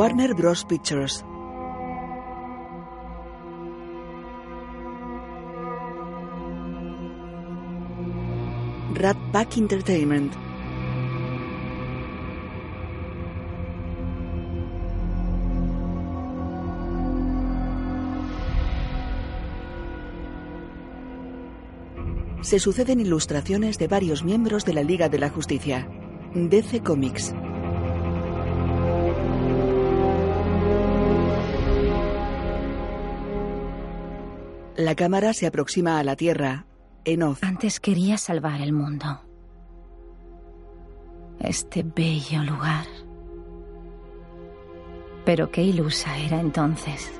Warner Bros. Pictures. Rat Pack Entertainment. Se suceden ilustraciones de varios miembros de la Liga de la Justicia. DC Comics. La cámara se aproxima a la Tierra. En off. Antes quería salvar el mundo. Este bello lugar. Pero qué ilusa era entonces.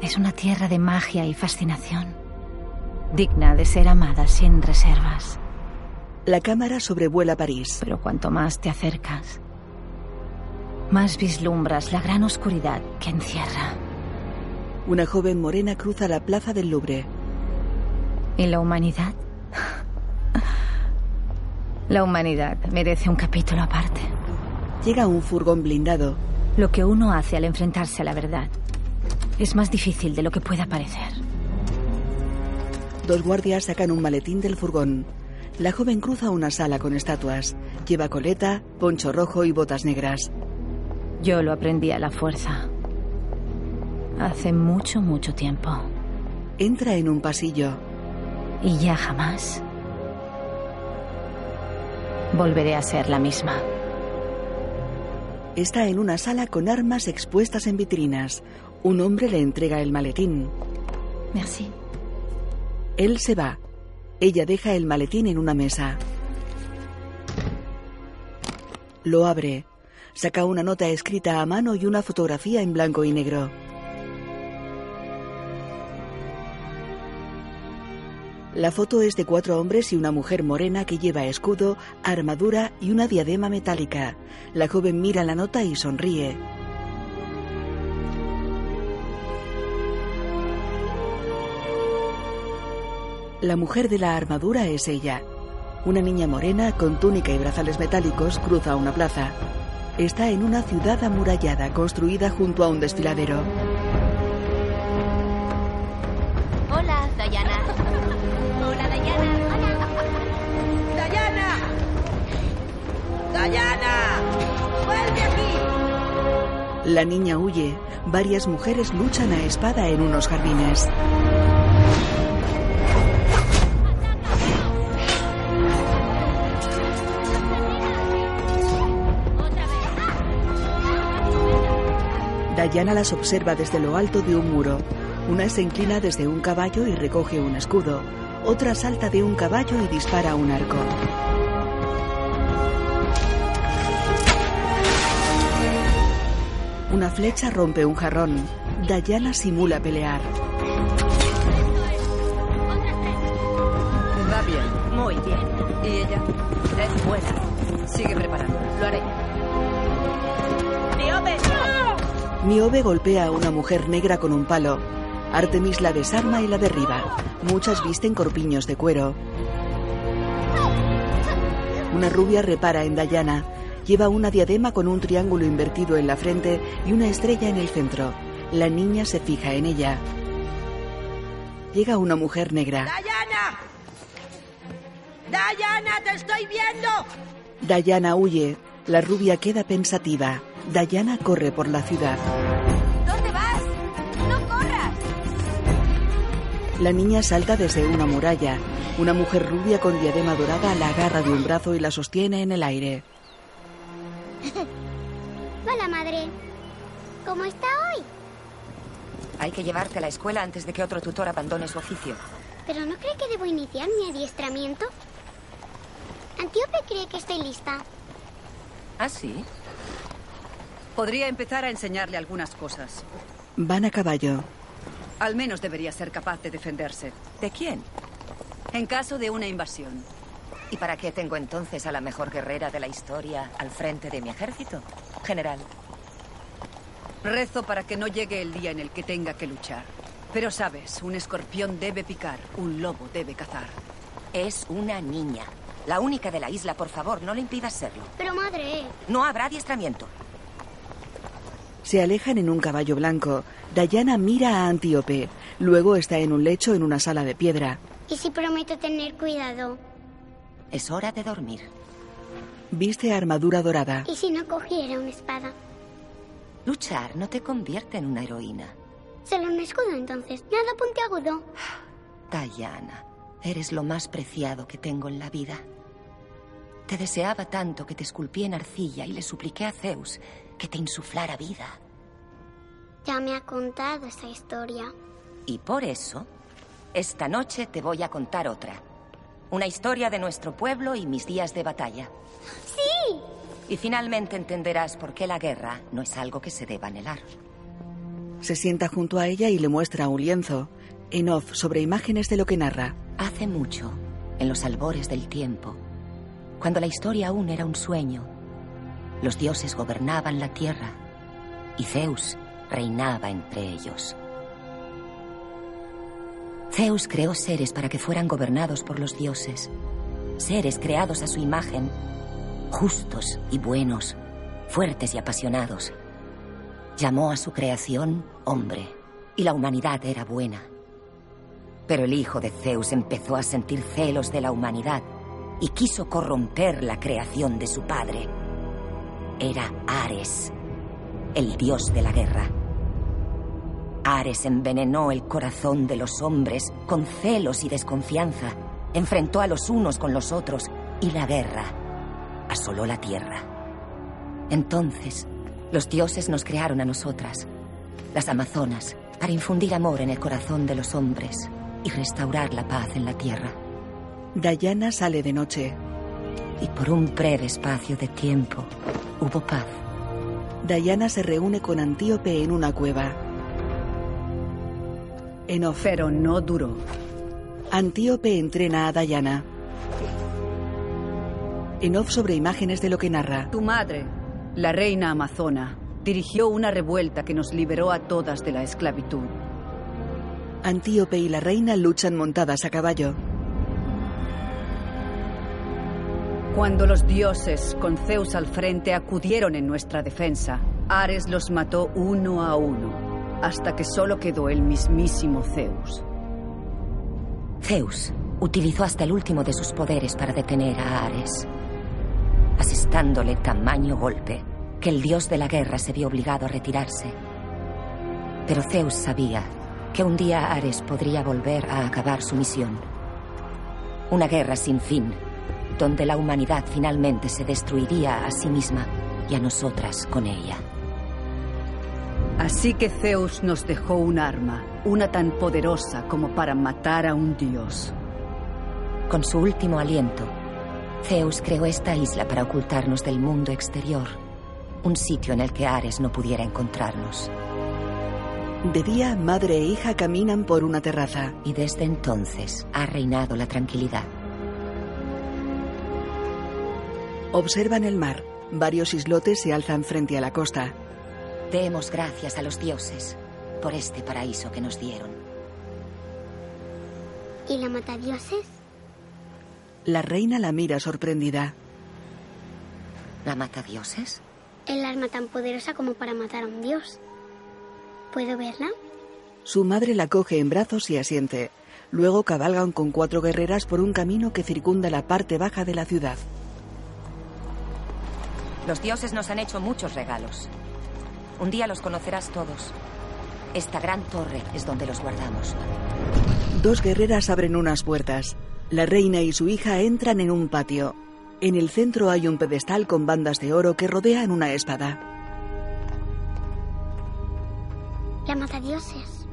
Es una tierra de magia y fascinación, digna de ser amada sin reservas. La cámara sobrevuela París. Pero cuanto más te acercas, más vislumbras la gran oscuridad que encierra. Una joven morena cruza la plaza del Louvre. ¿Y la humanidad? La humanidad merece un capítulo aparte. Llega un furgón blindado. Lo que uno hace al enfrentarse a la verdad es más difícil de lo que pueda parecer. Dos guardias sacan un maletín del furgón. La joven cruza una sala con estatuas. Lleva coleta, poncho rojo y botas negras. Yo lo aprendí a la fuerza. Hace mucho, mucho tiempo. Entra en un pasillo. Y ya jamás volveré a ser la misma. Está en una sala con armas expuestas en vitrinas. Un hombre le entrega el maletín. Merci. Él se va. Ella deja el maletín en una mesa. Lo abre. Saca una nota escrita a mano y una fotografía en blanco y negro. La foto es de cuatro hombres y una mujer morena que lleva escudo, armadura y una diadema metálica. La joven mira la nota y sonríe. La mujer de la armadura es ella. Una niña morena con túnica y brazales metálicos cruza una plaza. Está en una ciudad amurallada construida junto a un desfiladero. Hola, Dayana. Hola, Dayana. Hola. ¡Dayana! ¡Dayana! ¡Vuelve aquí! La niña huye. Varias mujeres luchan a espada en unos jardines. Dayana las observa desde lo alto de un muro. Una se inclina desde un caballo y recoge un escudo. Otra salta de un caballo y dispara un arco. Una flecha rompe un jarrón. Dayana simula pelear. Va bien, muy bien. ¿Y ella? Es buena. Sigue preparando. Lo haré. ¡Niobe! Niobe golpea a una mujer negra con un palo. Artemis la desarma y la derriba. Muchas visten corpiños de cuero. Una rubia repara en Dayana. Lleva una diadema con un triángulo invertido en la frente y una estrella en el centro. La niña se fija en ella. Llega una mujer negra. ¡Dayana! ¡Dayana, te estoy viendo! Dayana huye. La rubia queda pensativa. Dayana corre por la ciudad. La niña salta desde una muralla. Una mujer rubia con diadema dorada la agarra de un brazo y la sostiene en el aire. Hola, madre. ¿Cómo está hoy? Hay que llevarte a la escuela antes de que otro tutor abandone su oficio. ¿Pero no cree que debo iniciar mi adiestramiento? Antíope cree que estoy lista. ¿Ah, sí? Podría empezar a enseñarle algunas cosas. Van a caballo. Al menos debería ser capaz de defenderse. ¿De quién? En caso de una invasión. ¿Y para qué tengo entonces a la mejor guerrera de la historia al frente de mi ejército? General. Rezo para que no llegue el día en el que tenga que luchar. Pero sabes, un escorpión debe picar, un lobo debe cazar. Es una niña. La única de la isla, por favor, no le impidas serlo. Pero madre, No habrá adiestramiento. Se alejan en un caballo blanco. Diana mira a Antíope. Luego está en un lecho en una sala de piedra. ¿Y si prometo tener cuidado? Es hora de dormir. Viste armadura dorada. ¿Y si no cogiera una espada? Luchar no te convierte en una heroína. Solo un escudo entonces, nada puntiagudo. Diana, eres lo más preciado que tengo en la vida. Te deseaba tanto que te esculpí en arcilla y le supliqué a Zeus que te insuflara vida. Ya me ha contado esa historia. Y por eso, esta noche te voy a contar otra. Una historia de nuestro pueblo y mis días de batalla. ¡Sí! Y finalmente entenderás por qué la guerra no es algo que se deba anhelar. Se sienta junto a ella y le muestra un lienzo. En off, sobre imágenes de lo que narra. Hace mucho, en los albores del tiempo, cuando la historia aún era un sueño, los dioses gobernaban la tierra y Zeus reinaba entre ellos. Zeus creó seres para que fueran gobernados por los dioses, seres creados a su imagen, justos y buenos, fuertes y apasionados. Llamó a su creación hombre, y la humanidad era buena. Pero el hijo de Zeus empezó a sentir celos de la humanidad y quiso corromper la creación de su padre. Era Ares, el dios de la guerra. Ares envenenó el corazón de los hombres con celos y desconfianza, enfrentó a los unos con los otros y la guerra asoló la tierra. Entonces, los dioses nos crearon a nosotras, las amazonas, para infundir amor en el corazón de los hombres y restaurar la paz en la tierra. Diana sale de noche. Y por un breve espacio de tiempo hubo paz. Diana se reúne con Antíope en una cueva. En off, Pero no duró. Antíope entrena a Diana. En off sobre imágenes de lo que narra. Tu madre, la reina amazona, dirigió una revuelta que nos liberó a todas de la esclavitud. Antíope y la reina luchan montadas a caballo. Cuando los dioses, con Zeus al frente, acudieron en nuestra defensa, Ares los mató uno a uno, hasta que solo quedó el mismísimo Zeus. Zeus utilizó hasta el último de sus poderes para detener a Ares, asestándole tamaño golpe que el dios de la guerra se vio obligado a retirarse. Pero Zeus sabía que un día Ares podría volver a acabar su misión. Una guerra sin fin, donde la humanidad finalmente se destruiría a sí misma y a nosotras con ella. Así que Zeus nos dejó un arma, una tan poderosa como para matar a un dios. Con su último aliento, Zeus creó esta isla para ocultarnos del mundo exterior, un sitio en el que Ares no pudiera encontrarnos. De día, madre e hija caminan por una terraza. Y desde entonces ha reinado la tranquilidad. Observan el mar. Varios islotes se alzan frente a la costa. Demos gracias a los dioses por este paraíso que nos dieron. ¿Y la matadioses? La reina la mira sorprendida. ¿La mata dioses? El arma tan poderosa como para matar a un dios. ¿Puedo verla? Su madre la coge en brazos y asiente. Luego cabalgan con cuatro guerreras por un camino que circunda la parte baja de la ciudad. Los dioses nos han hecho muchos regalos. Un día los conocerás todos. Esta gran torre es donde los guardamos. Dos guerreras abren unas puertas. La reina y su hija entran en un patio. En el centro hay un pedestal con bandas de oro que rodean una espada. La matadioses.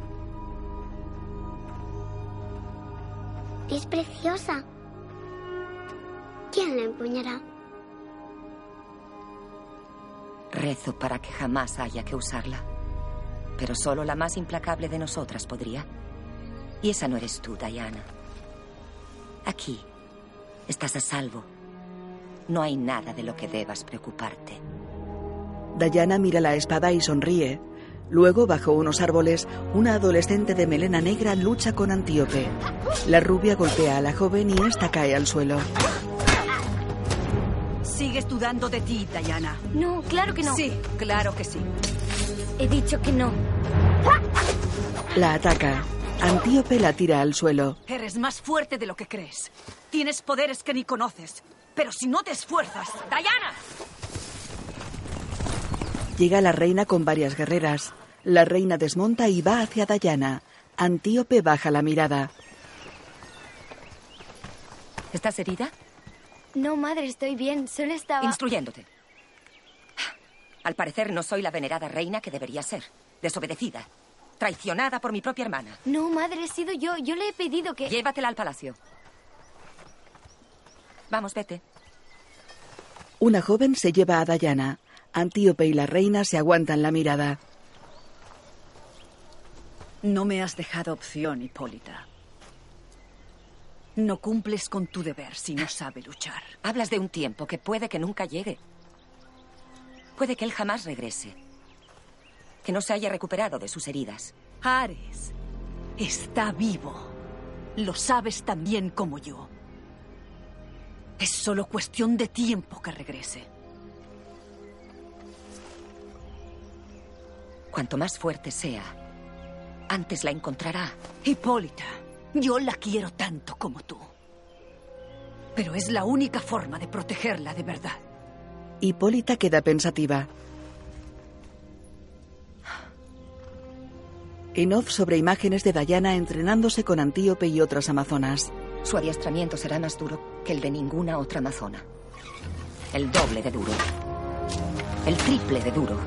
Es preciosa. ¿Quién la empuñará? Rezo para que jamás haya que usarla. Pero solo la más implacable de nosotras podría. Y esa no eres tú, Diana. Aquí estás a salvo. No hay nada de lo que debas preocuparte. Diana mira la espada y sonríe. Luego, bajo unos árboles, una adolescente de melena negra lucha con Antíope. La rubia golpea a la joven y ésta cae al suelo. Sigues dudando de ti, Diana. No, claro que no. Sí, claro que sí. He dicho que no. La ataca. Antíope la tira al suelo. Eres más fuerte de lo que crees. Tienes poderes que ni conoces. Pero si no te esfuerzas... ¡Diana! Llega la reina con varias guerreras. La reina desmonta y va hacia Dayana. Antíope baja la mirada. ¿Estás herida? No, madre, estoy bien. Solo estaba... Instruyéndote. Al parecer no soy la venerada reina que debería ser. Desobedecida. Traicionada por mi propia hermana. No, madre, he sido yo. Yo le he pedido que... Llévatela al palacio. Vamos, vete. Una joven se lleva a Dayana. Antíope y la reina se aguantan la mirada. No me has dejado opción, Hipólita. No cumples con tu deber si no sabe luchar. Hablas de un tiempo que puede que nunca llegue. Puede que él jamás regrese. Que no se haya recuperado de sus heridas. Ares está vivo. Lo sabes tan bien como yo. Es solo cuestión de tiempo que regrese. Cuanto más fuerte sea, antes la encontrará. Hipólita, yo la quiero tanto como tú. Pero es la única forma de protegerla de verdad. Hipólita queda pensativa. En off sobre imágenes de Dayana entrenándose con Antíope y otras amazonas. Su adiestramiento será más duro que el de ninguna otra amazona. El doble de duro. El triple de duro.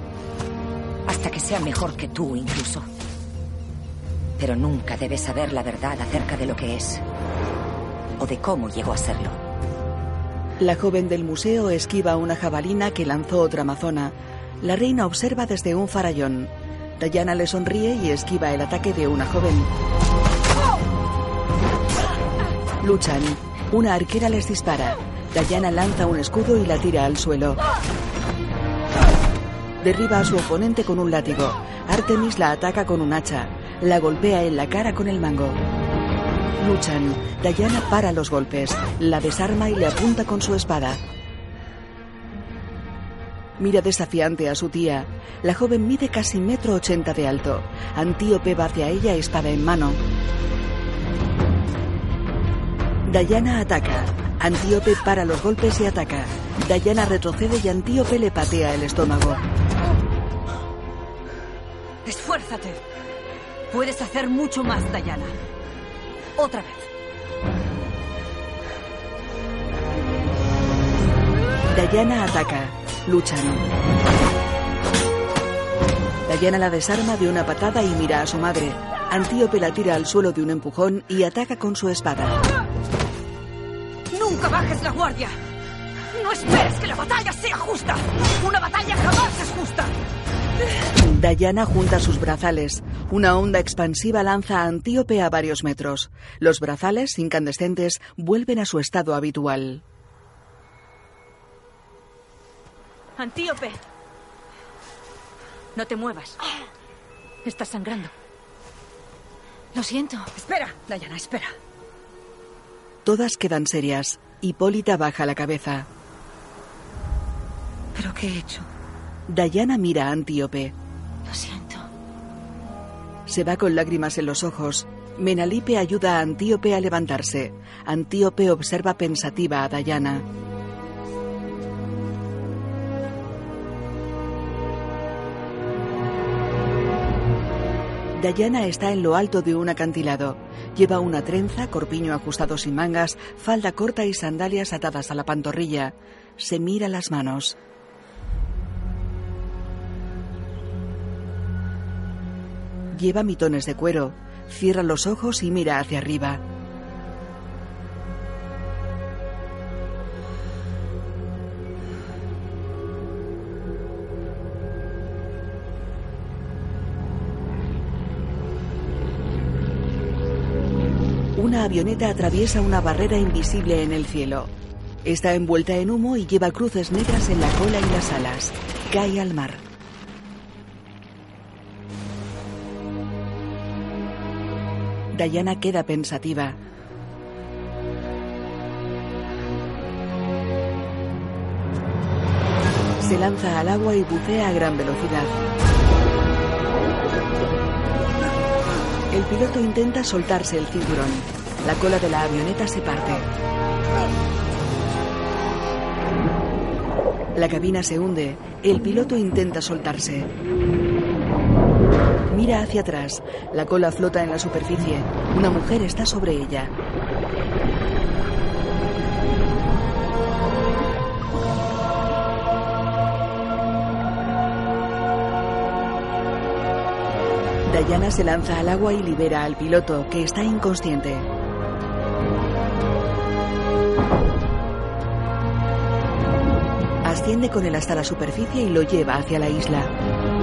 Hasta que sea mejor que tú incluso. Pero nunca debe saber la verdad acerca de lo que es. O de cómo llegó a serlo. La joven del museo esquiva una jabalina que lanzó otra amazona. La reina observa desde un farallón. Dayana le sonríe y esquiva el ataque de una joven. Luchan. Una arquera les dispara. Dayana lanza un escudo y la tira al suelo. Derriba a su oponente con un látigo. Artemis la ataca con un hacha. La golpea en la cara con el mango. Luchan. Dayana para los golpes. La desarma y le apunta con su espada. Mira desafiante a su tía. La joven mide casi metro ochenta de alto. Antíope va hacia ella espada en mano. Dayana ataca. Antíope para los golpes y ataca. Dayana retrocede y Antíope le patea el estómago. Esfuérzate. Puedes hacer mucho más, Dayana. Otra vez. Dayana ataca. Luchan. Dayana la desarma de una patada y mira a su madre. Antíope la tira al suelo de un empujón y ataca con su espada. ¡Nunca bajes la guardia! ¡No esperes que la batalla sea justa! ¡Una batalla jamás es justa! Dayana junta sus brazales. Una onda expansiva lanza a Antíope a varios metros. Los brazales, incandescentes, vuelven a su estado habitual. Antíope. No te muevas. Estás sangrando. Lo siento. Espera, Dayana, espera. Todas quedan serias. Hipólita baja la cabeza. ¿Pero qué he hecho? Dayana mira a Antíope. Lo siento. Se va con lágrimas en los ojos. Menalipe ayuda a Antíope a levantarse. Antíope observa pensativa a Dayana. Dayana está en lo alto de un acantilado. Lleva una trenza, corpiño ajustado sin mangas, falda corta y sandalias atadas a la pantorrilla. Se mira las manos. Lleva mitones de cuero. Cierra los ojos y mira hacia arriba. Una avioneta atraviesa una barrera invisible en el cielo. Está envuelta en humo y lleva cruces negras en la cola y las alas. Cae al mar. Dayana queda pensativa. Se lanza al agua y bucea a gran velocidad. El piloto intenta soltarse el cinturón. La cola de la avioneta se parte. La cabina se hunde. El piloto intenta soltarse. Mira hacia atrás. La cola flota en la superficie. Una mujer está sobre ella. Diana se lanza al agua y libera al piloto, que está inconsciente. Asciende con él hasta la superficie y lo lleva hacia la isla.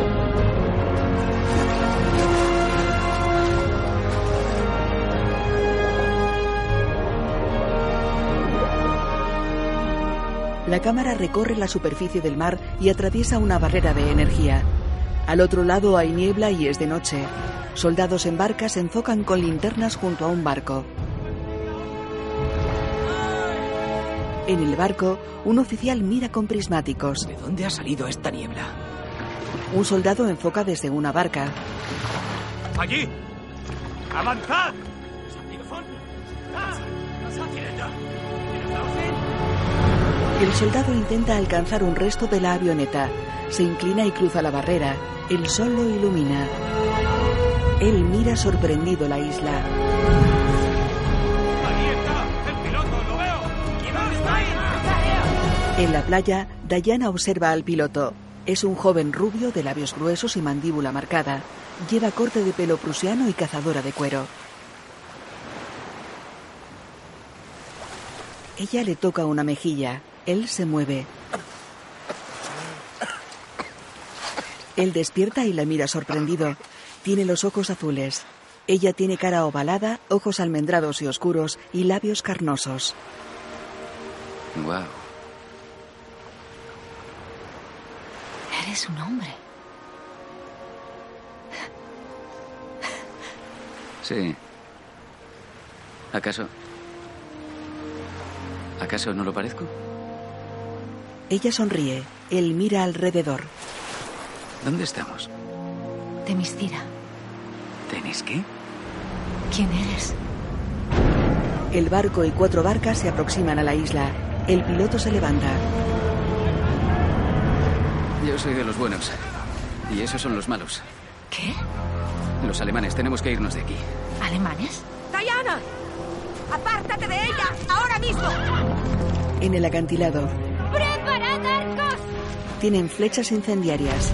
La cámara recorre la superficie del mar y atraviesa una barrera de energía. Al otro lado hay niebla y es de noche. Soldados en barcas se enfocan con linternas junto a un barco. En el barco, un oficial mira con prismáticos. ¿De dónde ha salido esta niebla? Un soldado enfoca desde una barca. ¡Allí! ¡Avanzad! El soldado intenta alcanzar un resto de la avioneta. Se inclina y cruza la barrera. El sol lo ilumina. Él mira sorprendido la isla. ¡Allí está! ¡El piloto! ¡Lo veo! ¿Dónde está En la playa, Diana observa al piloto. Es un joven rubio de labios gruesos y mandíbula marcada. Lleva corte de pelo prusiano y cazadora de cuero. Ella le toca una mejilla. Él se mueve. Él despierta y la mira sorprendido. Tiene los ojos azules. Ella tiene cara ovalada, ojos almendrados y oscuros y labios carnosos. Wow. Eres un hombre. Sí. ¿Acaso? ¿Acaso no lo parezco? Ella sonríe. Él mira alrededor. ¿Dónde estamos? Temistira. ¿Tenis qué? ¿Quién eres? El barco y cuatro barcas se aproximan a la isla. El piloto se levanta. Yo soy de los buenos. Y esos son los malos. ¿Qué? Los alemanes, tenemos que irnos de aquí. ¿Alemanes? ¡Diana! ¡Apártate de ella! ¡Ahora mismo! En el acantilado, Tienen flechas incendiarias.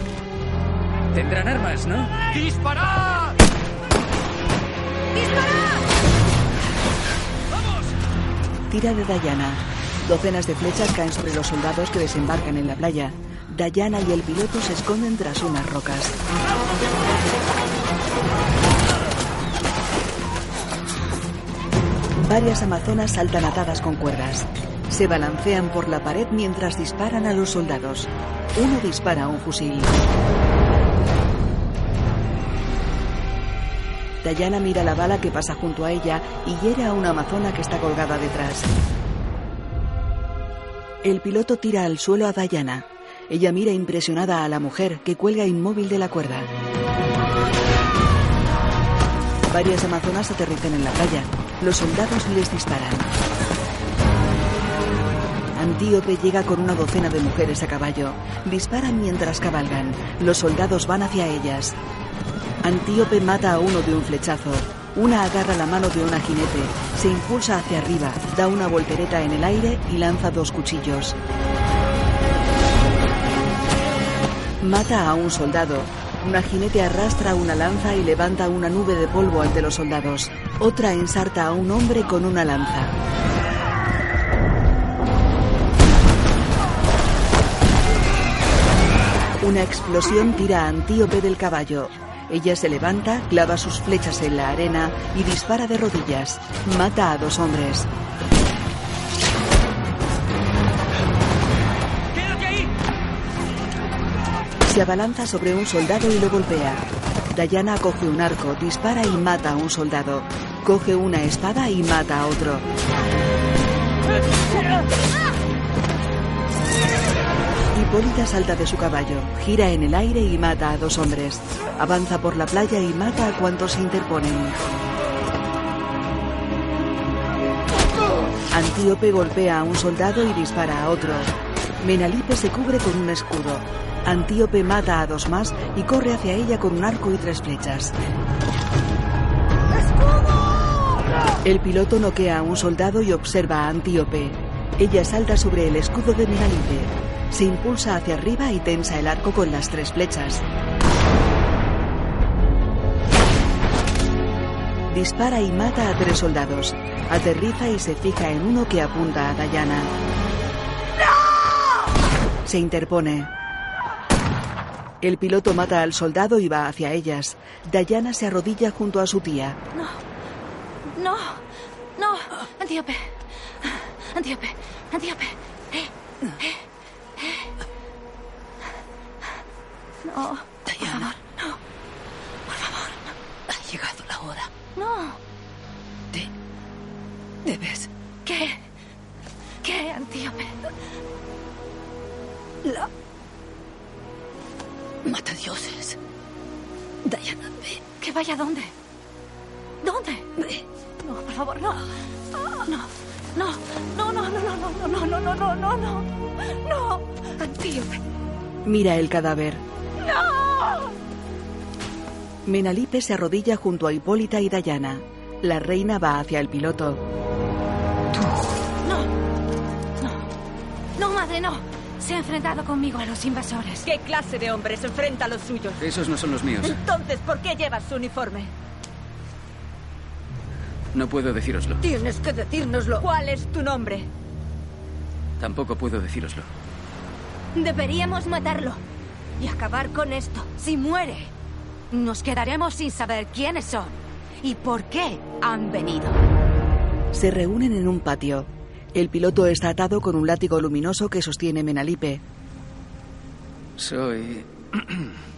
Tendrán armas, ¿no? ¡Disparad! Tira de Dayana. Docenas de flechas caen sobre los soldados que desembarcan en la playa. Dayana y el piloto se esconden tras unas rocas. Varias amazonas saltan atadas con cuerdas. Se balancean por la pared mientras disparan a los soldados. Uno dispara un fusil. Dayana mira la bala que pasa junto a ella y hiere a una amazona que está colgada detrás. El piloto tira al suelo a Dayana. Ella mira impresionada a la mujer que cuelga inmóvil de la cuerda. Varias amazonas aterrizan en la playa. Los soldados les disparan. Antíope llega con una docena de mujeres a caballo. Disparan mientras cabalgan. Los soldados van hacia ellas. Antíope mata a uno de un flechazo. Una agarra la mano de una jinete, se impulsa hacia arriba, da una voltereta en el aire y lanza dos cuchillos. Mata a un soldado. Una jinete arrastra una lanza y levanta una nube de polvo ante los soldados. Otra ensarta a un hombre con una lanza. Una explosión tira a Antíope del caballo. Ella se levanta, clava sus flechas en la arena y dispara de rodillas. Mata a dos hombres. ¡Quédate ahí! Se abalanza sobre un soldado y lo golpea. Dayana coge un arco, dispara y mata a un soldado. Coge una espada y mata a otro. Hipólita salta de su caballo, gira en el aire y mata a dos hombres. Avanza por la playa y mata a cuantos se interponen. Antíope golpea a un soldado y dispara a otro. Menalipe se cubre con un escudo. Antíope mata a dos más y corre hacia ella con un arco y tres flechas. El piloto noquea a un soldado y observa a Antíope. Ella salta sobre el escudo de Menalipe. Se impulsa hacia arriba y tensa el arco con las tres flechas. Dispara y mata a tres soldados. Aterriza y se fija en uno que apunta a Dayana. Se interpone. El piloto mata al soldado y va hacia ellas. Dayana se arrodilla junto a su tía. No. No. No. Antíope. Antíope. Antíope. Eh, eh. No. Diana. No. Por favor. Ha llegado la hora. No. Te... Debes... ¿Qué? ¿Qué, Antíope? La... Mata dioses. Diana, ve. ¿Que vaya dónde? ¿Dónde? Ve. No, por favor, no. No. No, no, no, no, no, no, no, no, no, no, no, no. No. Antíope. Mira el cadáver. No. Menalipe se arrodilla junto a Hipólita y Dayana. La reina va hacia el piloto. No. No. No, madre, no. Se ha enfrentado conmigo a los invasores. ¿Qué clase de hombre se enfrenta a los suyos? Esos no son los míos. Entonces, ¿por qué llevas su uniforme? No puedo decíroslo. Tienes que decírnoslo. ¿Cuál es tu nombre? Tampoco puedo decíroslo. Deberíamos matarlo y acabar con esto. Si muere, nos quedaremos sin saber quiénes son y por qué han venido. Se reúnen en un patio. El piloto está atado con un látigo luminoso que sostiene Menalipe. Soy...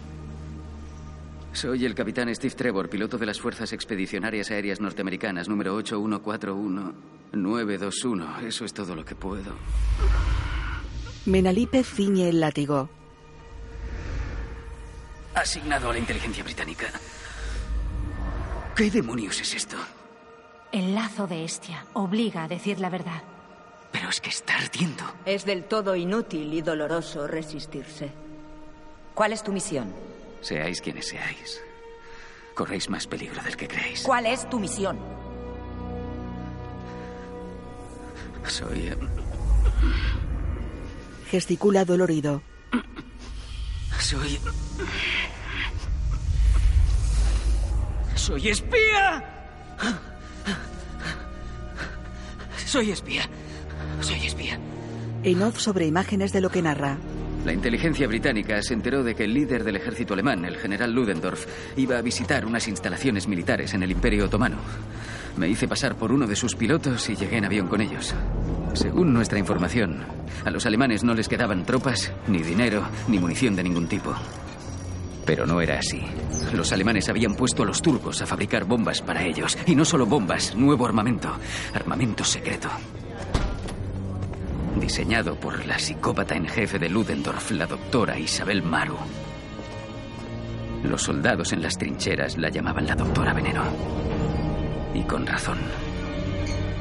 Soy el capitán Steve Trevor, piloto de las Fuerzas Expedicionarias Aéreas Norteamericanas, número 8141921. Eso es todo lo que puedo. Menalipe ciñe el látigo. Asignado a la inteligencia británica. ¿Qué demonios es esto? El lazo de Estia obliga a decir la verdad. Pero es que está ardiendo. Es del todo inútil y doloroso resistirse. ¿Cuál es tu misión? Seáis quienes seáis. Corréis más peligro del que creéis. ¿Cuál es tu misión? Soy... eh, Gesticula dolorido. Soy... Soy espía. Soy espía. Soy espía. En off sobre imágenes de lo que narra. La inteligencia británica se enteró de que el líder del ejército alemán, el general Ludendorff, iba a visitar unas instalaciones militares en el Imperio Otomano. Me hice pasar por uno de sus pilotos y llegué en avión con ellos. Según nuestra información, a los alemanes no les quedaban tropas, ni dinero, ni munición de ningún tipo. Pero no era así. Los alemanes habían puesto a los turcos a fabricar bombas para ellos. Y no solo bombas, nuevo armamento. Armamento secreto. Diseñado por la psicópata en jefe de Ludendorff, la doctora Isabel Maru. Los soldados en las trincheras la llamaban la doctora Veneno. Y con razón.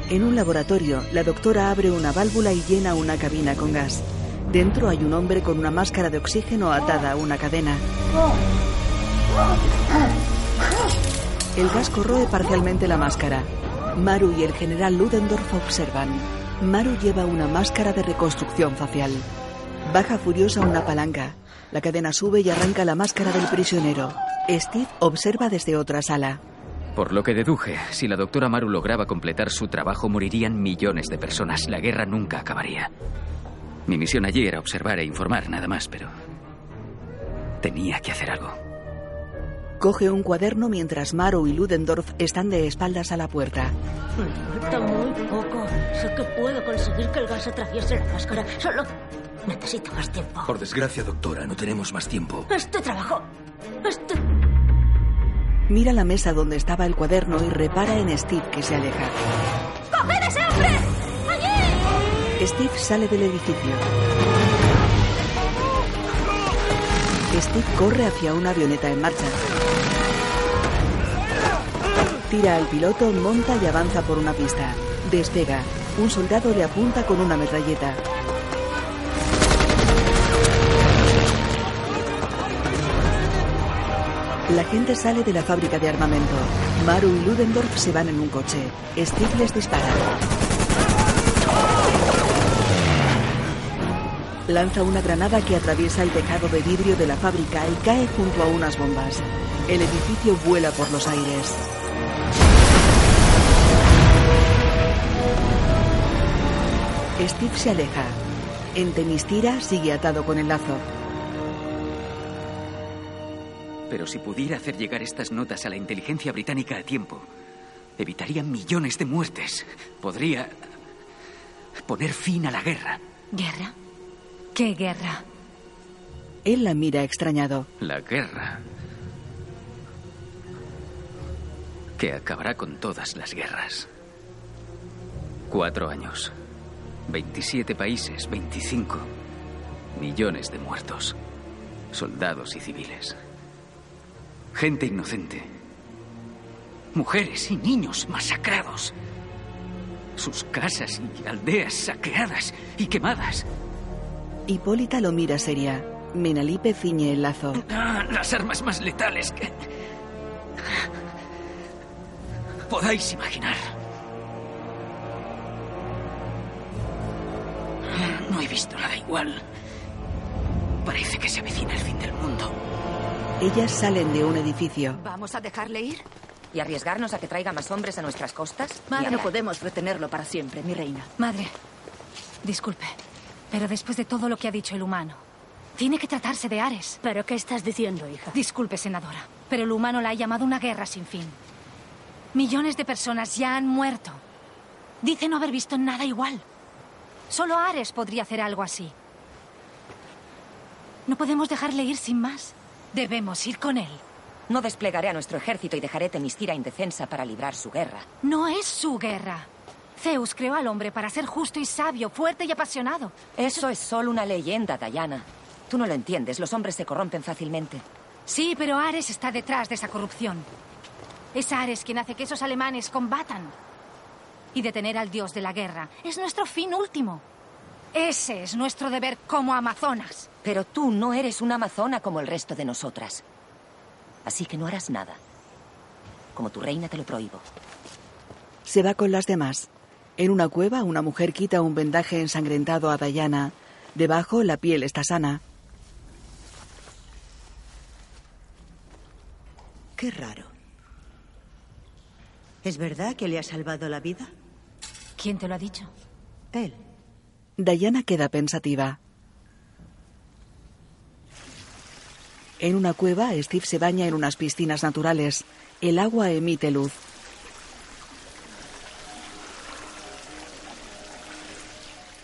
En un laboratorio, la doctora abre una válvula y llena una cabina con gas. Dentro hay un hombre con una máscara de oxígeno atada a una cadena. El gas corroe parcialmente la máscara. Maru y el general Ludendorff observan. Maru lleva una máscara de reconstrucción facial. Baja furiosa una palanca. La cadena sube y arranca la máscara del prisionero. Steve observa desde otra sala. Por lo que deduje, si la doctora Maru lograba completar su trabajo, morirían millones de personas. La guerra nunca acabaría. Mi misión allí era observar e informar, nada más, pero... Tenía que hacer algo. Coge un cuaderno mientras Maru y Ludendorff están de espaldas a la puerta. Me falta muy poco. Sé que puedo conseguir que el gas atraviese la máscara. Solo necesito más tiempo. Por desgracia, doctora, no tenemos más tiempo. Este trabajo. Este. Mira la mesa donde estaba el cuaderno y repara en Steve que se aleja. ¡Coged a ese hombre! ¡Allí! Steve sale del edificio. Steve corre hacia una avioneta en marcha. Tira al piloto, monta y avanza por una pista. Despega. Un soldado le apunta con una metralleta. La gente sale de la fábrica de armamento. Maru y Ludendorff se van en un coche. Steve les dispara. Lanza una granada que atraviesa el tejado de vidrio de la fábrica y cae junto a unas bombas. El edificio vuela por los aires. Steve se aleja. En Temistira sigue atado con el lazo. Pero si pudiera hacer llegar estas notas a la inteligencia británica a tiempo, evitaría millones de muertes. Podría poner fin a la guerra. ¿Guerra? ¿Qué guerra? Él la mira extrañado. La guerra. Que acabará con todas las guerras. Cuatro años. 27 países, 25. Millones de muertos. Soldados y civiles. Gente inocente. Mujeres y niños masacrados. Sus casas y aldeas saqueadas y quemadas. Hipólita lo mira seria. Menalipe ciñe el lazo. Ah, las armas más letales que podáis imaginar. No he visto nada igual. Parece que se avecina el fin del mundo. Ellas salen de un edificio. ¿Vamos a dejarle ir? ¿Y arriesgarnos a que traiga más hombres a nuestras costas? Madre, no podemos retenerlo para siempre, mi reina. Madre, disculpe, pero después de todo lo que ha dicho el humano, tiene que tratarse de Ares. ¿Pero qué estás diciendo, hija? Disculpe, senadora, pero el humano la ha llamado una guerra sin fin. Millones de personas ya han muerto. Dice no haber visto nada igual. Solo Ares podría hacer algo así. No podemos dejarle ir sin más. Debemos ir con él. No desplegaré a nuestro ejército y dejaré Temistira indefensa para librar su guerra. No es su guerra. Zeus creó al hombre para ser justo y sabio, fuerte y apasionado. Eso es solo una leyenda, Diana. Tú no lo entiendes. Los hombres se corrompen fácilmente. Sí, pero Ares está detrás de esa corrupción. Es Ares quien hace que esos alemanes combatan. Y detener al dios de la guerra es nuestro fin último. Ese es nuestro deber como amazonas. Pero tú no eres una amazona como el resto de nosotras. Así que no harás nada. Como tu reina te lo prohíbo. Se va con las demás. En una cueva, una mujer quita un vendaje ensangrentado a Diana. Debajo, la piel está sana. Qué raro. ¿Es verdad que le ha salvado la vida? ¿Quién te lo ha dicho? Él. Diana queda pensativa. En una cueva, Steve se baña en unas piscinas naturales. El agua emite luz.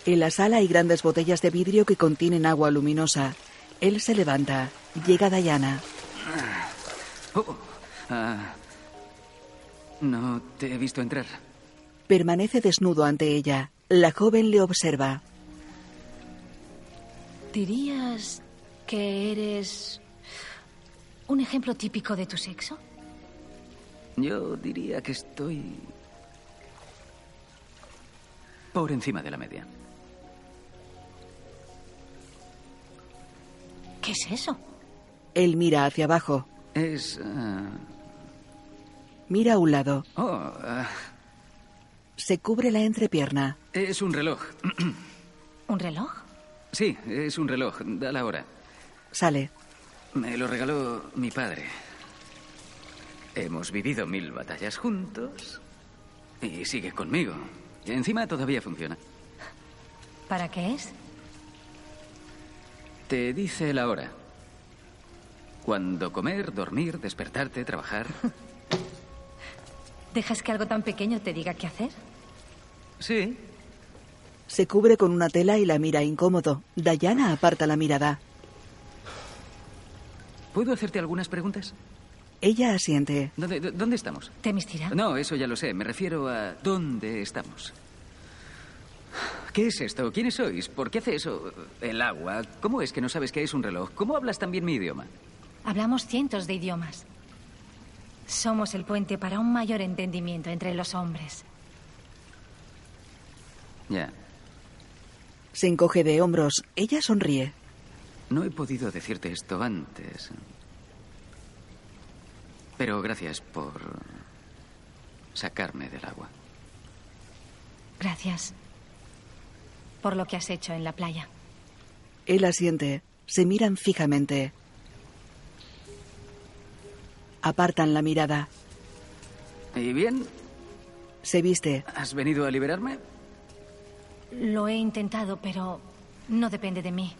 En la sala hay grandes botellas de vidrio que contienen agua luminosa. Él se levanta. Llega Diana. Oh, ah, no te he visto entrar. Permanece desnudo ante ella. La joven le observa. ¿Dirías que eres un ejemplo típico de tu sexo? Yo diría que estoy por encima de la media. ¿Qué es eso? Él mira hacia abajo. Es... ah, Mira a un lado. oh, ah, Se cubre la entrepierna. es un reloj. ¿Un reloj? Sí, es un reloj. Da la hora. Sale. Me lo regaló mi padre. Hemos vivido mil batallas juntos y sigue conmigo. Y encima todavía funciona. ¿Para qué es? Te dice la hora. Cuando comer, dormir, despertarte, trabajar. ¿Dejas que algo tan pequeño te diga qué hacer? Sí. Se cubre con una tela y la mira incómodo. Diana aparta la mirada. ¿Puedo hacerte algunas preguntas? Ella asiente. ¿Dónde, dó- dónde estamos? ¿Temistira? No, eso ya lo sé. Me refiero a dónde estamos. ¿Qué es esto? ¿Quiénes sois? ¿Por qué hace eso? El agua. ¿Cómo es que no sabes qué es un reloj? ¿Cómo hablas también mi idioma? Hablamos cientos de idiomas. Somos el puente para un mayor entendimiento entre los hombres. Ya. Se encoge de hombros. Ella sonríe. No he podido decirte esto antes. Pero gracias por sacarme del agua. Gracias por lo que has hecho en la playa. Él asiente. Se miran fijamente. Apartan la mirada. ¿Y bien? Se viste. ¿Has venido a liberarme? Lo he intentado, pero no depende de mí.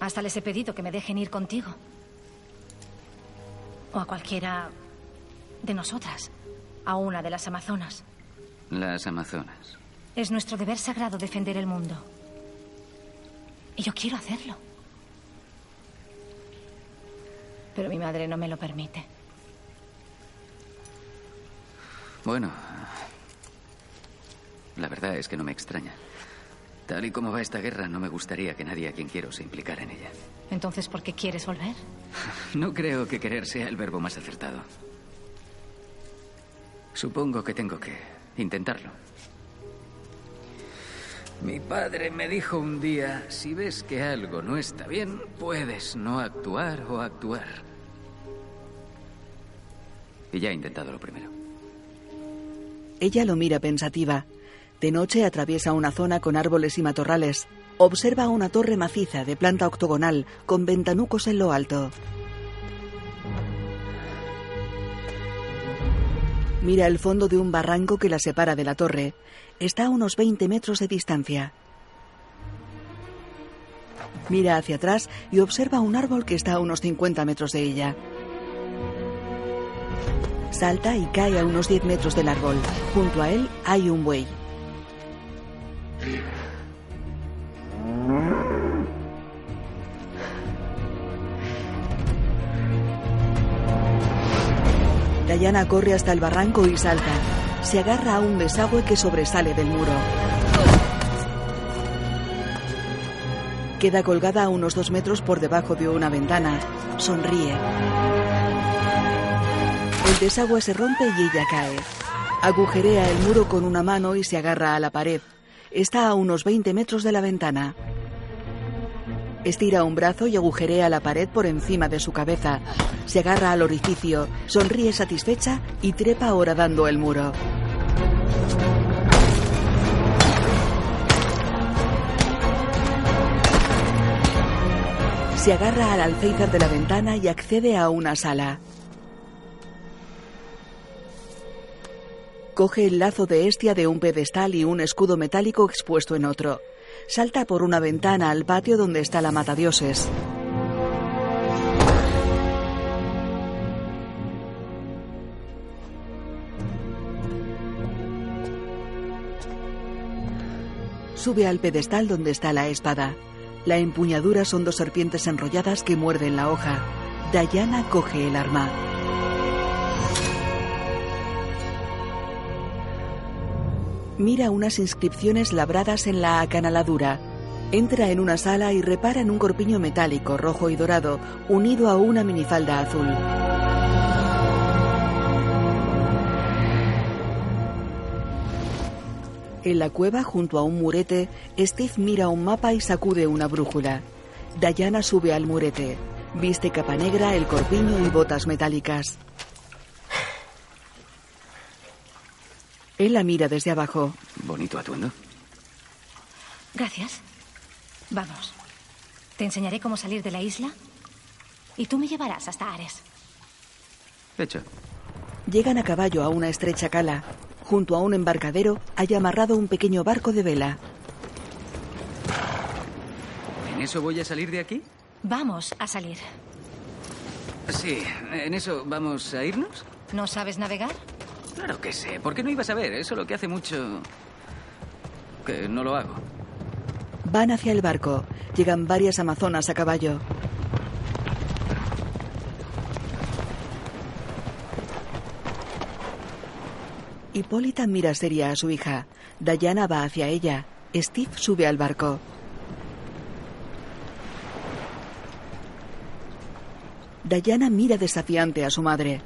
Hasta les he pedido que me dejen ir contigo. O a cualquiera de nosotras. A una de las Amazonas. Las Amazonas. Es nuestro deber sagrado defender el mundo. Y yo quiero hacerlo. Pero mi madre no me lo permite. Bueno, la verdad es que no me extraña. Tal y como va esta guerra, no me gustaría que nadie a quien quiero se implicara en ella. Entonces, ¿por qué quieres volver? No creo que querer sea el verbo más acertado. Supongo que tengo que intentarlo. Mi padre me dijo un día, si ves que algo no está bien, puedes no actuar o actuar. Y ya he intentado lo primero. Ella lo mira pensativa. De noche atraviesa una zona con árboles y matorrales. Observa una torre maciza de planta octogonal con ventanucos en lo alto. Mira el fondo de un barranco que la separa de la torre. Está a unos 20 metros de distancia. Mira hacia atrás y observa un árbol que está a unos 50 metros de ella. Salta y cae a unos 10 metros del árbol. Junto a él hay un buey. Diana corre hasta el barranco y salta. Se agarra a un desagüe que sobresale del muro. Queda colgada a unos dos metros por debajo de una ventana. Sonríe. El desagüe se rompe y ella cae. Agujerea el muro con una mano y se agarra a la pared. Está a unos 20 metros de la ventana. Estira un brazo y agujerea la pared por encima de su cabeza. Se agarra al orificio, sonríe satisfecha y trepa horadando el muro. Se agarra al alféizar de la ventana y accede a una sala. Coge el lazo de estia de un pedestal y un escudo metálico expuesto en otro. Salta por una ventana al patio donde está la matadioses. Sube al pedestal donde está la espada. La empuñadura son dos serpientes enrolladas que muerden la hoja. Diana coge el arma. Mira unas inscripciones labradas en la acanaladura. Entra en una sala y repara en un corpiño metálico rojo y dorado unido a una minifalda azul. En la cueva, junto a un murete, Steve mira un mapa y sacude una brújula. Diana sube al murete. Viste capa negra, el corpiño y botas metálicas. Él la mira desde abajo. Bonito atuendo. Gracias. Vamos. Te enseñaré cómo salir de la isla y tú me llevarás hasta Ares. Hecho. Llegan a caballo a una estrecha cala. Junto a un embarcadero hay amarrado un pequeño barco de vela. ¿En eso voy a salir de aquí? Vamos a salir. Sí, ¿en eso vamos a irnos? ¿No sabes navegar? Claro que sé. ¿Por qué no iba a saber? Eso lo que hace mucho... que no lo hago. Van hacia el barco. Llegan varias amazonas a caballo. Hipólita mira seria a su hija. Dayana va hacia ella. Steve sube al barco. Diana mira desafiante a su madre.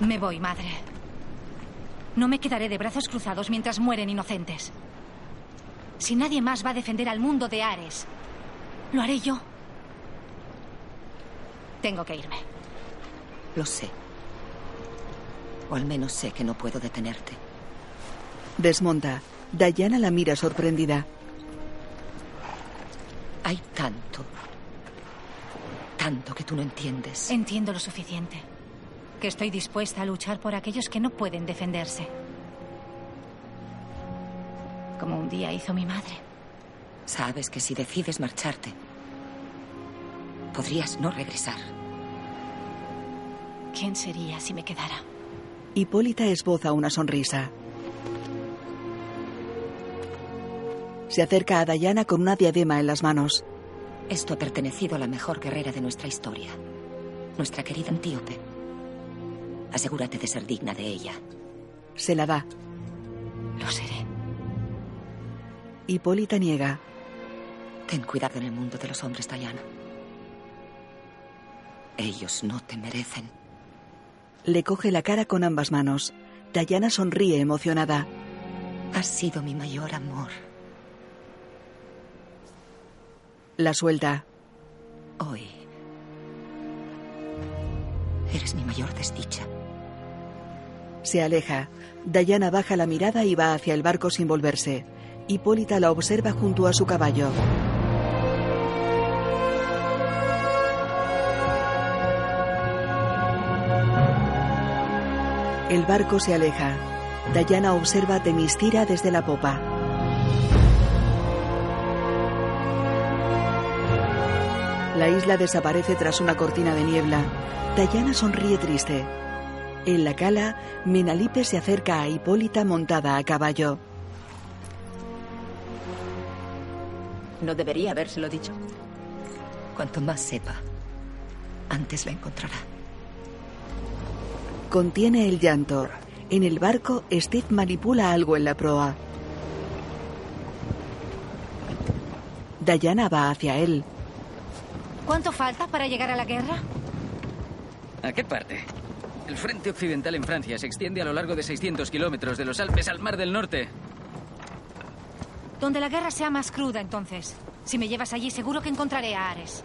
Me voy, madre. No me quedaré de brazos cruzados mientras mueren inocentes. Si nadie más va a defender al mundo de Ares, lo haré yo. Tengo que irme. Lo sé. O al menos sé que no puedo detenerte. Desmonta. Diana la mira sorprendida. Hay tanto. Tanto que tú no entiendes. Entiendo lo suficiente. Que estoy dispuesta a luchar por aquellos que no pueden defenderse. Como un día hizo mi madre. Sabes que si decides marcharte, podrías no regresar. ¿Quién sería si me quedara? Hipólita esboza una sonrisa. Se acerca a Diana con una diadema en las manos. Esto ha pertenecido a la mejor guerrera de nuestra historia, nuestra querida Antíope. Asegúrate de ser digna de ella. Se la da. Lo seré. Hipólita niega. Ten cuidado en el mundo de los hombres, Diana. Ellos no te merecen. Le coge la cara con ambas manos. Diana sonríe emocionada. Has sido mi mayor amor. La suelta. Hoy. Eres mi mayor desdicha. Se aleja. Diana baja la mirada y va hacia el barco sin volverse. Hipólita la observa junto a su caballo. El barco se aleja. Diana observa Temistira desde la popa. La isla desaparece tras una cortina de niebla. Diana sonríe triste. En la cala, Menalipe se acerca a Hipólita montada a caballo. No debería habérselo dicho. Cuanto más sepa, antes la encontrará. Contiene el llanto. En el barco, Steve manipula algo en la proa. Diana va hacia él. ¿Cuánto falta para llegar a la guerra? ¿A qué parte? El frente occidental en Francia se extiende a lo largo de 600 kilómetros de los Alpes al Mar del Norte. Donde la guerra sea más cruda, entonces. Si me llevas allí, seguro que encontraré a Ares.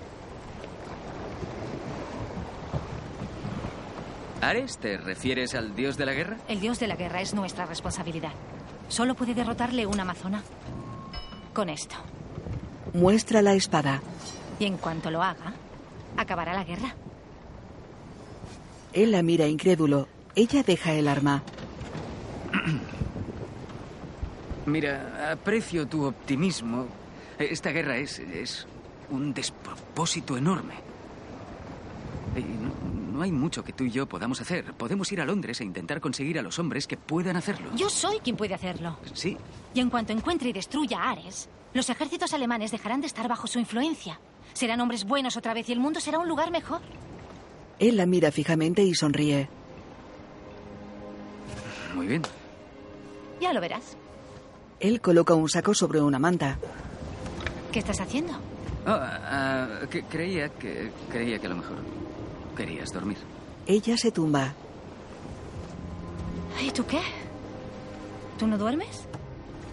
¿Ares? ¿Te refieres al dios de la guerra? El dios de la guerra es nuestra responsabilidad. Solo puede derrotarle una amazona. Con esto. Muestra la espada. Y en cuanto lo haga, acabará la guerra. Él la mira incrédulo. Ella deja el arma. Mira, aprecio tu optimismo. Esta guerra es, es un despropósito enorme. Y no, no hay mucho que tú y yo podamos hacer. Podemos ir a Londres e intentar conseguir a los hombres que puedan hacerlo. Yo soy quien puede hacerlo. Sí. Y en cuanto encuentre y destruya a Ares, los ejércitos alemanes dejarán de estar bajo su influencia. Serán hombres buenos otra vez y el mundo será un lugar mejor. Él la mira fijamente y sonríe. Muy bien. Ya lo verás. Él coloca un saco sobre una manta. ¿Qué estás haciendo? Oh, ah, que- creía que creía que a lo mejor querías dormir. Ella se tumba. ¿Y tú qué? ¿Tú no duermes?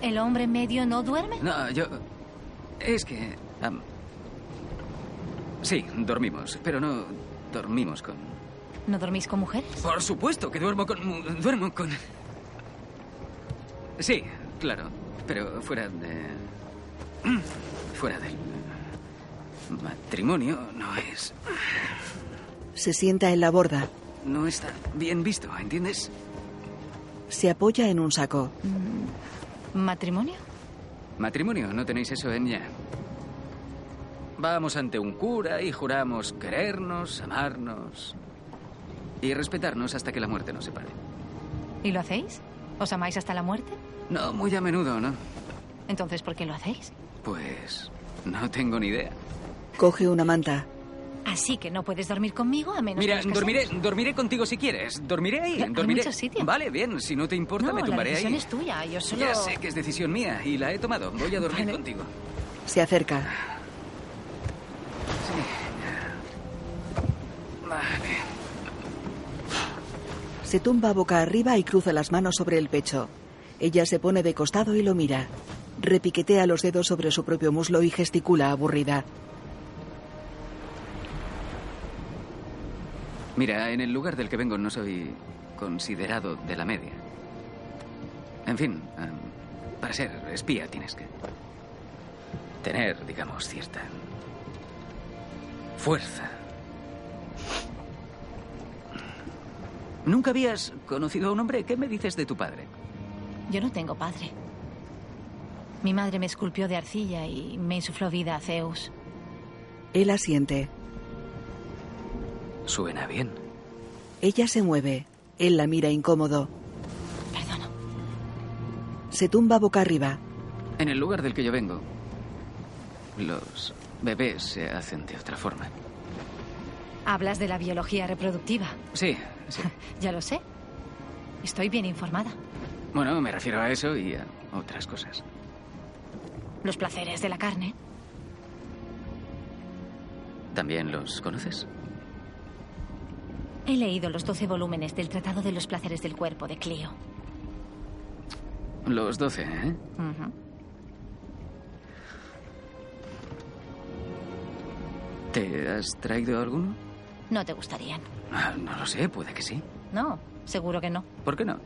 ¿El hombre medio no duerme? No, yo es que sí, dormimos, pero no dormimos con ¿No dormís con mujeres? Por supuesto que duermo con duermo con Sí, claro, pero fuera de fuera del matrimonio no es Se sienta en la borda. no está bien visto, ¿entiendes? Se apoya en un saco. ¿Matrimonio? Matrimonio, ¿no tenéis eso en ya? Vamos ante un cura y juramos querernos, amarnos y respetarnos hasta que la muerte nos separe. ¿Y lo hacéis? ¿Os amáis hasta la muerte? No muy a menudo, ¿no? Entonces, ¿por qué lo hacéis? Pues no tengo ni idea. Coge una manta. Así que no puedes dormir conmigo a menos Mira, que nos dormiré, dormiré contigo si quieres. Dormiré ahí. Hay dormiré. muchos sitios. Vale, bien. Si no te importa, No, me la tumbaré decisión ahí. es tuya. Yo solo... Ya sé que es decisión mía y la he tomado. Voy a dormir Vale. contigo. Se acerca. Vale. Se tumba boca arriba y cruza las manos sobre el pecho. Ella se pone de costado y lo mira. Repiquetea los dedos sobre su propio muslo y gesticula aburrida. Mira, en el lugar del que vengo no soy considerado de la media. En fin, em, para ser espía tienes que tener, digamos, cierta fuerza. ¿Nunca habías conocido a un hombre? ¿Qué me dices de tu padre? Yo no tengo padre. Mi madre me esculpió de arcilla y me insufló vida a Zeus. Él asiente. Suena bien. Ella se mueve. Él la mira incómodo. Perdona. Se tumba boca arriba. En el lugar del que yo vengo, los bebés se hacen de otra forma. Hablas de la biología reproductiva. Sí, sí. Ya lo sé. Estoy bien informada. Bueno, me refiero a eso y a otras cosas. Los placeres de la carne. ¿También los conoces? He leído los 12 volúmenes del Tratado de los Placeres del Cuerpo de Clio. Los doce, ¿eh? Ujú. ¿Te has traído alguno? No te gustarían. Ah, no lo sé, puede que sí. No, seguro que no. ¿Por qué no?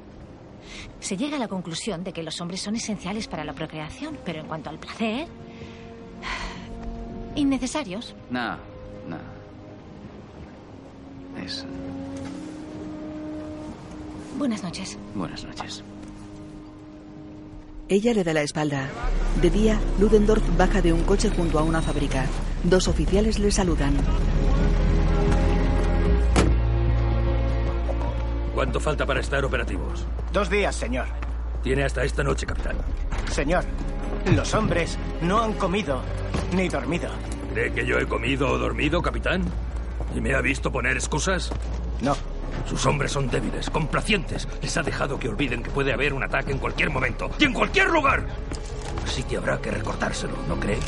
Se llega a la conclusión de que los hombres son esenciales para la procreación, pero en cuanto al placer... Innecesarios. No, no. Es... Buenas noches. Buenas noches. Ella le da la espalda. De día, Ludendorff baja de un coche junto a una fábrica. Dos oficiales le saludan. ¿Cuánto falta para estar operativos? Dos días, señor. Tiene hasta esta noche, capitán. Señor, los hombres no han comido ni dormido. ¿Cree que yo he comido o dormido, capitán? ¿Y me ha visto poner excusas? No. Sus hombres son débiles, complacientes. Les ha dejado que olviden que puede haber un ataque en cualquier momento y en cualquier lugar. Así que habrá que recordárselo, ¿no cree?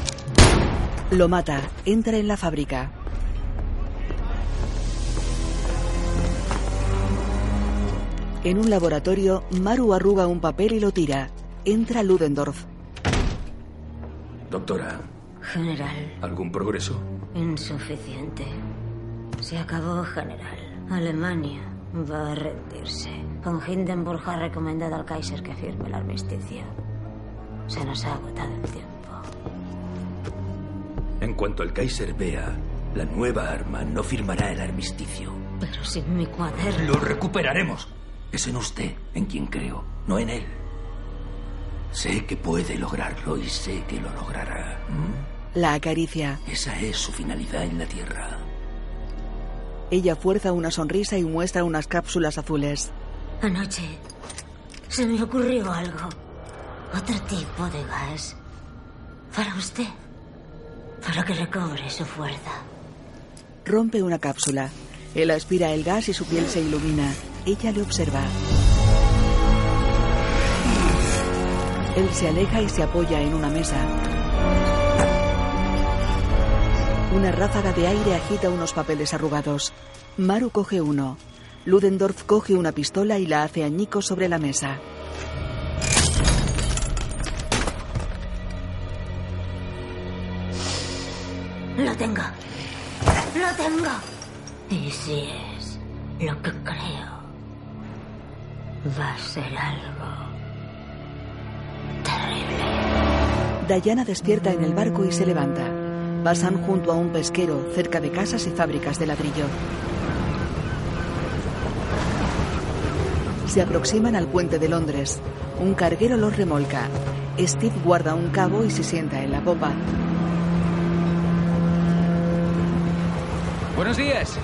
Lo mata. Entra en la fábrica. En un laboratorio, Maru arruga un papel y lo tira. Entra Ludendorff. Doctora, General, ¿algún progreso? insuficiente. Se acabó, general. Alemania va a rendirse. Von Hindenburg ha recomendado al Kaiser que firme el armisticio. Se nos ha agotado el tiempo. En cuanto el Kaiser vea la nueva arma, no firmará el armisticio. Pero sin mi cuaderno. Lo recuperaremos. Es en usted en quien creo, no en él. Sé que puede lograrlo y sé que lo logrará. ¿Mm? La acaricia. Esa es su finalidad en la Tierra. Ella fuerza una sonrisa y muestra unas cápsulas azules. Anoche se me ocurrió algo. Otro tipo de gas. Para usted. Para que recobre su fuerza. Rompe una cápsula. Él aspira el gas y su piel se ilumina. Ella le observa. Él se aleja y se apoya en una mesa. Una ráfaga de aire agita unos papeles arrugados. Maru coge uno. Ludendorff coge una pistola y la hace añicos sobre la mesa. Lo tengo. Lo tengo. Y si es lo que creo, va a ser algo terrible. Diana despierta en el barco y se levanta. Pasan junto a un pesquero cerca de casas y fábricas de ladrillo. Se aproximan al puente de Londres. Un carguero los remolca. Steve guarda un cabo y se sienta en la popa. Buenos días.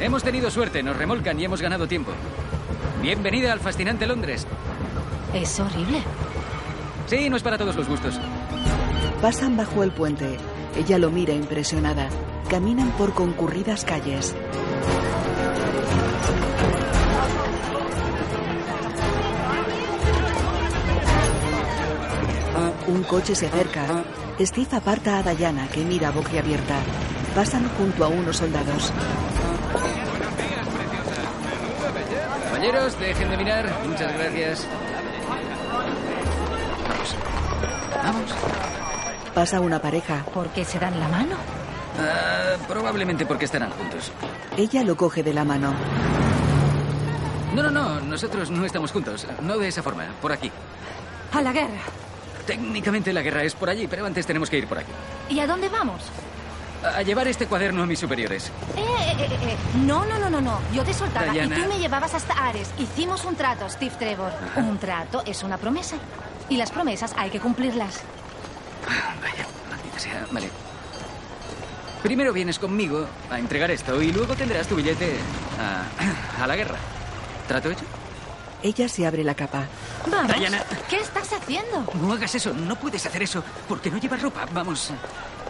Hemos tenido suerte, nos remolcan y hemos ganado tiempo. Bienvenida al fascinante Londres. Es horrible. Sí, no es para todos los gustos. Pasan bajo el puente. Ella lo mira impresionada. caminan por concurridas calles. Un coche se acerca. Steve aparta a Diana, que mira boquiabierta. Pasan junto a unos soldados. Caballeros, dejen de mirar. Muchas gracias. Vamos. Vamos. Pasa una pareja. ¿Por qué se dan la mano? Ah, probablemente porque estarán juntos. Ella lo coge de la mano. No, no, no. Nosotros no estamos juntos. No de esa forma. Por aquí. A la guerra. Técnicamente la guerra es por allí, pero antes tenemos que ir por aquí. ¿Y a dónde vamos? A llevar este cuaderno a mis superiores. Eh, eh, eh, eh. No, no, no, no, no. Yo te soltaba Diana. y tú me llevabas hasta Ares. Hicimos un trato, Steve Trevor. Un trato es una promesa. Y las promesas hay que cumplirlas. Vaya, maldita sea. Vale. Primero vienes conmigo a entregar esto y luego tendrás tu billete a, a la guerra. ¿Trato hecho? Ella se abre la capa. Vamos. Diana. ¿Qué estás haciendo? No hagas eso, no puedes hacer eso, porque no llevas ropa. Vamos,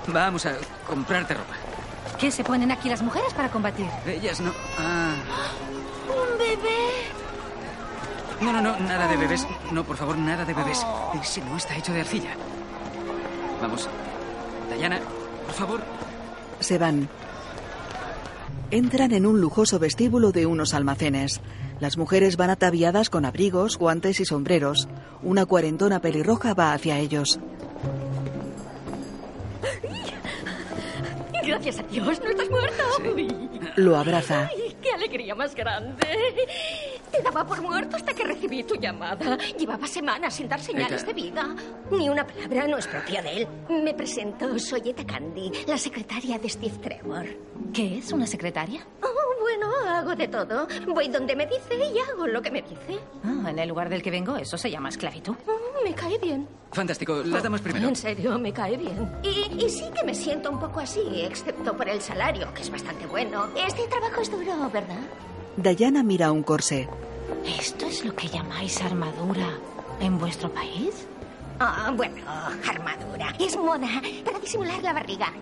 vamos a comprarte ropa. ¿Qué se ponen aquí las mujeres para combatir? Ellas no. Ah. Un bebé. No, no, no, nada de bebés. No, por favor, nada de bebés. Ese no está hecho de arcilla. Vamos. Diana, por favor. Se van. Entran en un lujoso vestíbulo de unos almacenes. Las mujeres van ataviadas con abrigos, guantes y sombreros. Una cuarentona pelirroja va hacia ellos. Gracias a Dios, no estás muerto. Lo abraza. Ay, ¡Qué alegría más grande! Te daba por muerto hasta que recibí tu llamada. Llevaba semanas sin dar señales Eta. de vida. Ni una palabra no es propia de él. Me presento, soy Eta Candy, la secretaria de Steve Trevor. ¿Qué es una secretaria? Oh, bueno, hago de todo. Voy donde me dice y hago lo que me dice. Ah, en el lugar del que vengo, eso se llama esclavitud. Oh, me cae bien. Fantástico, las damas primero. En serio, me cae bien. Y, y sí que me siento un poco así, excepto por el salario, que es bastante bueno. Este trabajo es duro, ¿verdad? Diana mira un corsé. ¿Esto es lo que llamáis armadura en vuestro país? Ah, bueno, armadura. Es moda para disimular la barriga.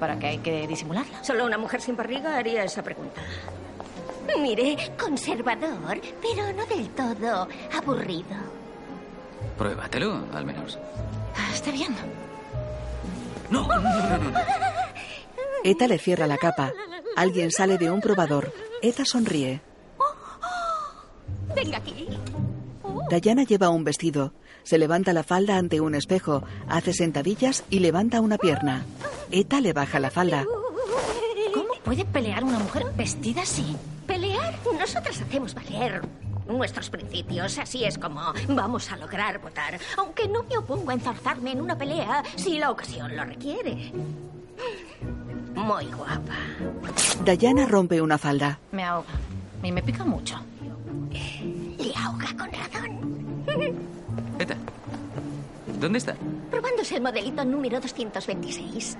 ¿Para qué hay que disimularla? Solo una mujer sin barriga haría esa pregunta. Mire, conservador, pero no del todo aburrido. Pruébatelo, al menos. Ah, Está bien. No, no, no, no. Eta le cierra la capa. Alguien sale de un probador. Eta sonríe. Venga aquí. Diana lleva un vestido. Se levanta la falda ante un espejo, hace sentadillas y levanta una pierna. Eta le baja la falda. ¿Cómo puede pelear una mujer vestida así? ¿Pelear? Nosotras hacemos valer nuestros principios. Así es como vamos a lograr votar. Aunque no me opongo a enzarzarme en una pelea si la ocasión lo requiere. Muy guapa. Diana rompe una falda. Me ahoga. Y me pica mucho. Le ahoga con razón. Eta, ¿dónde está? Probándose el modelito número 226.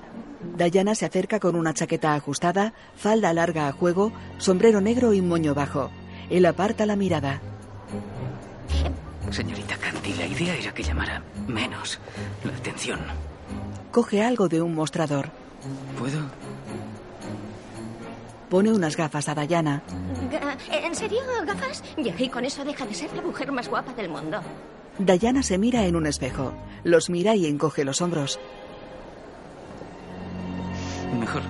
Diana se acerca con una chaqueta ajustada, falda larga a juego, sombrero negro y moño bajo. Él aparta la mirada. Señorita Candy, la idea era que llamara menos la atención. Coge algo de un mostrador. ¿Puedo? Pone unas gafas a Diana. Ga- ¿En serio, gafas? Ya, y con eso deja de ser la mujer más guapa del mundo. Diana se mira en un espejo. Los mira y encoge los hombros. Mejor.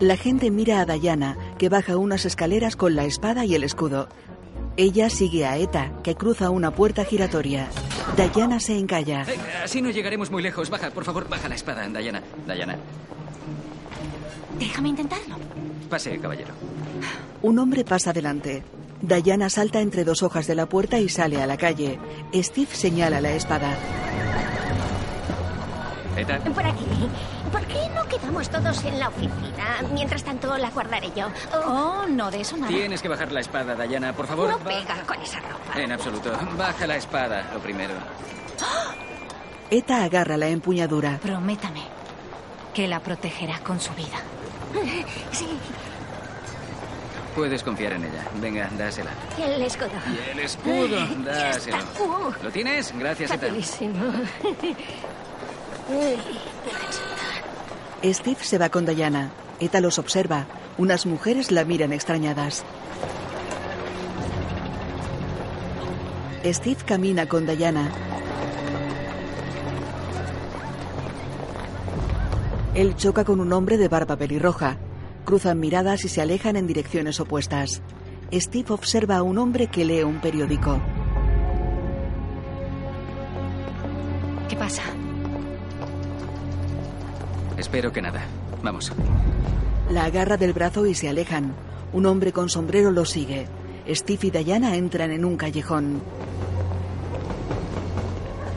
La gente mira a Diana, que baja unas escaleras con la espada y el escudo. Ella sigue a Eta, que cruza una puerta giratoria. Diana se encalla. Eh, así no llegaremos muy lejos. Baja, por favor, baja la espada, Diana. Diana, Déjame intentarlo. pase, caballero. Un hombre pasa delante. Diana salta entre dos hojas de la puerta y sale a la calle. Steve señala la espada. Eta, Por aquí. ¿Por qué no quedamos todos en la oficina? Mientras tanto, la guardaré yo. Oh, no, de eso nada. tienes que bajar la espada, Diana, por favor. No pega con esa ropa. En absoluto. Baja la espada, lo primero. Eta agarra la empuñadura. Prométame que la protegerá con su vida. Sí, Puedes confiar en ella. Venga, dásela. el escudo. Y el escudo, dáselo. Uh, ¿Lo tienes? Gracias, Eta. facilísimo. Uy, déjense. Steve se va con Diana. Eta los observa. Unas mujeres la miran extrañadas. Steve camina con Diana. Él choca con un hombre de barba pelirroja. Cruzan miradas y se alejan en direcciones opuestas. Steve observa a un hombre que lee un periódico. ¿Qué pasa? Espero que nada. Vamos. La agarra del brazo y se alejan. Un hombre con sombrero lo sigue. Steve y Diana entran en un callejón.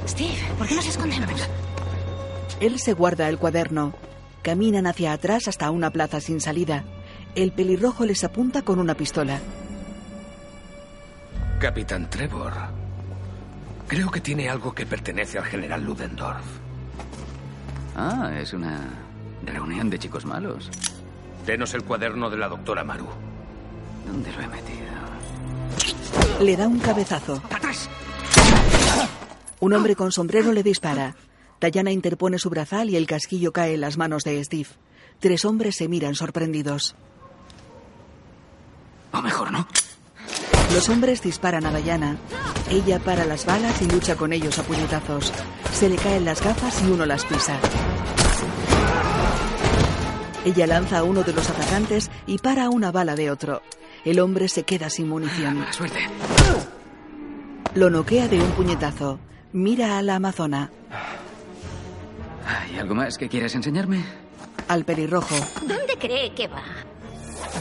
Steve, ¿por qué nos escondemos? Él se guarda el cuaderno. Caminan hacia atrás hasta una plaza sin salida. El pelirrojo les apunta con una pistola. Capitán Trevor. Creo que tiene algo que pertenece al general Ludendorff. Ah, es una reunión de chicos malos. Denos el cuaderno de la doctora Maru. ¿Dónde lo he metido? Le da un cabezazo. ¡Atrás! Un hombre con sombrero le dispara. Diana interpone su brazal y el casquillo cae en las manos de Steve. Tres hombres se miran sorprendidos. O mejor no. Los hombres disparan a Diana. Ella para las balas y lucha con ellos a puñetazos. Se le caen las gafas y uno las pisa. Ella lanza a uno de los atacantes y para una bala de otro. El hombre se queda sin munición. Suerte. Lo noquea de un puñetazo. Mira a la amazona. ¿Hay algo más que quieras enseñarme? Al pelirrojo. ¿Dónde cree que va?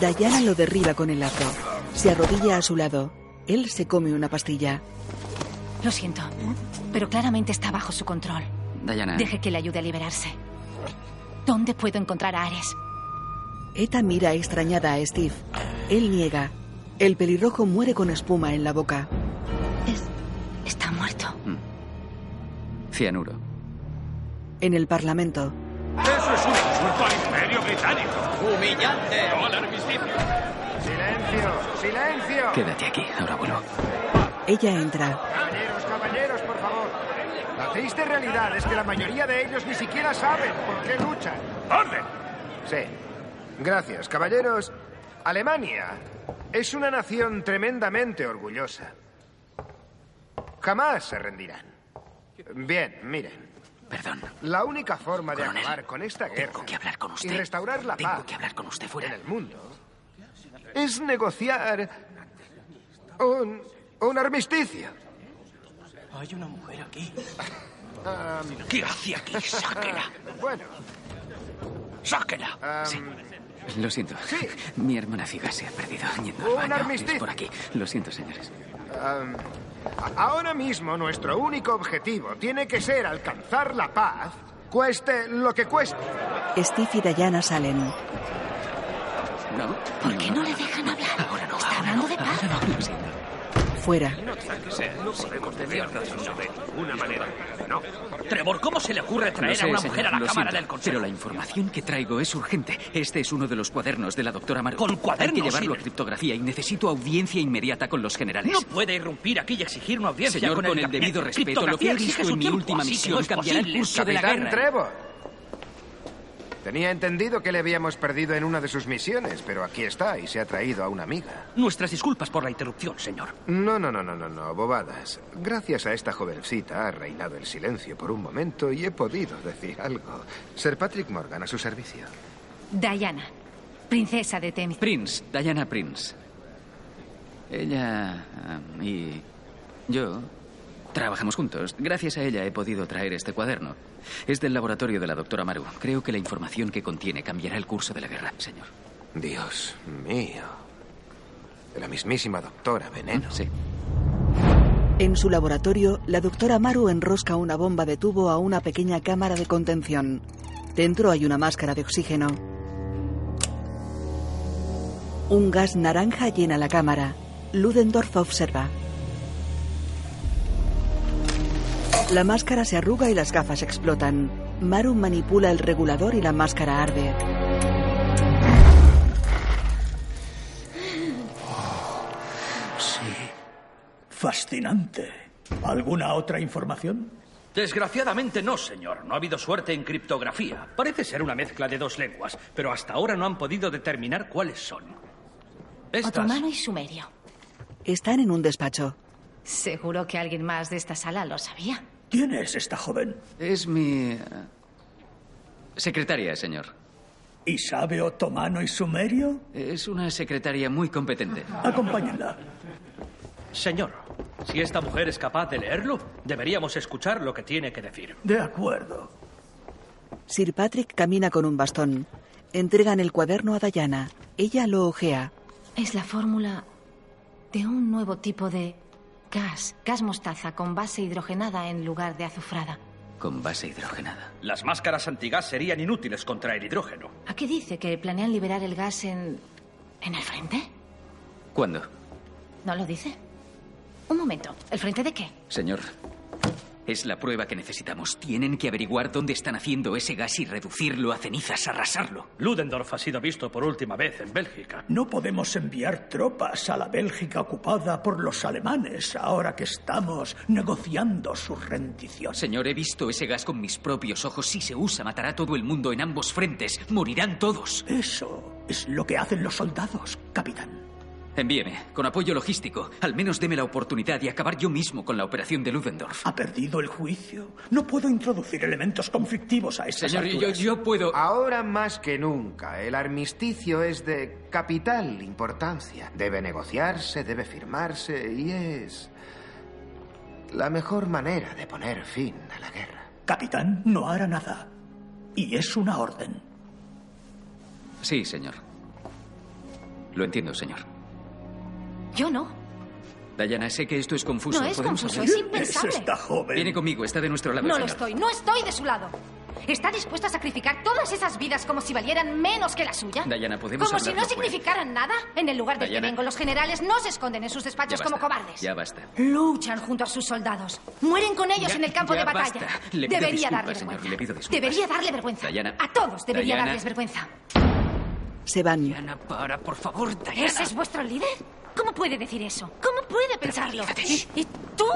Diana lo derriba con el lazo. Se arrodilla a su lado. Él se come una pastilla. Lo siento, pero claramente está bajo su control. Diana. Deje que le ayude a liberarse. ¿Dónde puedo encontrar a Ares? Eta mira extrañada a Steve. Él niega. El pelirrojo muere con espuma en la boca. Está muerto. Cianuro. En el Parlamento. Eso es un insulto al imperio británico. ¡Humillante! ¡Silencio! ¡Silencio! Quédate aquí, ahora vuelvo. Ella entra. Caballeros, caballeros, por favor. La triste realidad es que la mayoría de ellos ni siquiera saben por qué luchan. ¡Orden! Sí. Gracias, caballeros. Alemania es una nación tremendamente orgullosa. Jamás se rendirán. Bien, miren. Perdón. La única forma de Coronel, acabar con esta guerra Tengo que hablar con usted. y restaurar la Tengo paz que hablar con usted fuera. en el mundo es negociar un, un armisticio. Hay una mujer aquí. ¿Qué hace aquí? Sáquela. Bueno, Sáquela. Sí. Lo siento. Mi hermana ciega se ha perdido yendo al Un baño. armisticio. Es por aquí. Lo siento, señores. Ahora mismo nuestro único objetivo tiene que ser alcanzar la paz, cueste lo que cueste. Steve y Diana salen. No. ¿Por qué no le dejan hablar? Ahora no. Está ahora hablando no, de paz. ahora no. Fuera. No ninguna manera. No. Trevor, ¿cómo se le ocurre traer Lo sé, a una señor, mujer a la Cámara siento, del Consejo? Pero la información que traigo es urgente. Este es uno de los cuadernos de la doctora Maru. ¿Con Hay que cuadernos? llevarlo a criptografía y necesito audiencia inmediata con los generales. No puede irrumpir aquí y exigir una audiencia Señor, con, con el debido respeto, lo que he Criptografía visto en mi última misión no cambiará el curso de la guerra. Trevor. Tenía entendido que le habíamos perdido en una de sus misiones, pero aquí está y se ha traído a una amiga. Nuestras disculpas por la interrupción, señor. No, no, no, no, no, no, bobadas. Gracias a esta jovencita ha reinado el silencio por un momento y he podido decir algo. Sir Patrick Morgan a su servicio. Diana, princesa de Temis. Prince, Diana Prince. Ella ah, y yo trabajamos juntos. Gracias a ella he podido traer este cuaderno. Es del laboratorio de la doctora Maru. Creo que la información que contiene cambiará el curso de la guerra, señor. Dios mío. De la mismísima doctora Veneno. Sí. En su laboratorio, la doctora Maru enrosca una bomba de tubo a una pequeña cámara de contención. Dentro hay una máscara de oxígeno. Un gas naranja llena la cámara. Ludendorff observa. La máscara se arruga y las gafas explotan. Maru manipula el regulador y la máscara arde. Sí. Fascinante. ¿Alguna otra información? Desgraciadamente no, señor. No ha habido suerte en criptografía. Parece ser una mezcla de dos lenguas, pero hasta ahora no han podido determinar cuáles son. Estas... Otomano y sumerio. Están en un despacho. Seguro que alguien más de esta sala lo sabía. ¿Quién es esta joven? Es mi... eh, secretaria, señor. ¿Y sabe otomano y sumerio? Es una secretaria muy competente. Acompáñenla. Señor, si esta mujer es capaz de leerlo, deberíamos escuchar lo que tiene que decir. De acuerdo. Sir Patrick camina con un bastón. Entregan el cuaderno a Diana. Ella lo ojea. Es la fórmula de un nuevo tipo de gas, gas mostaza con base hidrogenada en lugar de azufrada. Con base hidrogenada. Las máscaras antigas serían inútiles contra el hidrógeno. ¿A qué dice que planean liberar el gas en... en el frente? ¿Cuándo? ¿No lo dice? Un momento. ¿El frente de qué? Señor, es la prueba que necesitamos. Tienen que averiguar dónde están haciendo ese gas y reducirlo a cenizas, arrasarlo. Ludendorff ha sido visto por última vez en Bélgica. No podemos enviar tropas a la Bélgica ocupada por los alemanes ahora que estamos negociando su rendición. Señor, he visto ese gas con mis propios ojos. Si se usa, matará a todo el mundo en ambos frentes. Morirán todos. Eso es lo que hacen los soldados, capitán. Envíeme, con apoyo logístico. Al menos deme la oportunidad de acabar yo mismo con la operación de Ludendorff. ¿Ha perdido el juicio? No puedo introducir elementos conflictivos a estas Señor, yo, yo puedo... Ahora más que nunca, el armisticio es de capital importancia. Debe negociarse, debe firmarse y es la mejor manera de poner fin a la guerra. Capitán, no hará nada. Y es una orden. Sí, señor. Lo entiendo, señor. Yo no. Diana, sé que esto es confuso. No es ¿Podemos confuso, hablar? es impensable. esta joven? Viene conmigo, está de nuestro lado, No lo estoy, no estoy de su lado. Está dispuesto a sacrificar todas esas vidas como si valieran menos que la suya. Diana, podemos Como si no significaran nada. En el lugar del que vengo, los generales no se esconden en sus despachos como cobardes. Ya basta. Luchan junto a sus soldados. Mueren con ellos Ya- en el campo ya de batalla. basta. Le pido Debería darle señor, vergüenza. le pido disculpas. Debería darle vergüenza. Diana. A todos debería Diana. darles vergüenza. Se van. Diana, para, por favor, Diana. ¿Ese es vuestro líder? ¿Cómo puede decir eso? ¿Cómo puede pensarlo? ¿Y, y tú?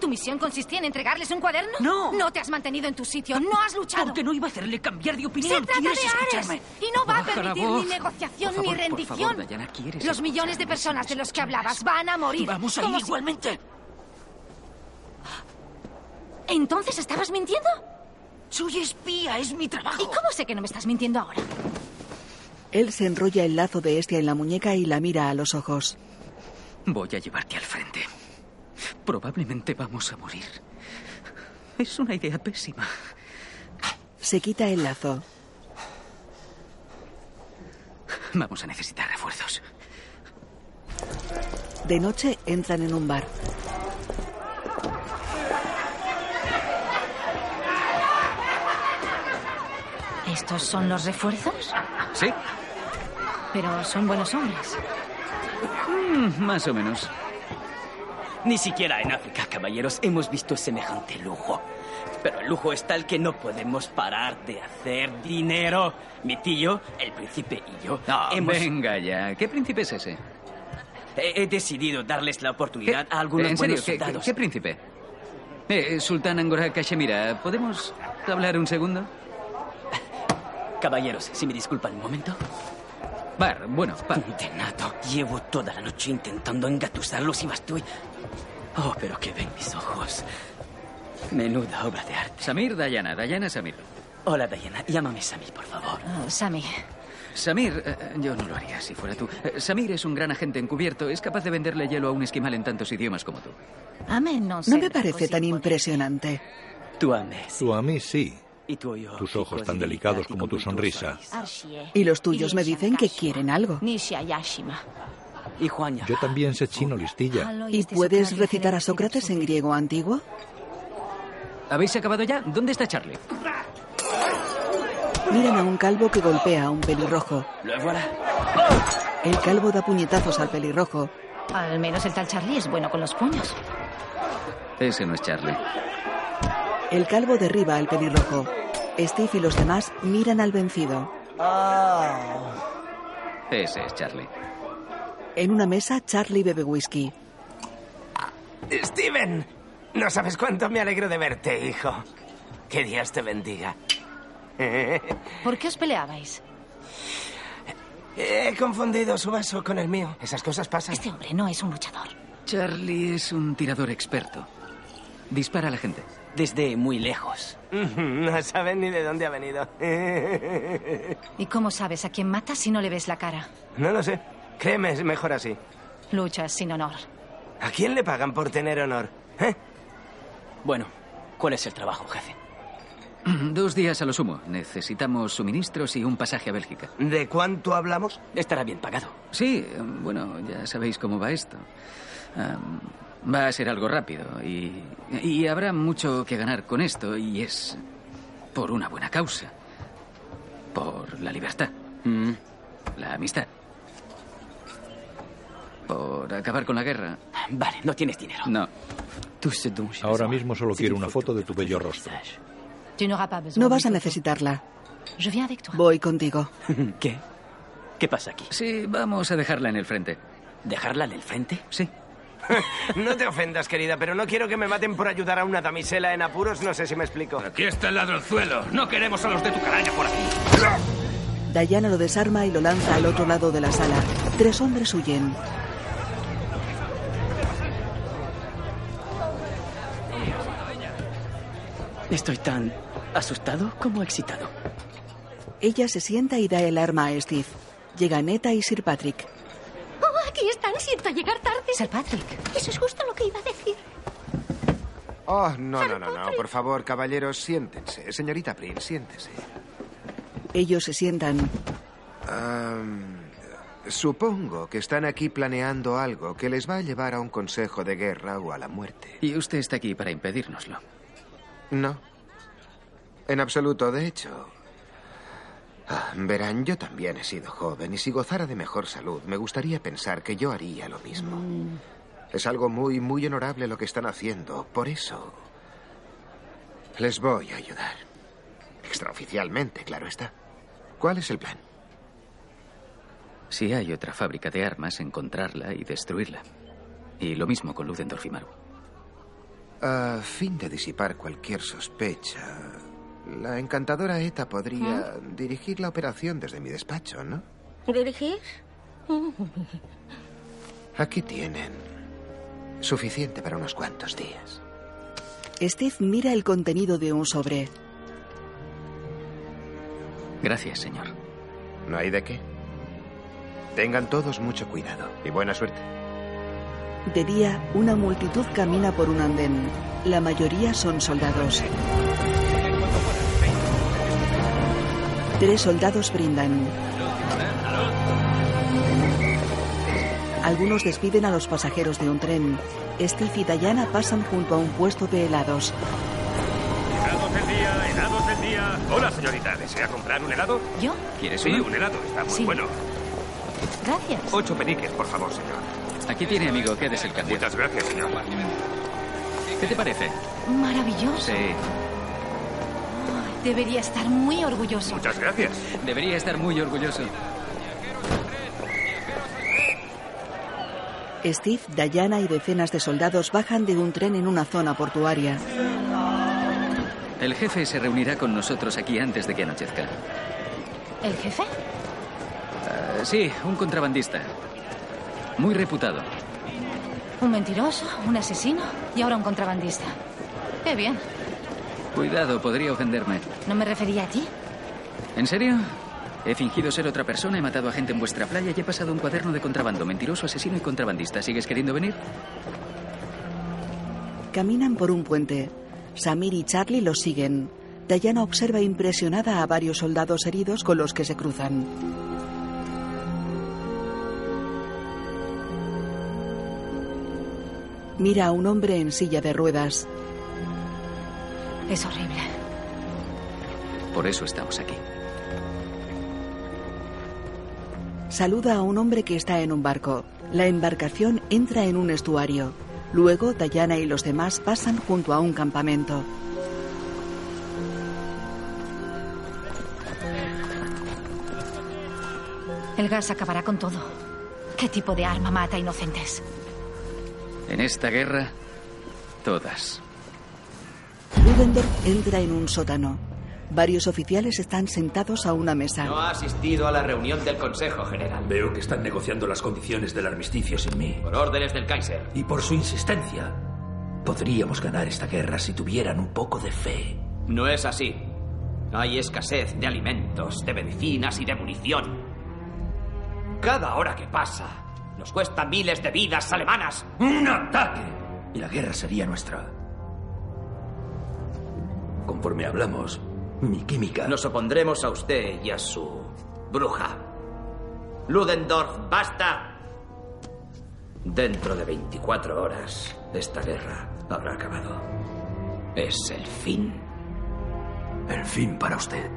¿Tu misión consistía en entregarles un cuaderno? No. No te has mantenido en tu sitio, no has luchado. Porque no iba a hacerle cambiar de Se opinión. trata de ¿Quieres Ares escucharme? y no va a Baja permitir ni negociación favor, ni rendición. Por favor, Diana, ¿quieres Los millones de personas de los que hablabas van a morir. Vamos a ir si- igualmente. ¿Entonces estabas mintiendo? Soy espía, es mi trabajo. ¿Y cómo sé que no me estás mintiendo ahora? Él se enrolla el lazo de Estia en la muñeca y la mira a los ojos. Voy a llevarte al frente. Probablemente vamos a morir. Es una idea pésima. Se quita el lazo. Vamos a necesitar refuerzos. De noche entran en un bar. ¿Estos son los refuerzos? ¿Sí? Pero son buenos hombres. Mm, más o menos. Ni siquiera en África, caballeros, hemos visto semejante lujo. Pero el lujo es tal que no podemos parar de hacer dinero. Mi tío, el príncipe y yo No, hemos... venga ya. ¿Qué príncipe es ese? He, he decidido darles la oportunidad a algunos ¿En serio? buenos ¿Qué, soldados. qué príncipe? Eh, Sultán Angora Kashemira, ¿podemos hablar un segundo? Caballeros, si me disculpan un momento. Bar, bueno, bar. Condenado. Llevo toda la noche intentando engatusarlos y estoy... Oh, pero que ven mis ojos. Menuda obra de arte. Samir, Dayana. Dayana, Samir. Hola, Diana. Llámame Sammy, por favor. Oh, Sammy. Samir, eh, yo no lo haría si fuera tú. Eh, Samir es un gran agente encubierto. Es capaz de venderle hielo a un esquimal en tantos idiomas como tú. A menos. No me parece tan impresionante. Tú a mí. Tú a mí sí. Tus ojos tan delicados como tu sonrisa. Y los tuyos me dicen que quieren algo. Yo también sé chino, listilla. ¿Y puedes recitar a Sócrates en griego antiguo? ¿Habéis acabado ya? ¿Dónde está Charlie? Miran a un calvo que golpea a un pelirrojo. El calvo da puñetazos al pelirrojo. Al menos el tal Charlie es bueno con los puños. Ese no es Charlie. El calvo derriba al pelirrojo. Steve y los demás miran al vencido. Ese es Charlie. En una mesa, Charlie bebe whisky. Steven, No sabes cuánto me alegro de verte, hijo. Que Dios te bendiga. ¿Por qué os peleabais? He confundido su vaso con el mío. Esas cosas pasan. Este hombre no es un luchador. Charlie es un tirador experto. Dispara a la gente. Desde muy lejos. No saben ni de dónde ha venido. ¿Y cómo sabes a quién matas si no le ves la cara? No lo sé. Créeme, es mejor así. Luchas sin honor. ¿A quién le pagan por tener honor? ¿Eh? Bueno, ¿cuál es el trabajo, jefe? Dos días a lo sumo. Necesitamos suministros y un pasaje a Bélgica. ¿De cuánto hablamos? Estará bien pagado. Sí, bueno, ya sabéis cómo va esto. Um, va a ser algo rápido y, y habrá mucho que ganar con esto y es por una buena causa. Por la libertad. Mm. La amistad. Por acabar con la guerra. Vale, no tienes dinero. No. Ahora mismo solo quiero una foto de tu bello rostro. No vas a necesitarla. Voy contigo. ¿Qué? ¿Qué pasa aquí? Sí, vamos a dejarla en el frente. ¿Dejarla en el frente? Sí. no te ofendas, querida, pero no quiero que me maten por ayudar a una damisela en apuros. No sé si me explico. Aquí está el ladronzuelo. No queremos a los de tu caraña por aquí. Diana lo desarma y lo lanza al otro lado de la sala. Tres hombres huyen. Estoy tan asustado como excitado. Ella se sienta y da el arma a Steve. Llega Neta y Sir Patrick. Oh, aquí están. Siento llegar tarde. Sir Patrick. Eso es justo lo que iba a decir. Oh, no, no, no, no. Por favor, caballeros, siéntense. Señorita Prince, siéntese. Ellos se sientan. Um, supongo que están aquí planeando algo que les va a llevar a un consejo de guerra o a la muerte. Y usted está aquí para impedírnoslo. No. En absoluto, de hecho. Ah, verán, yo también he sido joven y si gozara de mejor salud, me gustaría pensar que yo haría lo mismo. Es algo muy, muy honorable lo que están haciendo. Por eso. Les voy a ayudar. Extraoficialmente, claro está. ¿Cuál es el plan? Si hay otra fábrica de armas, encontrarla y destruirla. Y lo mismo con Ludendorff y Maru. A fin de disipar cualquier sospecha, la encantadora ETA podría dirigir la operación desde mi despacho, ¿no? ¿Dirigir? Aquí tienen. Suficiente para unos cuantos días. Steve mira el contenido de un sobre. Gracias, señor. No hay de qué. Tengan todos mucho cuidado y buena suerte. De día, una multitud camina por un andén. La mayoría son soldados. Tres soldados brindan. Algunos despiden a los pasajeros de un tren. Steve y Diana pasan junto a un puesto de helados. Helados del día, helados del día. Hola, señorita. ¿Desea comprar un helado? ¿Yo? ¿Quieres Sí, uno? un helado. Está muy Sí. bueno. Gracias. Ocho peniques, por favor, señor. Aquí tiene, amigo. Quédese el cambio. Muchas gracias, señor. ¿Qué te parece? Maravilloso. Sí. Debería estar muy orgulloso. Muchas gracias. Debería estar muy orgulloso. Steve, Diana y decenas de soldados bajan de un tren en una zona portuaria. El jefe se reunirá con nosotros aquí antes de que anochezca. ¿El jefe? Ah, sí, un contrabandista. Muy reputado. Un mentiroso, un asesino y ahora un contrabandista. Qué bien. Cuidado, podría ofenderme. ¿No me refería a ti? ¿En serio? He fingido ser otra persona, he matado a gente en vuestra playa y he pasado un cuaderno de contrabando. Mentiroso, asesino y contrabandista. ¿Sigues queriendo venir? Caminan por un puente. Samir y Charlie los siguen. Diana observa impresionada a varios soldados heridos con los que se cruzan. Mira a un hombre en silla de ruedas. Es horrible. Por eso estamos aquí. Saluda a un hombre que está en un barco. La embarcación entra en un estuario. Luego, Diana y los demás pasan junto a un campamento. El gas acabará con todo. ¿Qué tipo de arma mata inocentes? En esta guerra, todas. Ludendorff entra en un sótano. Varios oficiales están sentados a una mesa. No ha asistido a la reunión del Consejo General. Veo que están negociando las condiciones del armisticio sin mí. Por órdenes del Kaiser. Y por su insistencia. Podríamos ganar esta guerra si tuvieran un poco de fe. No es así. Hay escasez de alimentos, de medicinas y de munición. Cada hora que pasa nos cuesta miles de vidas alemanas. ¡Un ataque! Y la guerra sería nuestra. Conforme hablamos, mi química. Nos opondremos a usted y a su bruja. Ludendorff, basta. Dentro de 24 horas, esta guerra habrá acabado. Es el fin. El fin para usted.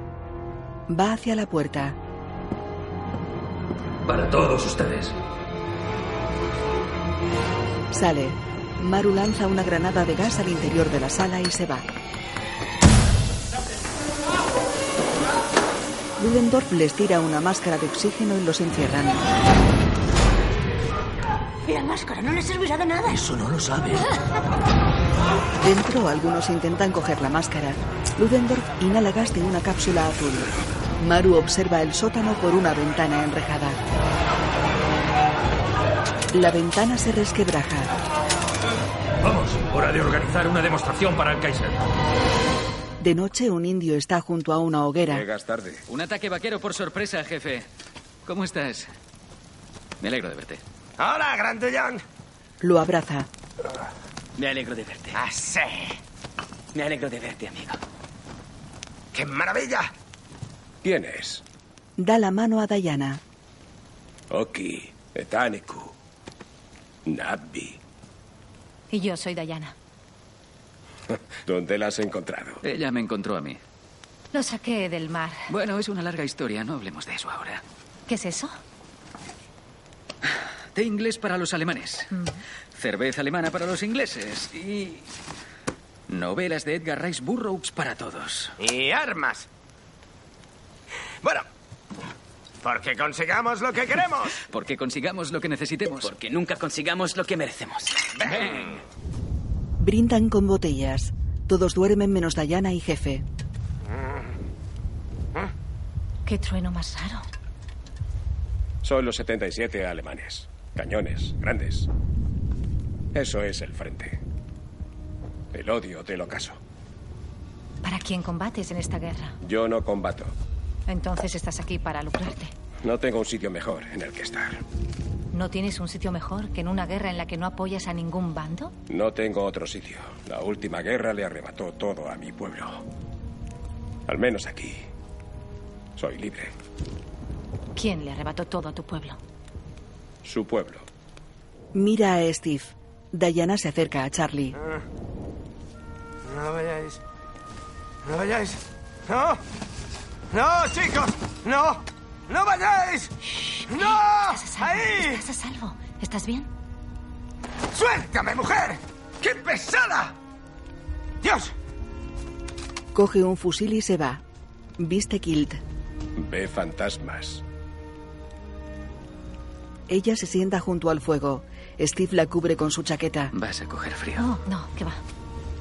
Va hacia la puerta. Para todos ustedes. Sale. Maru lanza una granada de gas al interior de la sala y se va. Ludendorff les tira una máscara de oxígeno y los encierran. La máscara no le servirá de nada. Eso no lo sabe. Dentro, algunos intentan coger la máscara. Ludendorff inhala gas de una cápsula azul. Maru observa el sótano por una ventana enrejada. La ventana se resquebraja. Vamos, hora de organizar una demostración para el Kaiser. De noche, un indio está junto a una hoguera. Llegas tarde. Un ataque vaquero por sorpresa, jefe. ¿Cómo estás? Me alegro de verte. Hola, grandullón. Lo abraza. Me alegro de verte. Ah, sí. Me alegro de verte, amigo. ¡Qué maravilla! ¿Quién es? Da la mano a Diana. Oki, Etaniku, Nabbi. Y yo soy Diana. ¿Dónde la has encontrado? Ella me encontró a mí. Lo saqué del mar. Bueno, es una larga historia, no hablemos de eso ahora. ¿Qué es eso? Té inglés para los alemanes. Mm. Cerveza alemana para los ingleses. Y. Novelas de Edgar Rice Burroughs para todos. Y armas. Bueno, porque consigamos lo que queremos. Porque consigamos lo que necesitemos. Porque nunca consigamos lo que merecemos. Ven. Brindan con botellas. Todos duermen menos Diana y jefe. Qué trueno más raro. Son los 77 alemanes. Cañones, grandes. Eso es el frente. El odio del ocaso. ¿Para quién combates en esta guerra? Yo no combato. Entonces estás aquí para lucrarte. No tengo un sitio mejor en el que estar. ¿No tienes un sitio mejor que en una guerra en la que no apoyas a ningún bando? No tengo otro sitio. La última guerra le arrebató todo a mi pueblo. Al menos aquí. Soy libre. ¿Quién le arrebató todo a tu pueblo? Su pueblo. Mira a Steve. Diana se acerca a Charlie. No vayáis. No vayáis. No. No, chicos. No. No vayáis. No. Estás a salvo. Ahí. Estás a salvo. ¿Estás bien? Suéltame, mujer. ¡Qué pesada! Dios. Coge un fusil y se va. Viste kilt. Ve fantasmas. Ella se sienta junto al fuego. Steve la cubre con su chaqueta. Vas a coger frío. No, no, ¿qué va?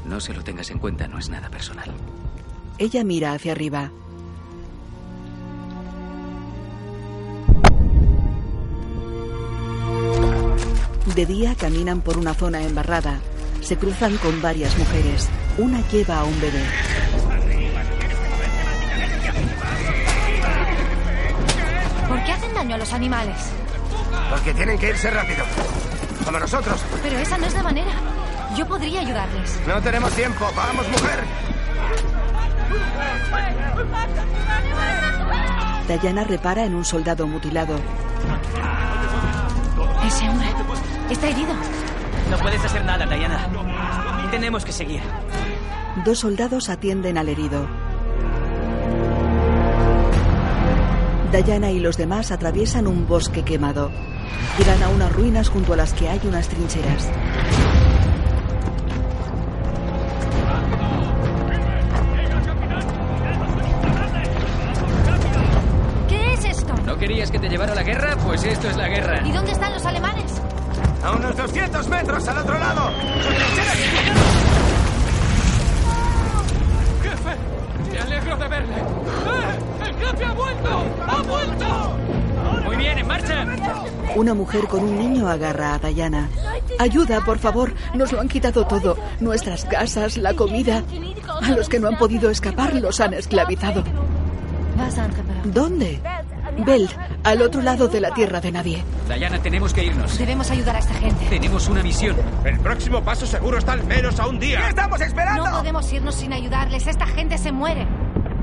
No se lo tengas en cuenta, no es nada personal. Ella mira hacia arriba. De día caminan por una zona embarrada. Se cruzan con varias mujeres. Una lleva a un bebé. ¿Por qué hacen daño a los animales? Porque tienen que irse rápido. Como nosotros. Pero esa no es la manera. Yo podría ayudarles. No tenemos tiempo. Vamos, mujer. Diana repara en un soldado mutilado. Ese hombre está herido. No puedes hacer nada, Diana. Tenemos que seguir. Dos soldados atienden al herido. Diana y los demás atraviesan un bosque quemado. Llegan a unas ruinas junto a las que hay unas trincheras. ¿Qué es esto? ¿No querías que te llevara a la guerra? Pues esto es la guerra. ¿Y dónde están los alemanes? A unos 200 metros al otro lado. Me alegro de verle. ¡Eh! ¡El jefe ha vuelto! ¡Ha vuelto! Muy bien, en marcha. Una mujer con un niño agarra a Dayana. Ayuda, por favor. Nos lo han quitado todo. Nuestras casas, la comida. A los que no han podido escapar los han esclavizado. ¿Dónde? Belt, al otro lado de la tierra de nadie. Diana, tenemos que irnos. Debemos ayudar a esta gente. Tenemos una misión. El próximo paso seguro está al menos a un día. ¿Qué estamos esperando? No podemos irnos sin ayudarles. Esta gente se muere.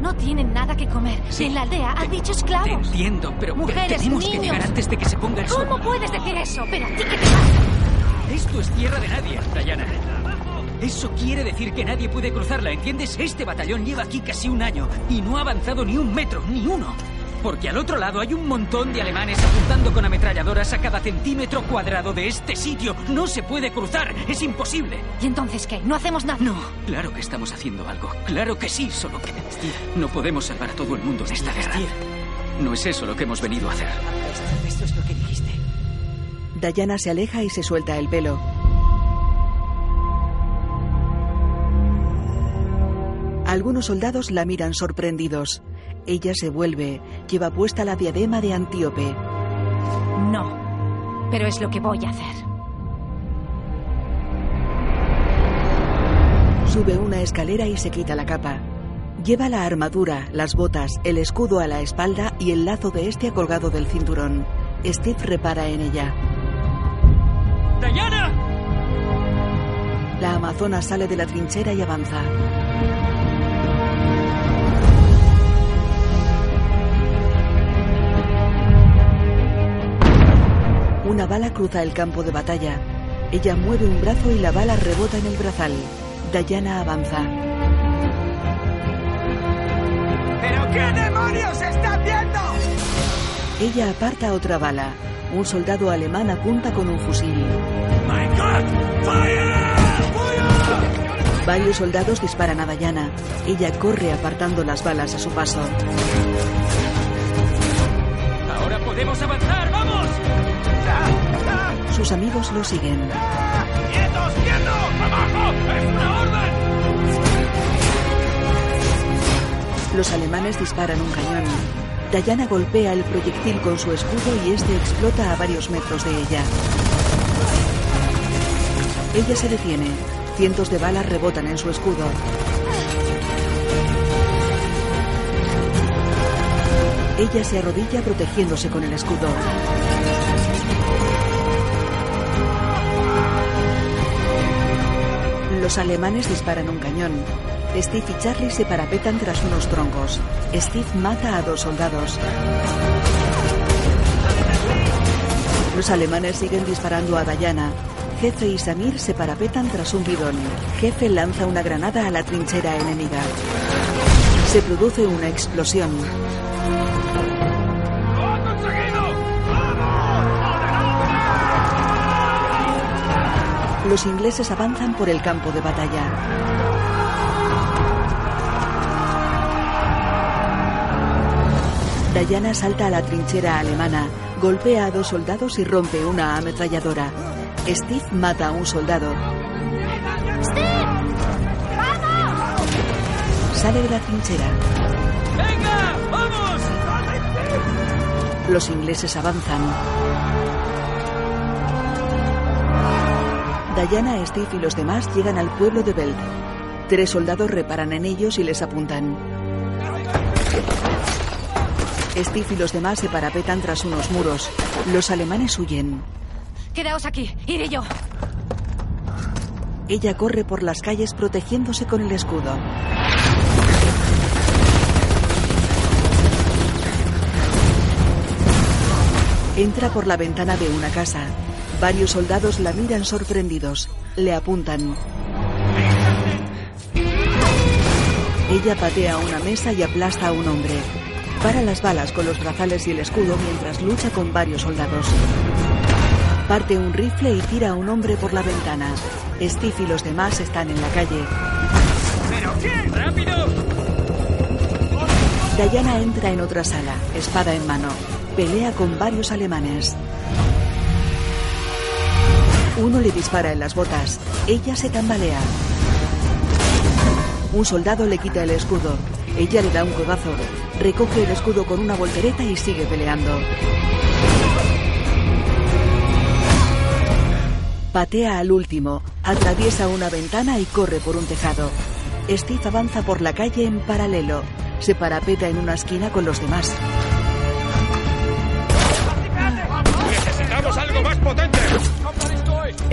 No tienen nada que comer. Sí. En la aldea han dicho esclavos. Te entiendo, pero, pero Mujeres, tenemos que niños. llegar antes de que se ponga el sol. ¿Cómo puedes decir eso? Pero a ti qué te pasa. Esto es tierra de nadie, Diana. Eso quiere decir que nadie puede cruzarla, ¿entiendes? Este batallón lleva aquí casi un año y no ha avanzado ni un metro, ni uno. Porque al otro lado hay un montón de alemanes apuntando con ametralladoras a cada centímetro cuadrado de este sitio. No se puede cruzar, es imposible. ¿Y entonces qué? ¿No hacemos nada? No, claro que estamos haciendo algo. Claro que sí, solo que no podemos salvar a todo el mundo en esta guerra. No es eso lo que hemos venido a hacer. Esto es lo que dijiste. Dayana se aleja y se suelta el pelo. Algunos soldados la miran sorprendidos. Ella se vuelve, lleva puesta la diadema de Antíope. No. Pero es lo que voy a hacer. Sube una escalera y se quita la capa. Lleva la armadura, las botas, el escudo a la espalda y el lazo de este ha colgado del cinturón. Steve repara en ella. ¡Diana! La amazona sale de la trinchera y avanza. Una bala cruza el campo de batalla. Ella mueve un brazo y la bala rebota en el brazal. Dayana avanza. ¿Pero qué demonios está haciendo? Ella aparta otra bala. Un soldado alemán apunta con un fusil. ¡My God! ¡Fire! Varios soldados disparan a Dayana. Ella corre apartando las balas a su paso. Ahora podemos avanzar, ¡vamos! Sus amigos lo siguen. ¡Quietos, quietos! ¡Abajo! ¡Es una orden! Los alemanes disparan un cañón. Dayana golpea el proyectil con su escudo y este explota a varios metros de ella. Ella se detiene. Cientos de balas rebotan en su escudo. Ella se arrodilla protegiéndose con el escudo. Los alemanes disparan un cañón. Steve y Charlie se parapetan tras unos troncos. Steve mata a dos soldados. Los alemanes siguen disparando a Dayana. Jefe y Samir se parapetan tras un bidón. Jefe lanza una granada a la trinchera enemiga. Se produce una explosión. Los ingleses avanzan por el campo de batalla. Dayana salta a la trinchera alemana, golpea a dos soldados y rompe una ametralladora. Steve mata a un soldado. Sale de la trinchera. ¡Venga! ¡Vamos! Los ingleses avanzan. Diana, Steve y los demás llegan al pueblo de Belt. Tres soldados reparan en ellos y les apuntan. Steve y los demás se parapetan tras unos muros. Los alemanes huyen. Quedaos aquí. Iré yo. Ella corre por las calles protegiéndose con el escudo. Entra por la ventana de una casa. Varios soldados la miran sorprendidos. Le apuntan. Ella patea una mesa y aplasta a un hombre. Para las balas con los brazales y el escudo mientras lucha con varios soldados. Parte un rifle y tira a un hombre por la ventana. Steve y los demás están en la calle. ¿Pero quién? ¡Rápido! Diana entra en otra sala, espada en mano. Pelea con varios alemanes. Uno le dispara en las botas. Ella se tambalea. Un soldado le quita el escudo. Ella le da un codazo, recoge el escudo con una voltereta y sigue peleando. Patea al último, atraviesa una ventana y corre por un tejado. Steve avanza por la calle en paralelo. Se parapeta en una esquina con los demás.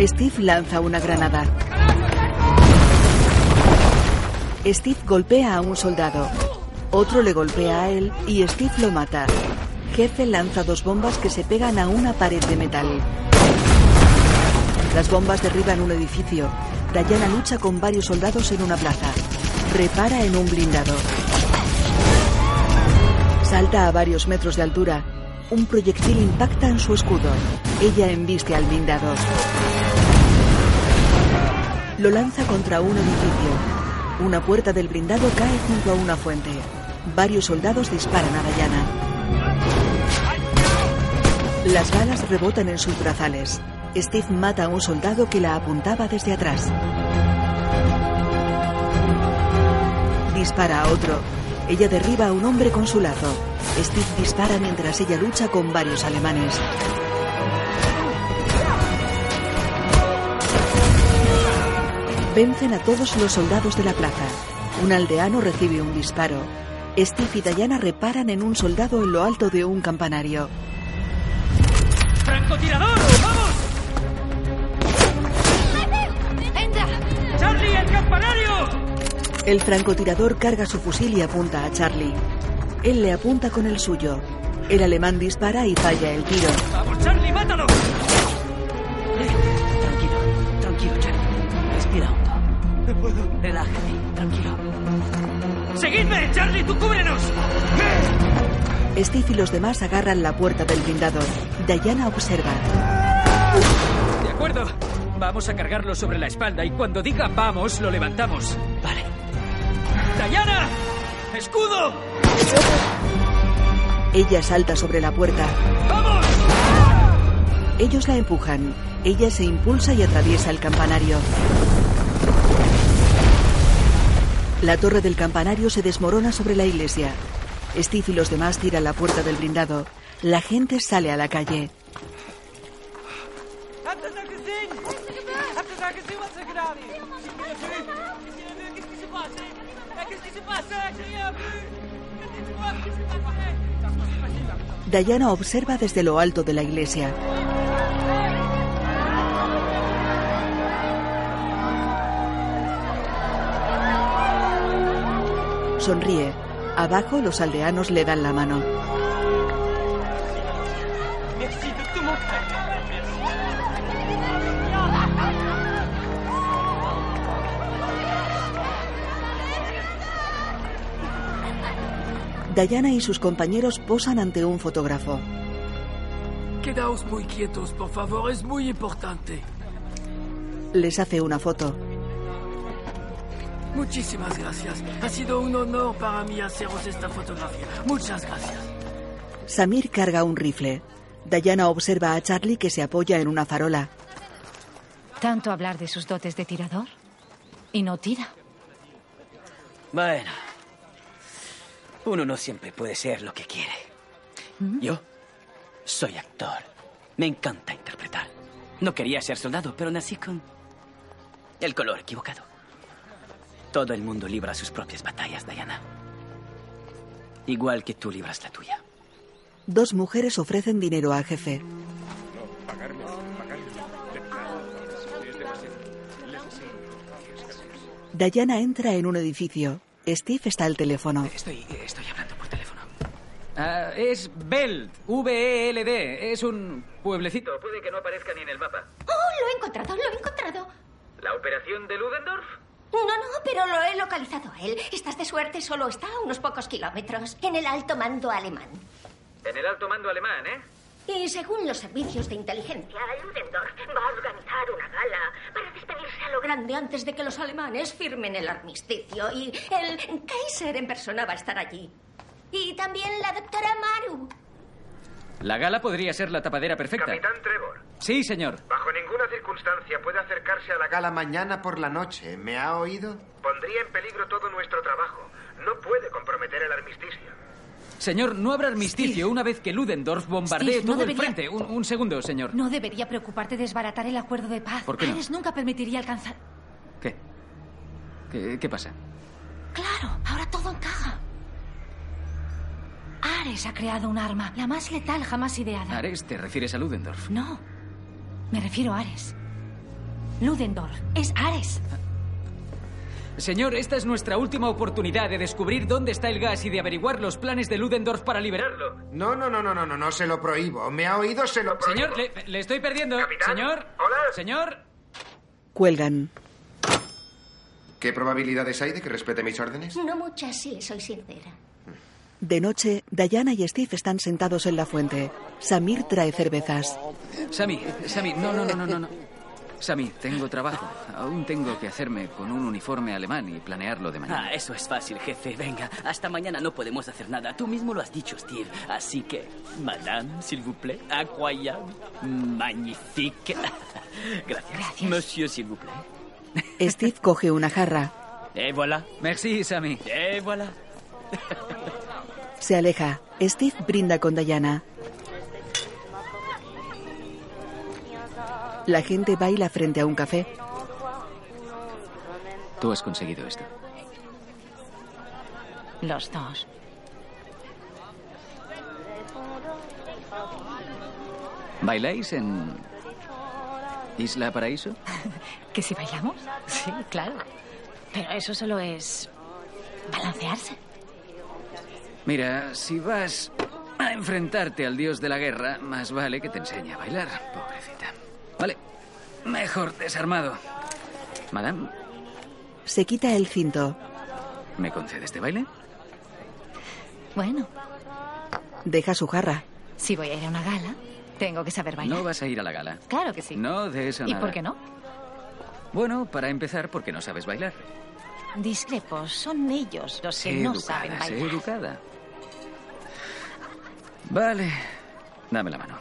Steve lanza una granada. Steve golpea a un soldado. Otro le golpea a él y Steve lo mata. Jefe lanza dos bombas que se pegan a una pared de metal. Las bombas derriban un edificio. Diana lucha con varios soldados en una plaza. Repara en un blindado. Salta a varios metros de altura. Un proyectil impacta en su escudo. Ella embiste al blindado. Lo lanza contra un edificio. Una puerta del blindado cae junto a una fuente. Varios soldados disparan a Diana. Las balas rebotan en sus brazales. Steve mata a un soldado que la apuntaba desde atrás. Dispara a otro. Ella derriba a un hombre con su lazo. Steve dispara mientras ella lucha con varios alemanes. Vencen a todos los soldados de la plaza. Un aldeano recibe un disparo. Steve y Diana reparan en un soldado en lo alto de un campanario. ¡Francotirador! ¡Vamos! ¡Entra! ¡Charlie, el campanario! El francotirador carga su fusil y apunta a Charlie. Él le apunta con el suyo. El alemán dispara y falla el tiro. ¡Vamos, Charlie, mátalo! ¡Seguidme! ¡Charlie, tú cúbrenos! Steve y los demás agarran la puerta del blindado. Diana observa. De acuerdo. Vamos a cargarlo sobre la espalda y cuando diga vamos, lo levantamos. Vale. ¡Diana! ¡Escudo! Ella salta sobre la puerta. ¡Vamos! Ellos la empujan. Ella se impulsa y atraviesa el campanario. La torre del campanario se desmorona sobre la iglesia. Steve y los demás tiran la puerta del blindado. La gente sale a la calle. Diana observa desde lo alto de la iglesia. Sonríe. Abajo los aldeanos le dan la mano. Diana y sus compañeros posan ante un fotógrafo. Quedaos muy quietos, por favor, es muy importante. Les hace una foto. Muchísimas gracias. Ha sido un honor para mí haceros esta fotografía. Muchas gracias. Samir carga un rifle. Diana observa a Charlie que se apoya en una farola. Tanto hablar de sus dotes de tirador y no tira. Bueno. Uno no siempre puede ser lo que quiere. Yo soy actor. Me encanta interpretar. No quería ser soldado, pero nací con el color equivocado. Todo el mundo libra sus propias batallas, Diana. Igual que tú libras la tuya. Dos mujeres ofrecen dinero al jefe. Diana entra en un edificio. Steve está al teléfono. Estoy, estoy hablando por teléfono. Ah, es Beld, V-E-L-D. Es un pueblecito. Puede que no aparezca ni en el mapa. ¡Oh, lo he encontrado, lo he encontrado! ¿La operación de Ludendorff? No, no, pero lo he localizado a él. Estás de suerte, solo está a unos pocos kilómetros, en el alto mando alemán. En el alto mando alemán, ¿eh? Y según los servicios de inteligencia, Ludendorff va a organizar una gala para despedirse a lo grande antes de que los alemanes firmen el armisticio. Y el Kaiser en persona va a estar allí. Y también la doctora Maru. La gala podría ser la tapadera perfecta. Capitán Trevor, Sí, señor. bajo ninguna circunstancia puede acercarse a la gala mañana por la noche. ¿Me ha oído? Pondría en peligro todo nuestro trabajo. no puede comprometer el armisticio. Señor, no habrá armisticio una vez que Ludendorff bombardee Steve, no todo el frente. Un, un segundo, señor. No debería preocuparte desbaratar el acuerdo de paz. ¿Por qué no? Ares nunca permitiría alcanzar. ¿Qué? ¿Qué, qué pasa? Claro, ahora todo encaja. Ares ha creado un arma, la más letal jamás ideada. Ares, ¿te refieres a Ludendorff? No, me refiero a Ares. Ludendorff es Ares. Señor, esta es nuestra última oportunidad de descubrir dónde está el gas y de averiguar los planes de Ludendorff para liberarlo. No, no, no, no, no, no, no se lo prohíbo. ¿Me ha oído? Se lo prohíbo. Señor, le, le estoy perdiendo. Señor. Hola. Señor. Cuelgan. ¿Qué probabilidades hay de que respete mis órdenes? No muchas, si le soy sincera. De noche, Diana y Steve están sentados en la fuente. Samir trae cervezas. Sammy, Sammy, no, no, no, no, no. Sammy, tengo trabajo. Aún tengo que hacerme con un uniforme alemán y planearlo de mañana. Ah, eso es fácil, jefe. Venga, hasta mañana no podemos hacer nada. Tú mismo lo has dicho, Steve. Así que, madame, s'il vous plaît, incroyable, magnifique. Gracias. Monsieur, s'il vous plaît. Steve coge una jarra. Et voilà. Merci, Sammy. Et voilà. Se aleja. Steve brinda con Diana. La gente baila frente a un café. Tú has conseguido esto. Los dos. ¿Bailáis en Isla Paraíso? ¿Que si bailamos? Sí, claro. Pero eso solo es balancearse. Mira, si vas a enfrentarte al dios de la guerra, más vale que te enseñe a bailar, pobrecita. Vale, mejor desarmado. Madame, Se quita el cinto. ¿me concede este baile? Bueno, Deja su jarra. si voy a ir a una gala, tengo que saber bailar. No vas a ir a la gala. Claro que sí. No de eso ¿Y nada. por qué no? Bueno, para empezar, porque no sabes bailar. Discrepos, son ellos los que Sé no educada, saben sé bailar. educada. Vale, dame la mano.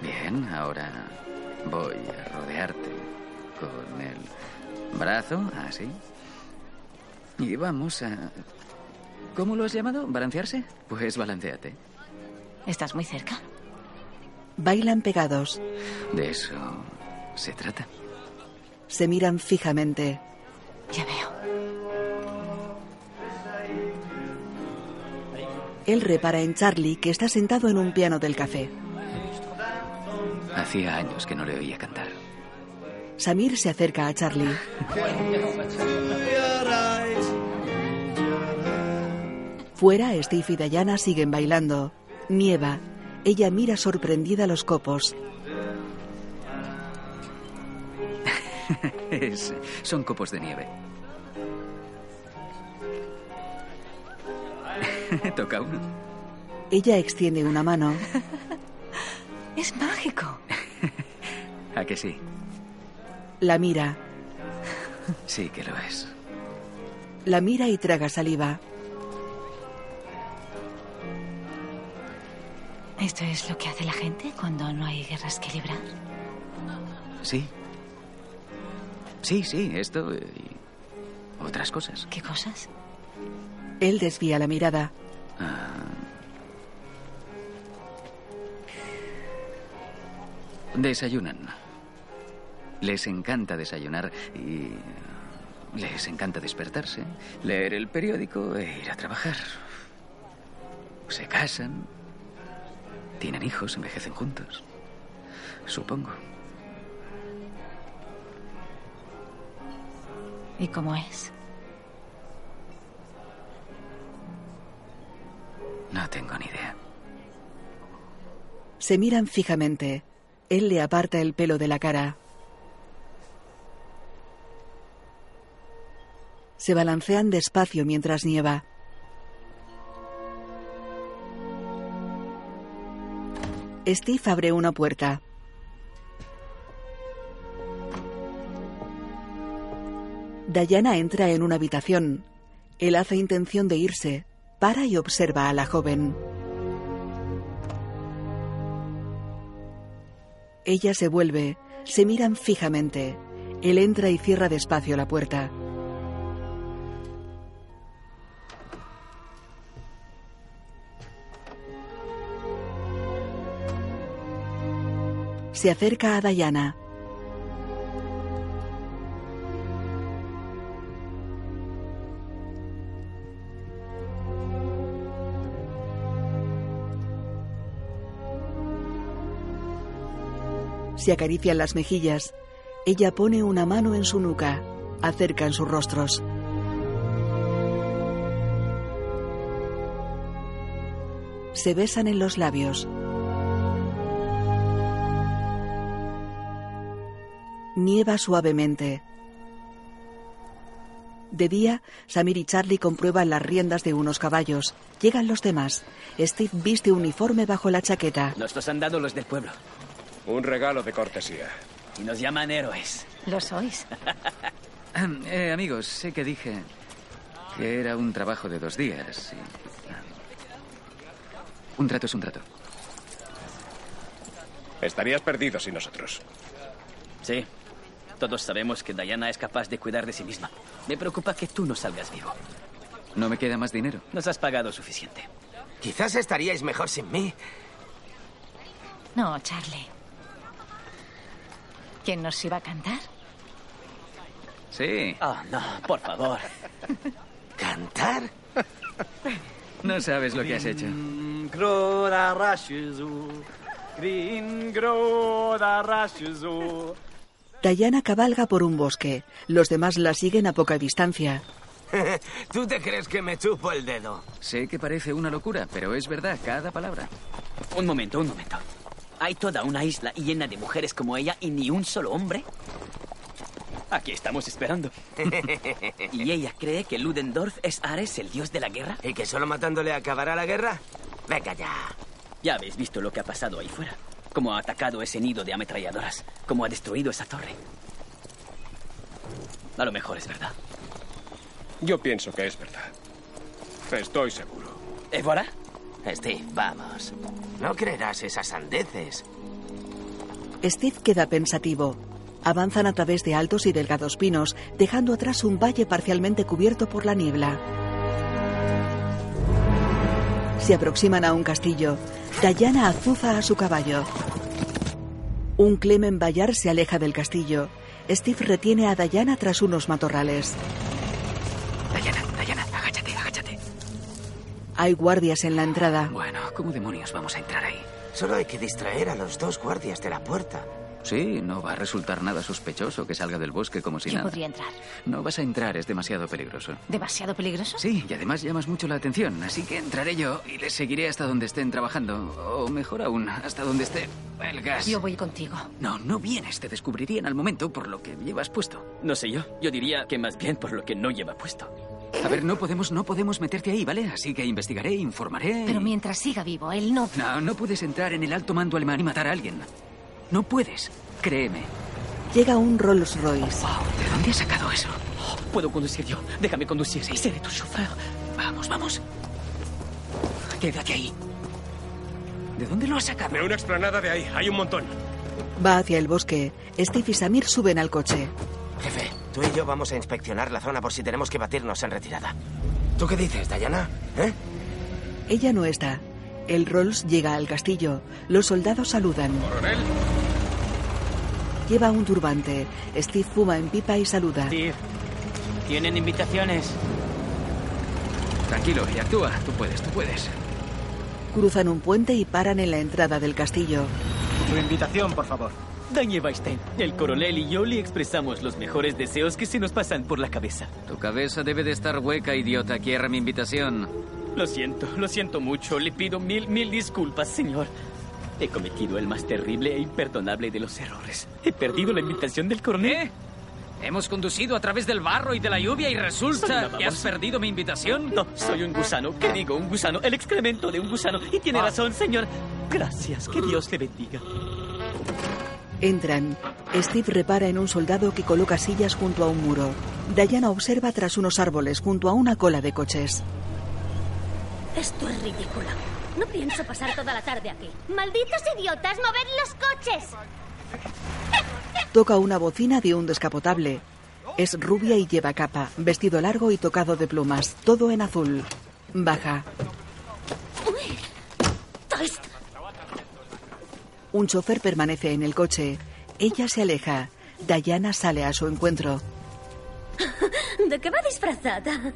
Bien, ahora voy a rodearte con el brazo, así. Y vamos a... ¿Cómo lo has llamado? ¿Balancearse? Pues balanceate. ¿Estás muy cerca? Bailan pegados. De eso se trata. Se miran fijamente. Ya veo. Él repara en Charlie, que está sentado en un piano del café. Hacía años que no le oía cantar. Samir se acerca a Charlie. Fuera, Steve y Diana siguen bailando. Nieva. Ella mira sorprendida los copos. Es- son copos de nieve. Toca uno. Ella extiende una mano. Es mágico. ¿A que sí? La mira. Sí que lo es. La mira y traga saliva. ¿Esto es lo que hace la gente cuando no hay guerras que librar? Sí. Sí, sí, esto y otras cosas. ¿Qué cosas? Él desvía la mirada. Ah. Desayunan. Les encanta desayunar y les encanta despertarse, leer el periódico e ir a trabajar. Se casan, tienen hijos, envejecen juntos. Supongo. ¿Y cómo es? No tengo ni idea. Se miran fijamente. Él le aparta el pelo de la cara. Se balancean despacio mientras nieva. Steve abre una puerta. Diana entra en una habitación. Él hace intención de irse para y observa a la joven. Ella se vuelve, se miran fijamente. Él entra y cierra despacio la puerta. Se acerca a Dayana. Se acarician las mejillas. Ella pone una mano en su nuca. Acercan sus rostros. Se besan en los labios. Nieva suavemente. De día, Samir y Charlie comprueban las riendas de unos caballos. Llegan los demás. Steve viste uniforme bajo la chaqueta. Nos han dado los del pueblo. Un regalo de cortesía. Y nos llaman héroes. Lo sois. eh, amigos, sé que dije que era un trabajo de dos días. y- Un trato es un trato. Estarías perdido sin nosotros. Sí. Todos sabemos que Diana es capaz de cuidar de sí misma. Me preocupa que tú no salgas vivo. ¿No me queda más dinero? Nos has pagado suficiente. Quizás estaríais mejor sin mí. No, Charlie. ¿Quién nos iba a cantar? Sí. Oh, no, por favor. ¿Cantar? No sabes lo que has hecho. Diana cabalga por un bosque. Los demás la siguen a poca distancia. ¿Tú te crees que me chupo el dedo? Sé que parece una locura, pero es verdad, cada palabra. Un momento, un momento. ¿Hay toda una isla llena de mujeres como ella y ni un solo hombre? Aquí estamos esperando. ¿Y ella cree que Ludendorff es Ares, el dios de la guerra? ¿Y que solo matándole acabará la guerra? Venga ya. Ya habéis visto lo que ha pasado ahí fuera. Cómo ha atacado ese nido de ametralladoras. Cómo ha destruido esa torre. A lo mejor es verdad. Yo pienso que es verdad. Estoy seguro. ¿Évora? Steve, vamos. No creerás esas sandeces. Steve queda pensativo. Avanzan a través de altos y delgados pinos, dejando atrás un valle parcialmente cubierto por la niebla. Se aproximan a un castillo. Diana azuza a su caballo. Un Clemen Bayard se aleja del castillo. Steve retiene a Diana tras unos matorrales. Hay guardias en la entrada. Bueno, ¿cómo demonios vamos a entrar ahí? Solo hay que distraer a los dos guardias de la puerta. Sí, no va a resultar nada sospechoso que salga del bosque como si Yo nada. podría entrar. No vas a entrar, es demasiado peligroso. ¿Demasiado peligroso? Sí, y además llamas mucho la atención, así que entraré yo y les seguiré hasta donde estén trabajando. O mejor aún, hasta donde esté el gas. Yo voy contigo. No, no vienes, te descubrirían al momento por lo que llevas puesto. No sé yo. Yo diría que más bien por lo que no lleva puesto. A ver, no podemos, no podemos meterte ahí, ¿vale? Así que investigaré, informaré. Pero mientras siga vivo, él no... No, no puedes entrar en el alto mando alemán y matar a alguien. No puedes, créeme. Llega un Rolls Royce. ¿De dónde has sacado eso? Puedo conducir yo. Déjame conducir. Seré tu chofer. Vamos, vamos. Quédate ahí. ¿De dónde lo has sacado? De una explanada de ahí. Hay un montón. Va hacia el bosque. Steve y Samir suben al coche. Jefe, tú y yo vamos a inspeccionar la zona por si tenemos que batirnos en retirada. ¿Tú qué dices, Diana? ¿Eh? Ella no está. El Rolls llega al castillo. Los soldados saludan. Coronel. Lleva un turbante. Steve fuma en pipa y saluda. Steve, ¿tienen invitaciones? Tranquilo y actúa. Tú puedes, tú puedes. Cruzan un puente y paran en la entrada del castillo. Tu invitación, por favor. Daniel Weinstein, el coronel y yo le expresamos los mejores deseos que se nos pasan por la cabeza. Tu cabeza debe de estar hueca, idiota. Quiere mi invitación. Lo siento, lo siento mucho. Le pido mil, mil disculpas, señor. He cometido el más terrible e imperdonable de los errores. He perdido la invitación del coronel. Hemos conducido a través del barro y de la lluvia y resulta que has perdido mi invitación. No, soy un gusano. ¿Qué digo? Un gusano. El excremento de un gusano. Y tiene Ah. razón, señor. Gracias. Que Dios le bendiga. Entran. Steve repara en un soldado que coloca sillas junto a un muro. Diana observa tras unos árboles junto a una cola de coches. Esto es ridículo. No pienso pasar toda la tarde aquí. ¡Malditos idiotas! ¡Moved los coches! Toca una bocina de un descapotable. Es rubia y lleva capa, vestido largo y tocado de plumas, todo en azul. Baja. Un chofer permanece en el coche. Ella se aleja. Diana sale a su encuentro. ¿De qué va disfrazada?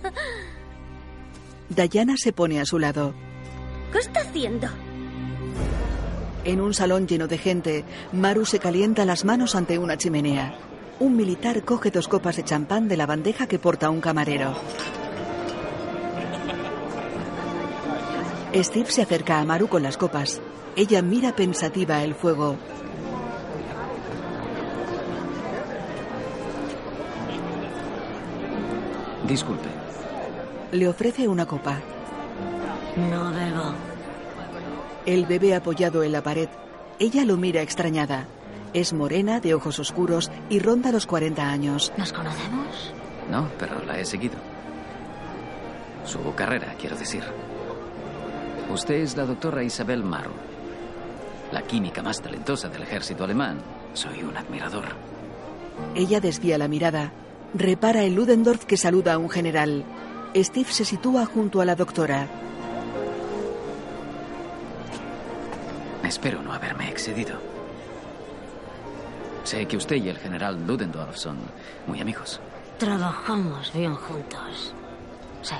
Diana se pone a su lado. ¿Qué está haciendo? En un salón lleno de gente, Maru se calienta las manos ante una chimenea. Un militar coge dos copas de champán de la bandeja que porta un camarero. Steve se acerca a Maru con las copas. Ella mira pensativa el fuego. Disculpe. Le ofrece una copa. No bebo. Él bebe apoyado en la pared. Ella lo mira extrañada. Es morena, de ojos oscuros y ronda los 40 años. ¿Nos conocemos? No, pero la he seguido. Su carrera, quiero decir. Usted es la doctora Isabel Maru, la química más talentosa del ejército alemán. Soy un admirador. Ella desvía la mirada. Repara en Ludendorff que saluda a un general. Steve se sitúa junto a la doctora. Espero no haberme excedido. Sé que usted y el general Ludendorff son muy amigos, Trabajamos bien juntos. Sí.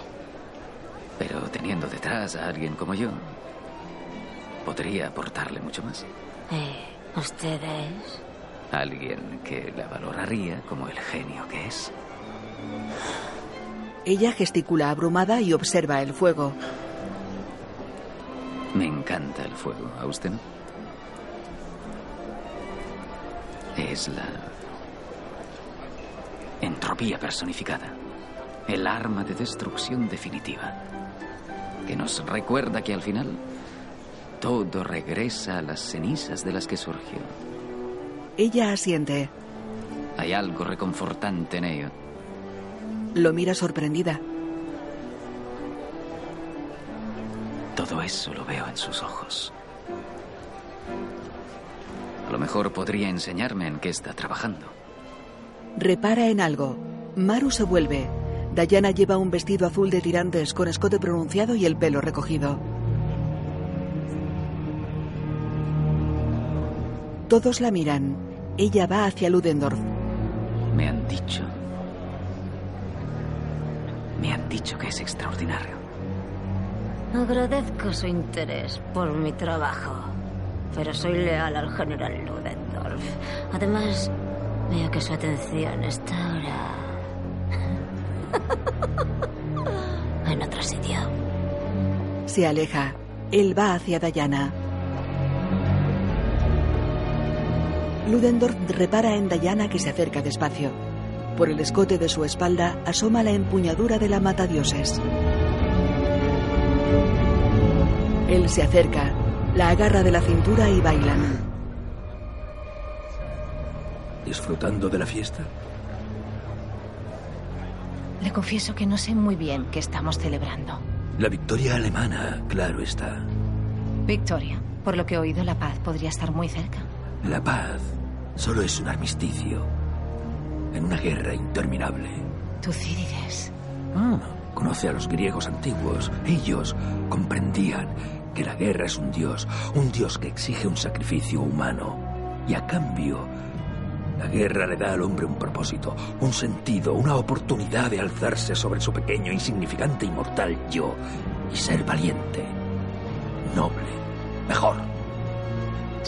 pero teniendo detrás a alguien como yo, podría aportarle mucho más. ¿Y ustedes? Alguien que la valoraría como el genio que es. Ella gesticula abrumada y observa el fuego. Me encanta el fuego, ¿a usted no? Es la entropía personificada, el arma de destrucción definitiva, que nos recuerda que al final todo regresa a las cenizas de las que surgió. Ella asiente. Hay algo reconfortante en ello. Lo mira sorprendida. Todo eso lo veo en sus ojos. A lo mejor podría enseñarme en qué está trabajando. Repara en algo. Maru se vuelve. Diana lleva un vestido azul de tirantes con escote pronunciado y el pelo recogido. Todos la miran. Ella va hacia Ludendorff. Me han dicho. Me han dicho que es extraordinario. Agradezco su interés por mi trabajo, pero soy leal al general Ludendorff. Además, veo que su atención está ahora en otro sitio. Se aleja. Él va hacia Diana. Ludendorff repara en Diana que se acerca despacio. Por el escote de su espalda asoma la empuñadura de la matadioses. Él se acerca, la agarra de la cintura y bailan. ¿Disfrutando de la fiesta? Le confieso que no sé muy bien qué estamos celebrando. La victoria alemana, claro está. Victoria. Por lo que he oído, la paz podría estar muy cerca. La paz solo es un armisticio en una guerra interminable. Tucídides. Ah, conoce a los griegos antiguos. Ellos comprendían que la guerra es un dios, un dios que exige un sacrificio humano. Y a cambio, la guerra le da al hombre un propósito, un sentido, una oportunidad de alzarse sobre su pequeño, insignificante y mortal yo y ser valiente, noble, mejor.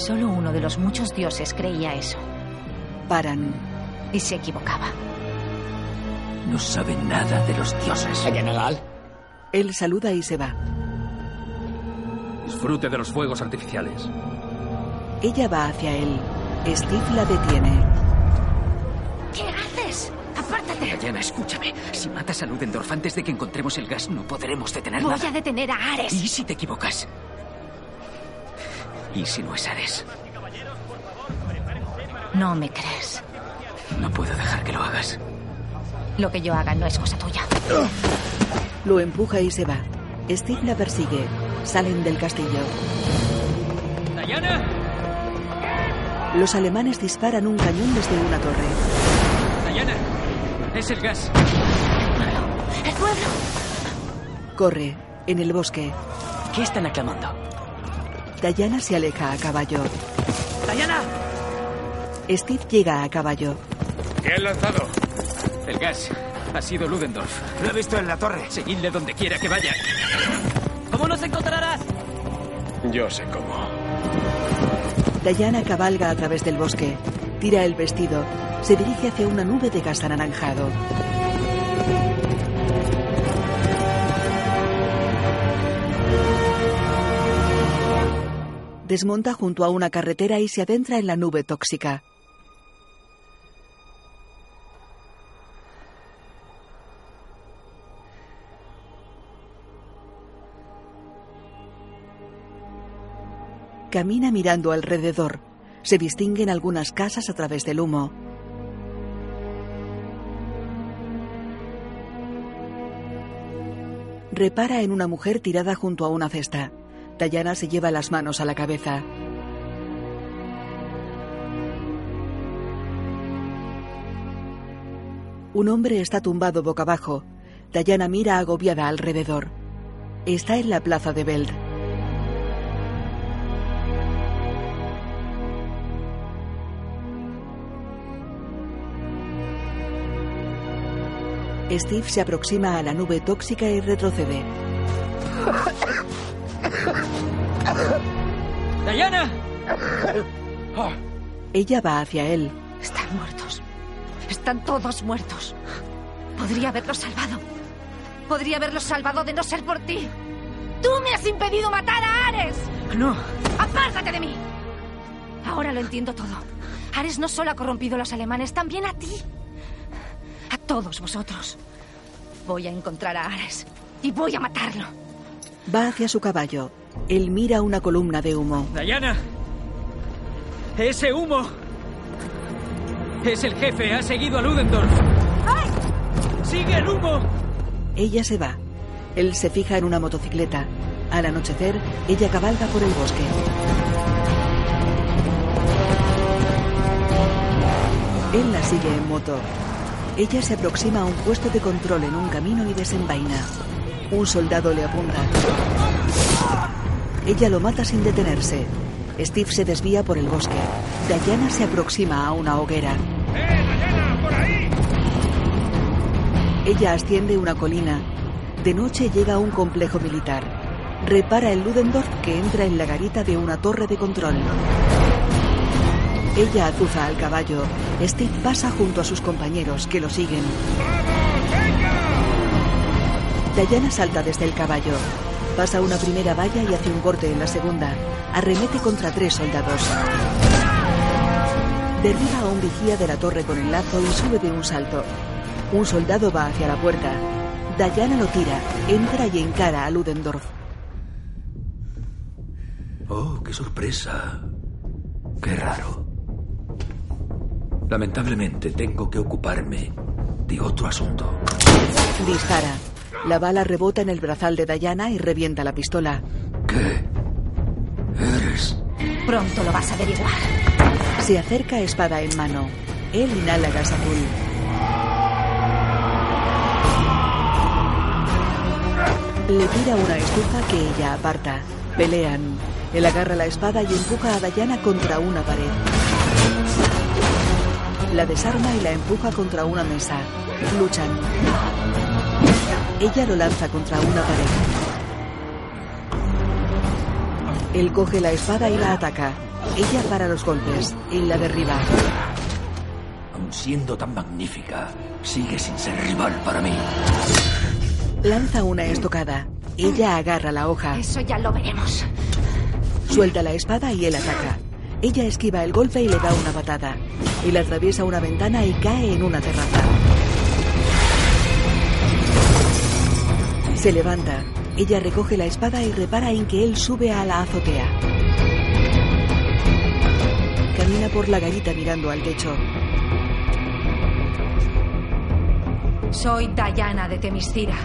Solo uno de los muchos dioses creía eso. Paran. Y se equivocaba. No sabe nada de los dioses. General. Él saluda y se va. Disfrute de los fuegos artificiales. Ella va hacia él. Steve la detiene. ¿Qué haces? ¡Apártate! Diana, escúchame. Si matas a Ludendorff antes de que encontremos el gas, no podremos detener Voy nada. a detener a Ares. ¿Y si te equivocas? ¿Y si no es Ares? No me crees. No puedo dejar que lo hagas. Lo que yo haga no es cosa tuya. Lo empuja y se va. Steve la persigue. Salen del castillo. ¡Diana! Los alemanes disparan un cañón desde una torre. ¡Diana! ¡Es el gas! ¡El pueblo! Corre. En el bosque. ¿Qué están aclamando? Diana se aleja a caballo. ¡Diana! Steve llega a caballo. ¿Qué han lanzado? El gas. Ha sido Ludendorff. Lo he visto en la torre. Seguidle donde quiera que vaya. ¿Cómo nos encontrarás? Yo sé cómo. Diana cabalga a través del bosque. Tira el vestido. Se dirige hacia una nube de gas anaranjado. Desmonta junto a una carretera y se adentra en la nube tóxica. Camina mirando alrededor. Se distinguen algunas casas a través del humo. Repara en una mujer tirada junto a una cesta. Diana se lleva las manos a la cabeza. Un hombre está tumbado boca abajo. Diana mira agobiada alrededor. Está en la plaza de Beld. Steve se aproxima a la nube tóxica y retrocede. ¡Diana! Ella va hacia él. Están muertos. Están todos muertos. Podría haberlos salvado. Podría haberlos salvado de no ser por ti. Tú me has impedido matar a Ares. No. Apártate de mí. Ahora lo entiendo todo. Ares no solo ha corrompido a los alemanes, también a ti. A todos vosotros. Voy a encontrar a Ares y voy a matarlo. Va hacia su caballo. Él mira una columna de humo. ¡Diana! ¡Ese humo! Es el jefe, ha seguido a Ludendorff. ¡Sigue el humo! Ella se va. Él se fija en una motocicleta. Al anochecer, ella cabalga por el bosque. Él la sigue en moto. Ella se aproxima a un puesto de control en un camino y desenvaina. Un soldado le apunta. Ella lo mata sin detenerse. Steve se desvía por el bosque. Diana se aproxima a una hoguera. Ella asciende una colina. De noche llega a un complejo militar. Repara el Ludendorff que entra en la garita de una torre de control. Ella azuza al caballo. Steve pasa junto a sus compañeros que lo siguen. Diana salta desde el caballo. Pasa una primera valla y hace un corte en la segunda. Arremete contra tres soldados. Derriba a un vigía de la torre con el lazo y sube de un salto. Un soldado va hacia la puerta. Diana lo tira, entra y encara a Ludendorff. Oh, qué sorpresa. Qué raro. Lamentablemente tengo que ocuparme de otro asunto. Dispara. La bala rebota en el brazal de Diana y revienta la pistola. ¿Qué? Eres. Pronto lo vas a averiguar. Se acerca espada en mano. Él inhala gas azul. Le tira una estufa que ella aparta. Pelean. Él agarra la espada y empuja a Diana contra una pared. La desarma y la empuja contra una mesa. Luchan. Ella lo lanza contra una pared. Él coge la espada y la ataca. Ella para los golpes. Él la derriba. Aun siendo tan magnífica, sigue sin ser rival para mí. Lanza una estocada. Ella agarra la hoja. Eso ya lo veremos. Suelta la espada y él ataca. Ella esquiva el golpe y le da una patada. Él atraviesa una ventana y cae en una terraza. Se levanta. Ella recoge la espada y repara en que él sube a la azotea. Camina por la garita mirando al techo. Soy Diana de Temiscira,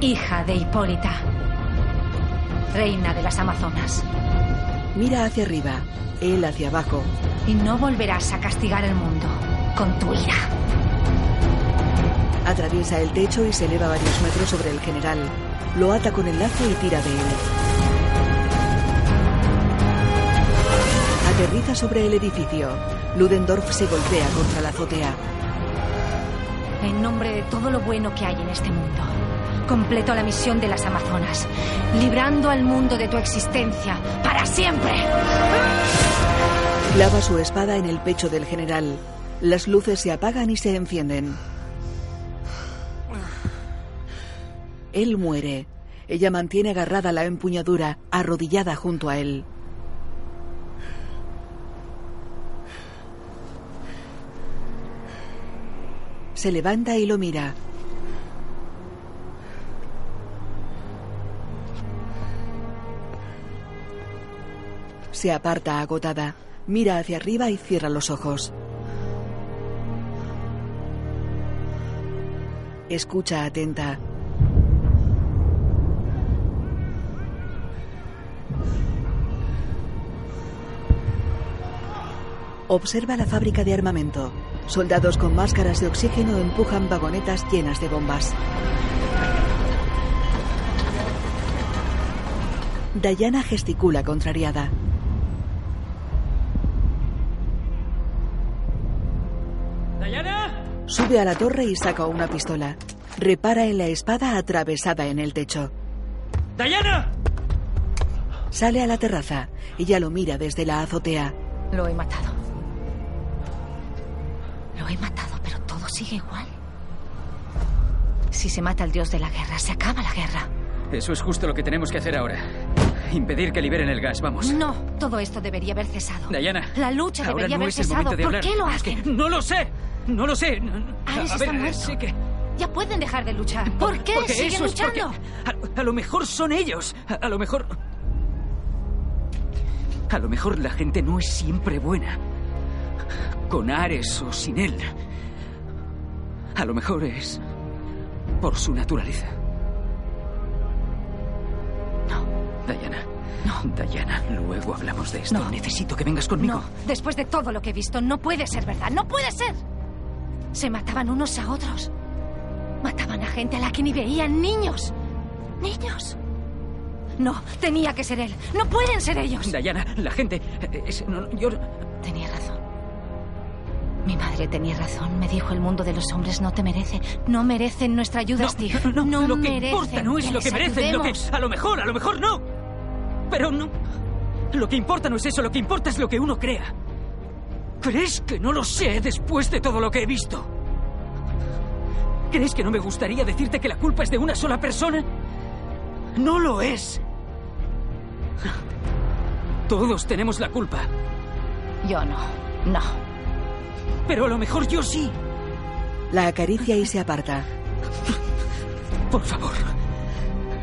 hija de Hipólita, reina de las Amazonas. Mira hacia arriba, él hacia abajo. Y no volverás a castigar el mundo con tu ira. Atraviesa el techo y se eleva varios metros sobre el general. Lo ata con el lazo y tira de él. Aterriza sobre el edificio. Ludendorff se golpea contra la azotea. En nombre de todo lo bueno que hay en este mundo, completo la misión de las Amazonas, librando al mundo de tu existencia para siempre. Clava su espada en el pecho del general. Las luces se apagan y se encienden. Él muere. Ella mantiene agarrada la empuñadura, arrodillada junto a él. Se levanta y lo mira. Se aparta agotada, mira hacia arriba y cierra los ojos. Escucha atenta. Observa la fábrica de armamento. Soldados con máscaras de oxígeno empujan vagonetas llenas de bombas. Diana gesticula contrariada. ¡Diana! Sube a la torre y saca una pistola. Repara en la espada atravesada en el techo. ¡Diana! Sale a la terraza. Ella lo mira desde la azotea. Lo he matado. Lo he matado, pero todo sigue igual. Si se mata al dios de la guerra, se acaba la guerra. Eso es justo lo que tenemos que hacer ahora. Impedir que liberen el gas, vamos. No, todo esto debería haber cesado. Diana. La lucha ahora debería no haber es el cesado. de ¿Por qué lo Es que hacen? no lo sé. No lo sé. Ares a está ver, muerto. sé que... Ya pueden dejar de luchar. ¿Por qué porque siguen eso es porque- luchando? a, a lo mejor son ellos. A, a lo mejor... A lo mejor la gente no es siempre buena. Con Ares o sin él. A lo mejor es por su naturaleza. No, Diana. No. Diana, luego hablamos de esto. No. Necesito que vengas conmigo. No, después de todo lo que he visto, no puede ser verdad. ¡No puede ser! Se mataban unos a otros. Mataban a gente a la que ni veían. Niños. Niños. No, tenía que ser él. No pueden ser ellos. Diana, la gente... eh, es- no, yo... Tenía razón. Mi madre tenía razón. Me dijo el mundo de los hombres no te merece. No merecen nuestra ayuda, Steve. No, no, lo que merecen importa no es lo que merecen, lo que a lo mejor, a lo mejor no. Pero no. Lo que importa no es eso, lo que importa es lo que uno crea. ¿Crees que no lo sé después de todo lo que he visto? ¿Crees que no me gustaría decirte que la culpa es de una sola persona? No lo es. Todos tenemos la culpa. Yo no. No. Pero a lo mejor yo sí. La acaricia y se aparta. Por favor.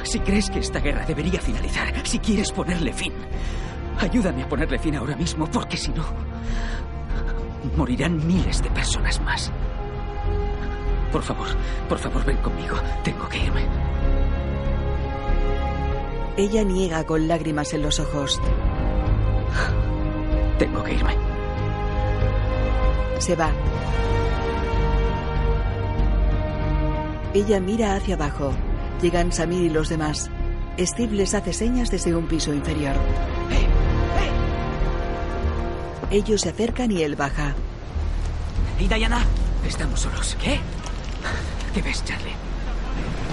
Si crees que esta guerra debería finalizar, si quieres ponerle fin, ayúdame a ponerle fin ahora mismo, porque si no, morirán miles de personas más. Por favor, por favor, ven conmigo. Tengo que irme. Ella niega con lágrimas en los ojos. Tengo que irme. Se va. Ella mira hacia abajo. Llegan Samir y los demás. Steve les hace señas desde un piso inferior. Ellos se acercan y él baja. ¿Y Diana? Estamos solos. ¿Qué? ¿Qué ves, Charlie?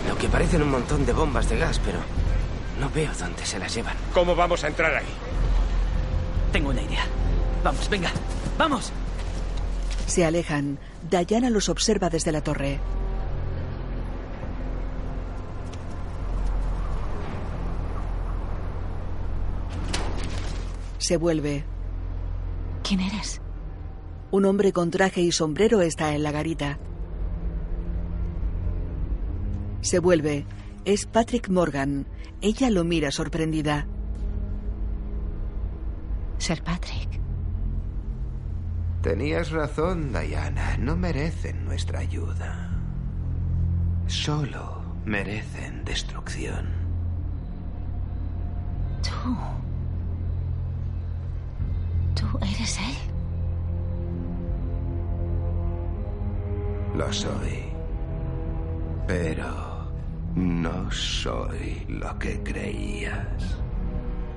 Lo que parecen un montón de bombas de gas, pero no veo dónde se las llevan. ¿Cómo vamos a entrar ahí? Tengo una idea. Vamos, venga. ¡Vamos! Se alejan. Diana los observa desde la torre. Se vuelve. ¿Quién eres? Un hombre con traje y sombrero está en la garita. Se vuelve. Es Patrick Morgan. Ella lo mira sorprendida. Ser Patrick. Tenías razón, Diana. No merecen nuestra ayuda. Solo merecen destrucción. Tú. ¿Tú eres él? Lo soy. Pero no soy lo que creías.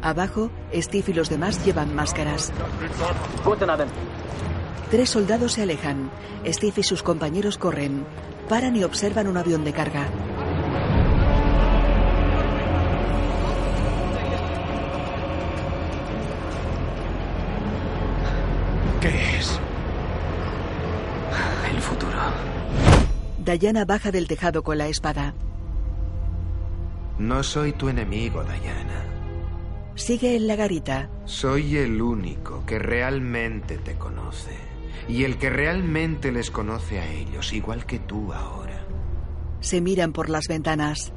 Abajo, Steve y los demás llevan máscaras. Tres soldados se alejan. Steve y sus compañeros corren. Paran y observan un avión de carga. ¿Qué es? El futuro. Diana baja del tejado con la espada. No soy tu enemigo, Diana. Sigue en la garita. Soy el único que realmente te conoce. Y el que realmente les conoce a ellos, igual que tú ahora. Se miran por las ventanas.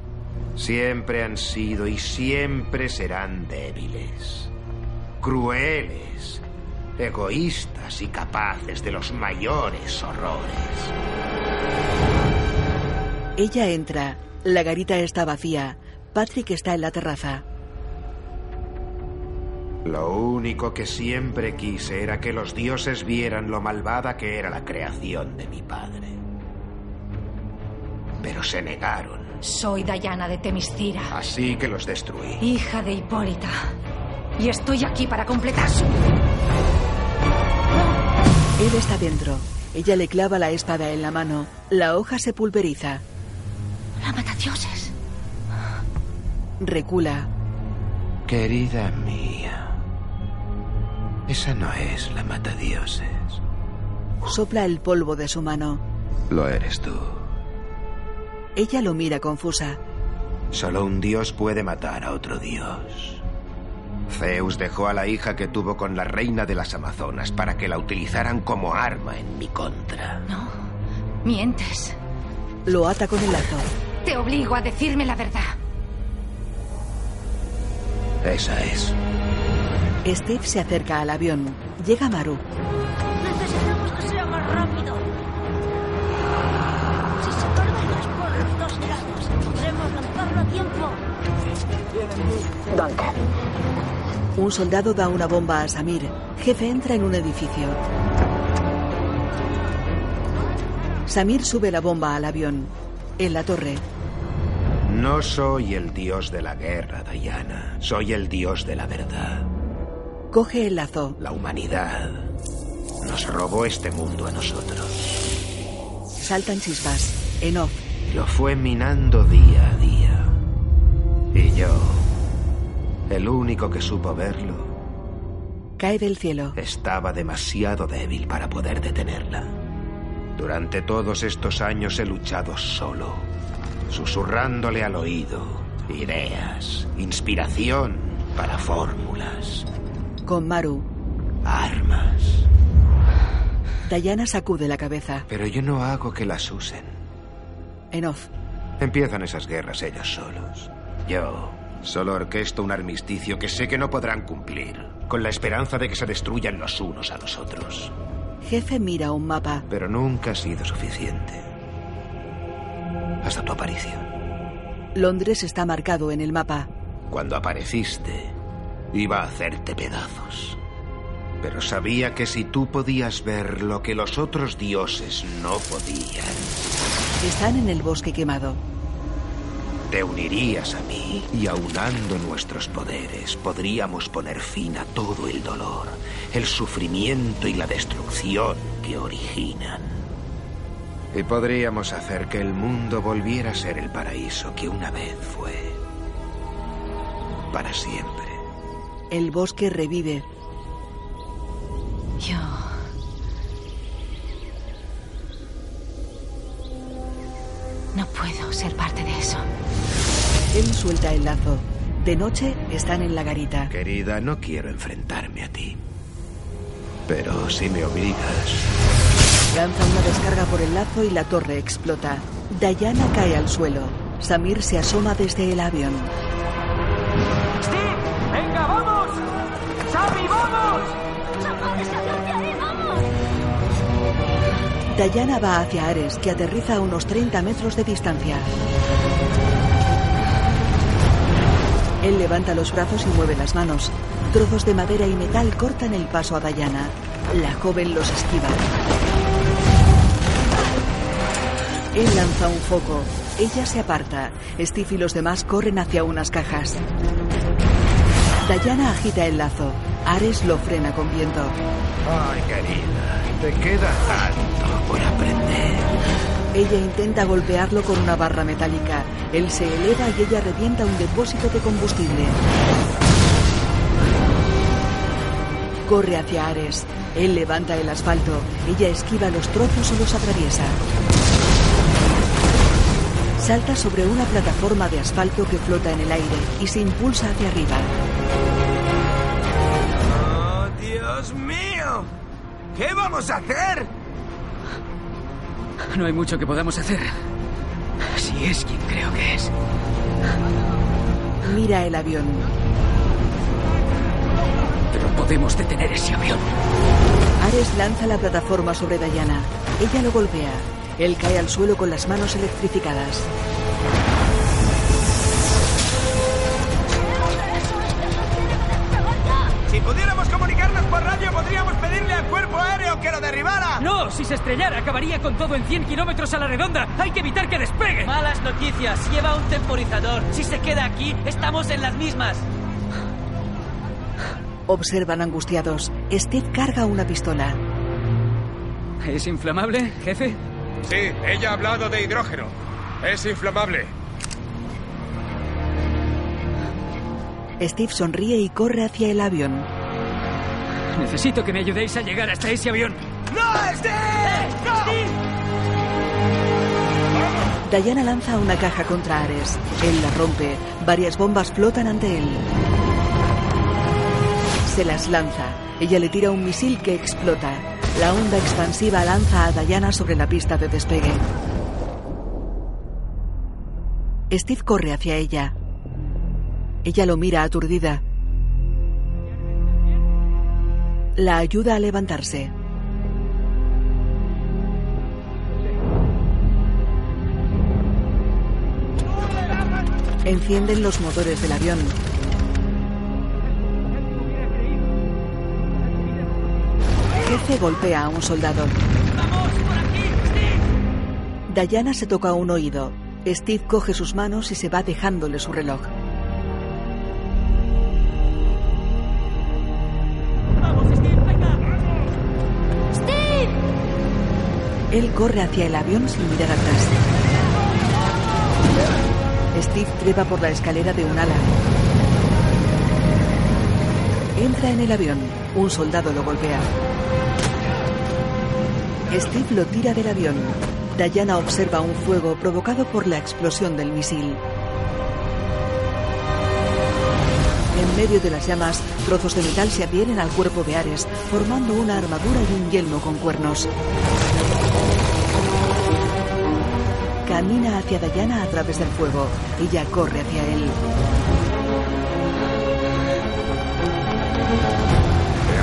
Siempre han sido y siempre serán débiles. Crueles. Egoístas y capaces de los mayores horrores. Ella entra. La garita está vacía. Patrick está en la terraza. Lo único que siempre quise era que los dioses vieran lo malvada que era la creación de mi padre. Pero se negaron, Soy Diana de Temiscira, así que los destruí. hija de Hipólita. Y estoy aquí para completar su... Él está dentro. Ella le clava la espada en la mano. La hoja se pulveriza. La matadioses. Recula. Querida mía, esa no es la matadioses. Sopla el polvo de su mano. Lo eres tú. Ella lo mira confusa. Solo un dios puede matar a otro dios. Zeus dejó a la hija que tuvo con la reina de las Amazonas para que la utilizaran como arma en mi contra. No. Mientes. Lo ata con el lazo. Te obligo a decirme la verdad. Esa es. Steve se acerca al avión. Llega Maru. Necesitamos que sea más rápido. Si se tornan por los dos lados, podremos lanzarlo a tiempo. Un soldado da una bomba a Samir. Jefe entra en un edificio. Samir sube la bomba al avión. En la torre, No soy el dios de la guerra, Diana. Soy el dios de la verdad. Coge el lazo. La humanidad nos robó este mundo a nosotros. Saltan chispas. En off, Lo fue minando día a día. Y yo, el único que supo verlo, cae del cielo. estaba demasiado débil para poder detenerla. Durante todos estos años he luchado solo, susurrándole al oído ideas, inspiración para fórmulas, Con Maru. armas. Diana sacude la cabeza. Pero yo no hago que las usen. En off, Empiezan esas guerras ellos solos. Yo solo orquesto un armisticio que sé que no podrán cumplir, con la esperanza de que se destruyan los unos a los otros. jefe mira un mapa. Pero nunca ha sido suficiente. Hasta tu aparición. Londres está marcado en el mapa. Cuando apareciste, iba a hacerte pedazos. Pero sabía que si tú podías ver lo que los otros dioses no podían, Están en el bosque quemado. te unirías a mí y aunando nuestros poderes podríamos poner fin a todo el dolor, el sufrimiento y la destrucción que originan. Y podríamos hacer que el mundo volviera a ser el paraíso que una vez fue. Para siempre. El bosque revive. Yo... No puedo ser parte de eso. Él suelta el lazo. De noche están en la garita. Querida, no quiero enfrentarme a ti. Pero si me obligas, Lanza una descarga por el lazo y la torre explota. Diana cae al suelo. Samir se asoma desde el avión. ¡Steve! ¡Venga, vamos! ¡Sammy, vamos! Diana va hacia Ares, que aterriza a unos 30 metros de distancia. Él levanta los brazos y mueve las manos. Trozos de madera y metal cortan el paso a Diana. La joven los esquiva. Él lanza un foco. Ella se aparta. Steve y los demás corren hacia unas cajas. Diana agita el lazo. Ares lo frena con viento. Ay, querida, te queda tanto por aprender. Ella intenta golpearlo con una barra metálica. Él se eleva y ella revienta un depósito de combustible. Corre hacia Ares. Él levanta el asfalto. Ella esquiva los trozos o los atraviesa. Salta sobre una plataforma de asfalto que flota en el aire y se impulsa hacia arriba. ¡Oh, Dios mío! ¿Qué vamos a hacer? No hay mucho que podamos hacer. Si es quien creo que es. Mira el avión. Pero podemos detener ese avión. Ares lanza la plataforma sobre Diana. Ella lo golpea. Él cae al suelo con las manos electrificadas. Si pudiéramos comunicarnos por radio, podríamos pedirle al cuerpo aéreo que lo derribara. No, si se estrellara acabaría con todo en 100 kilómetros a la redonda. Hay que evitar que despegue. Malas noticias. Lleva un temporizador. Si se queda aquí, estamos en las mismas. Observan angustiados. Steve carga una pistola. ¿Es inflamable, jefe? Sí, ella ha hablado de hidrógeno. Es inflamable. Steve sonríe y corre hacia el avión. Necesito que me ayudéis a llegar hasta ese avión. ¡No, Steve! ¡No! Diana lanza una caja contra Ares. Él la rompe. Varias bombas flotan ante él. Se las lanza. Ella le tira un misil que explota. La onda expansiva lanza a Diana sobre la pista de despegue. Steve corre hacia ella. Ella lo mira aturdida. La ayuda a levantarse. Encienden los motores del avión. Jefe golpea a un soldado. Diana se toca un oído. Steve coge sus manos y se va dejándole su reloj. ¡Steve! Él corre hacia el avión sin mirar atrás. Steve trepa por la escalera de un ala. Entra en el avión. Un soldado lo golpea. Steve lo tira del avión. Diana observa un fuego provocado por la explosión del misil. En medio de las llamas, trozos de metal se adhieren al cuerpo de Ares, formando una armadura y un yelmo con cuernos. Camina hacia Diana a través del fuego. Ella corre hacia él.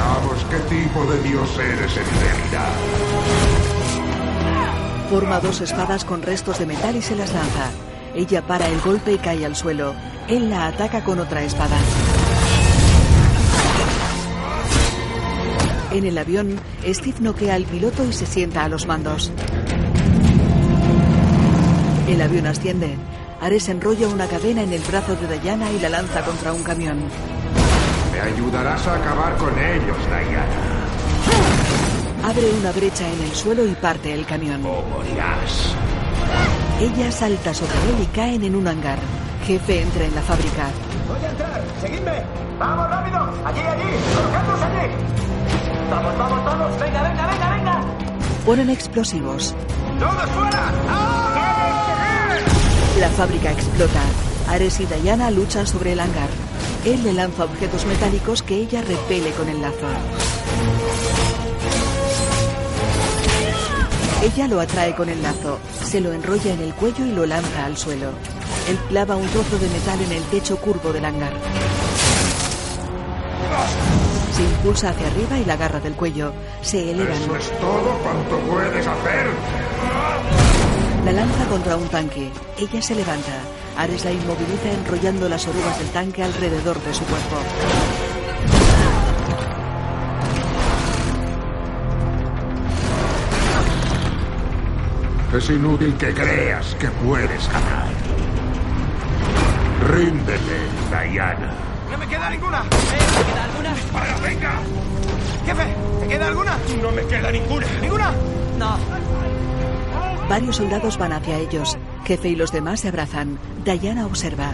Veamos qué tipo de dios eres en realidad. Forma dos espadas con restos de metal y se las lanza. Ella para el golpe y cae al suelo. Él la ataca con otra espada. En el avión, Steve noquea al piloto y se sienta a los mandos. El avión asciende. Ares enrolla una cadena en el brazo de Diana y la lanza contra un camión. Me ayudarás a acabar con ellos, Diana. Abre una brecha en el suelo y parte el camión. O morirás. Ella salta sobre él y caen en un hangar. Jefe entra en la fábrica. Voy a entrar. Seguidme. Vamos rápido. Allí, allí. Colocadnos allí. Vamos, vamos, todos. Venga, venga, venga, venga. Ponen explosivos. ¡Todos fuera! La fábrica explota. Ares y Diana luchan sobre el hangar. Él le lanza objetos metálicos que ella repele con el lazo. Ella lo atrae con el lazo, se lo enrolla en el cuello y lo lanza al suelo. Él clava un trozo de metal en el techo curvo del hangar. Se impulsa hacia arriba y la agarra del cuello. Se elevan. Eso es todo cuanto puedes hacer. La lanza contra un tanque. Ella se levanta. Ares la inmoviliza enrollando las orugas del tanque alrededor de su cuerpo. Es inútil que creas que puedes ganar. Ríndete, Diana. No me queda ninguna. ¿Me queda alguna? ¡Para, venga! Jefe, ¿te queda alguna? No me queda ninguna. ¿Ninguna? No. Varios soldados van hacia ellos. Jefe y los demás se abrazan. Diana observa.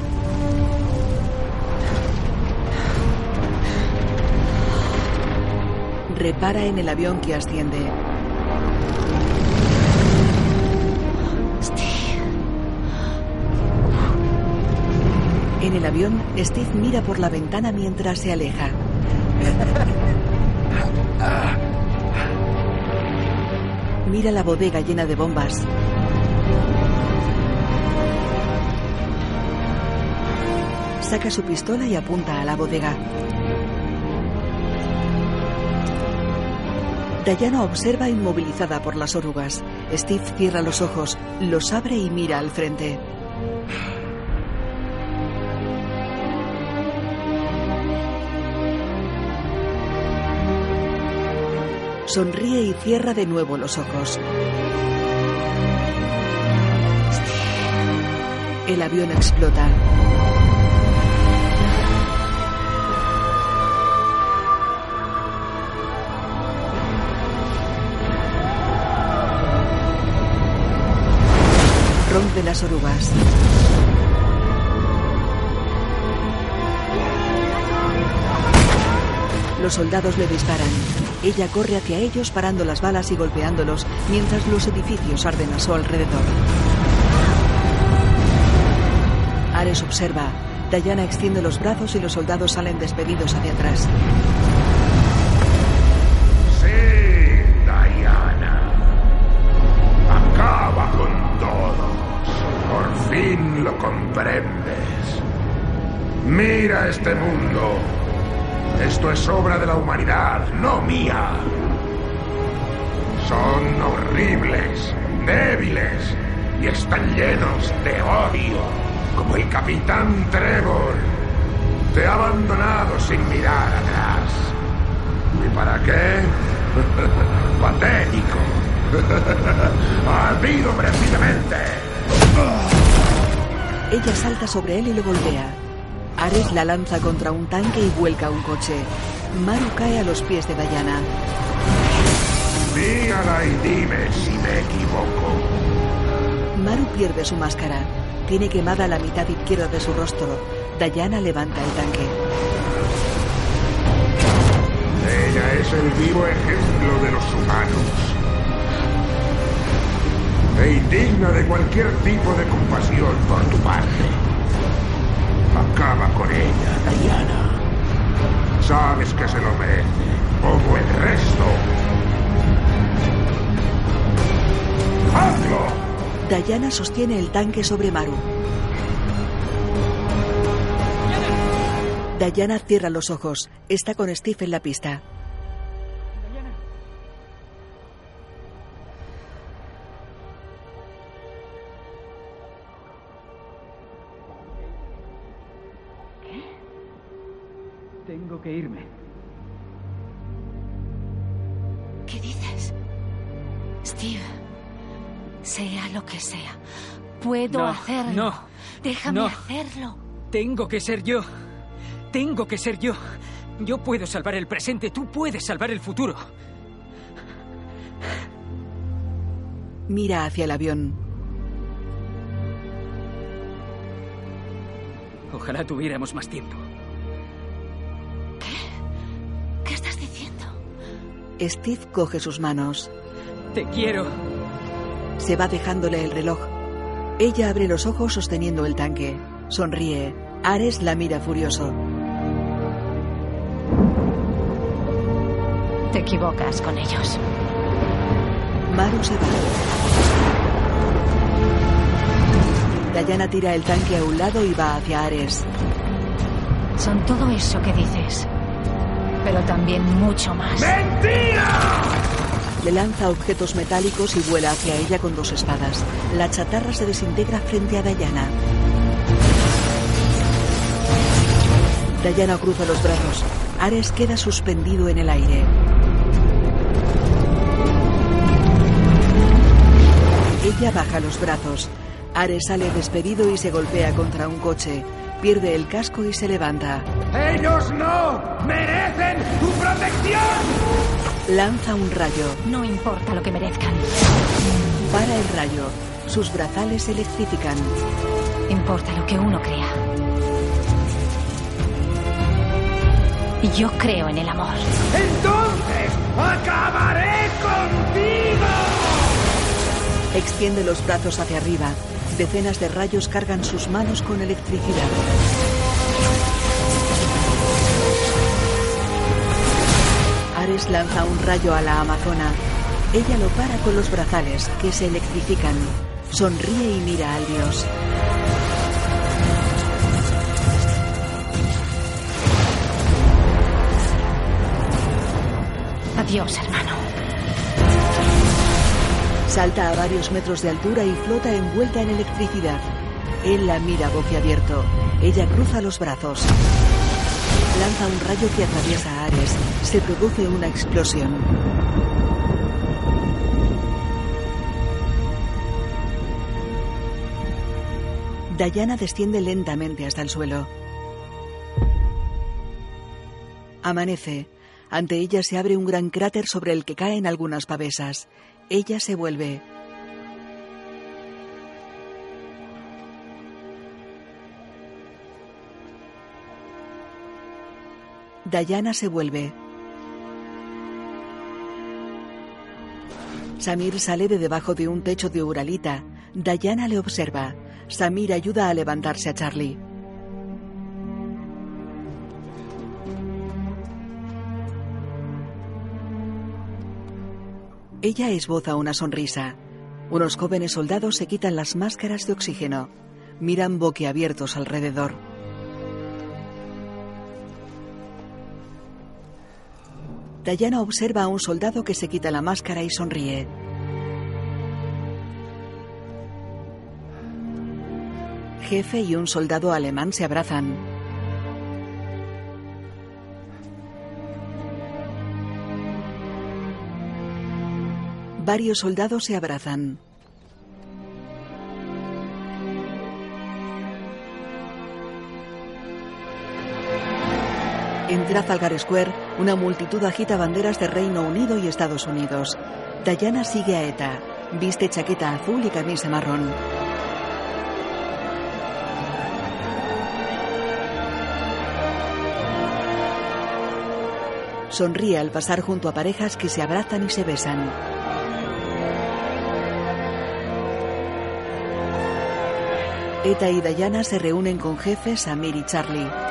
Repara en el avión que asciende. En el avión, Steve mira por la ventana mientras se aleja. Mira la bodega llena de bombas. Saca su pistola y apunta a la bodega. Diana observa inmovilizada por las orugas. Steve cierra los ojos, los abre y mira al frente. Sonríe y cierra de nuevo los ojos. El avión explota. Rompe las orugas. Los soldados le disparan. Ella corre hacia ellos parando las balas y golpeándolos mientras los edificios arden a su alrededor. Ares observa. Diana extiende los brazos y los soldados salen despedidos hacia atrás. Sí, Diana. Acaba con todos. Por fin lo comprendes. Mira este mundo. Esto es obra de la humanidad, no mía. Son horribles, débiles y están llenos de odio, como el capitán Trevor. Te ha abandonado sin mirar atrás. ¿Y para qué? Patético. Ardido precisamente. Ella salta sobre él y lo golpea. Ares la lanza contra un tanque y vuelca un coche. Maru cae a los pies de Diana. Dígala y dime si me equivoco. Maru pierde su máscara. Tiene quemada la mitad izquierda de su rostro. Diana levanta el tanque. Ella es el vivo ejemplo de los humanos. E indigna de cualquier tipo de compasión por tu parte. Acaba con ella, Diana. Sabes que se lo merece, como el resto. ¡Hazlo! Diana sostiene el tanque sobre Maru. Diana cierra los ojos. Está con Steve en la pista. Sea lo que sea, puedo No, hacerlo. no, Déjame no. hacerlo. Tengo que ser yo. Tengo que ser yo. Yo puedo salvar el presente, tú puedes salvar el futuro. Mira hacia el avión. Ojalá tuviéramos más tiempo. ¿Qué estás diciendo? Steve coge sus manos. Te quiero. Se va dejándole el reloj. Ella abre los ojos sosteniendo el tanque. Sonríe. Ares la mira furioso. Te equivocas con ellos. Maru se va. Diana tira el tanque a un lado y va hacia Ares. Son todo eso que dices, pero también mucho más. Le lanza objetos metálicos y vuela hacia ella con dos espadas. La chatarra se desintegra frente a Diana. Diana cruza los brazos. Ares queda suspendido en el aire. Ella baja los brazos. Ares sale despedido y se golpea contra un coche. Pierde el casco y se levanta. ¡Ellos no! ¡Merecen tu protección! Lanza un rayo. No importa lo que merezcan. Para el rayo. Sus brazales se electrifican. Importa lo que uno crea. Y yo creo en el amor. ¡Entonces acabaré contigo! Extiende los brazos hacia arriba. Decenas de rayos cargan sus manos con electricidad. Ares lanza un rayo a la Amazona. Ella lo para con los brazales, que se electrifican. Sonríe y mira al dios. Adiós, hermano. Salta a varios metros de altura y flota envuelta en electricidad. Él la mira boquiabierto. Ella cruza los brazos. Lanza un rayo que atraviesa a Ares. Se produce una explosión. Diana desciende lentamente hasta el suelo. Amanece. Ante ella se abre un gran cráter sobre el que caen algunas pavesas. Ella se vuelve. Diana se vuelve. Samir sale de debajo de un techo de uralita. Diana le observa. Samir ayuda a levantarse a Charlie. Ella esboza una sonrisa. Unos jóvenes soldados se quitan las máscaras de oxígeno. Miran boquiabiertos alrededor. Diana observa a un soldado que se quita la máscara y sonríe. Jefe y un soldado alemán se abrazan. Varios soldados se abrazan. En Trafalgar Square, una multitud agita banderas de Reino Unido y Estados Unidos. Diana sigue a ETA. Viste chaqueta azul y camisa marrón. Sonríe al pasar junto a parejas que se abrazan y se besan. Eta y Diana se reúnen con jefes Samir y Charlie.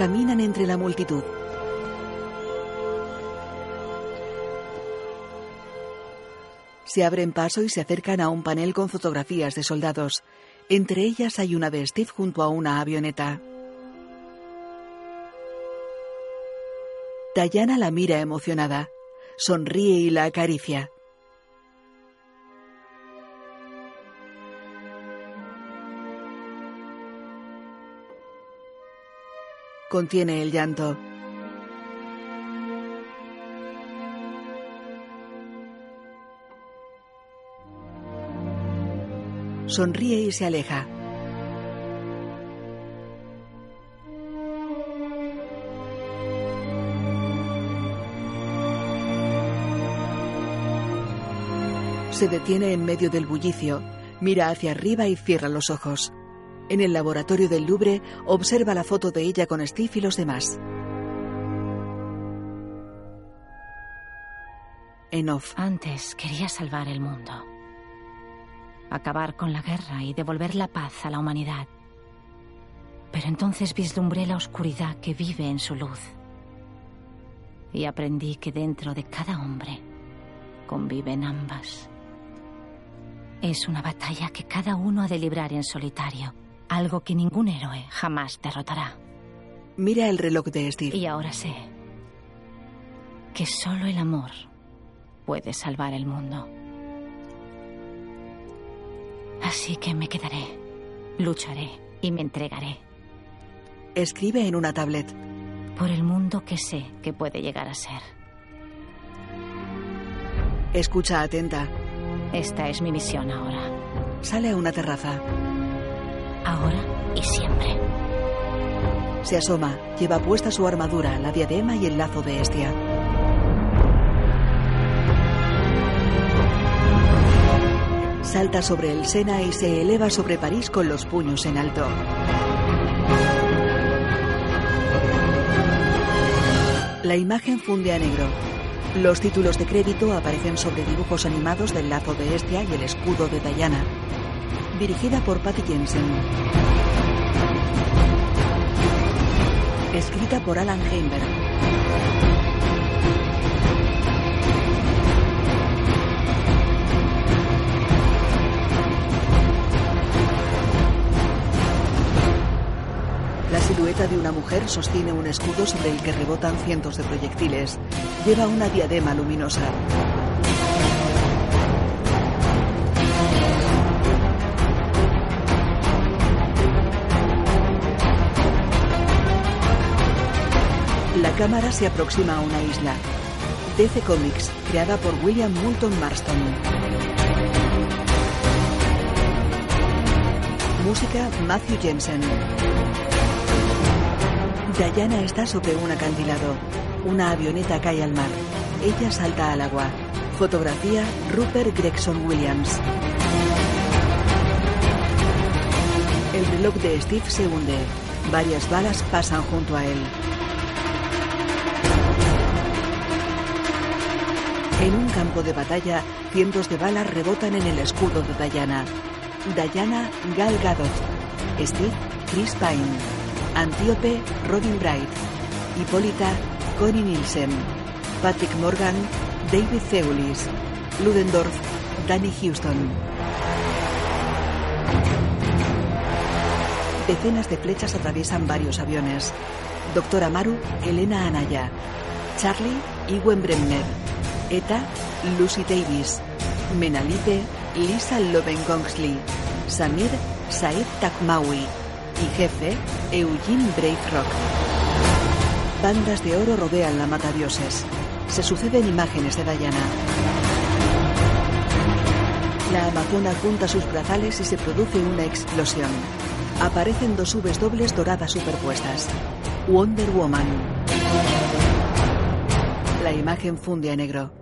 Caminan entre la multitud. Se abren paso y se acercan a un panel con fotografías de soldados. Entre ellas hay una de Steve junto a una avioneta. Diana la mira emocionada. Sonríe y la acaricia. Contiene el llanto. Sonríe y se aleja. Se detiene en medio del bullicio, mira hacia arriba y cierra los ojos. En el laboratorio del Louvre observa la foto de ella con Steve y los demás. En off. Antes quería salvar el mundo. Acabar con la guerra y devolver la paz a la humanidad. Pero entonces vislumbré la oscuridad que vive en su luz. Y aprendí que dentro de cada hombre conviven ambas. Es una batalla que cada uno ha de librar en solitario, algo que ningún héroe jamás derrotará. Mira el reloj de Steve. Y ahora sé que solo el amor puede salvar el mundo. Así que me quedaré, lucharé y me entregaré. Escribe en una tablet. Por el mundo que sé que puede llegar a ser. Escucha atenta. Esta es mi misión ahora. Sale a una terraza. Ahora y siempre. Se asoma. Lleva puesta su armadura, la diadema y el lazo de Estia. Salta sobre el Sena y se eleva sobre París con los puños en alto. La imagen funde a negro. Los títulos de crédito aparecen sobre dibujos animados del lazo de Estia y el escudo de Diana. Dirigida por Patty Jensen. Escrita por Alan Heimberg. La silueta de una mujer sostiene un escudo sobre el que rebotan cientos de proyectiles. Lleva una diadema luminosa. Cámara se aproxima a una isla. DC Comics, creada por William Moulton Marston. Música Matthew Jensen. Diana está sobre un acantilado. Una avioneta cae al mar. Ella salta al agua. Fotografía Rupert Gregson Williams. El reloj de Steve se hunde. Varias balas pasan junto a él. En un campo de batalla, cientos de balas rebotan en el escudo de Diana. Diana Gal Gadot. Steve Chris Pine. Antíope Robin Bright. Hipólita Connie Nielsen. Patrick Morgan David Zeulis. Ludendorff Danny Houston. Decenas de flechas atraviesan varios aviones. Doctor Amaru, Elena Anaya. Charlie, Ewen Bremner. Eta, Lucy Davis. Menalipe, Lisa Loven-Gongsley. Samir, Said Takmawi. Y jefe, Eugene Brave Rock. Bandas de oro rodean la matadioses. Se suceden imágenes de Diana. La amazona junta sus brazales y se produce una explosión. Aparecen dos ubes dobles doradas superpuestas. Wonder Woman. La imagen funde a negro.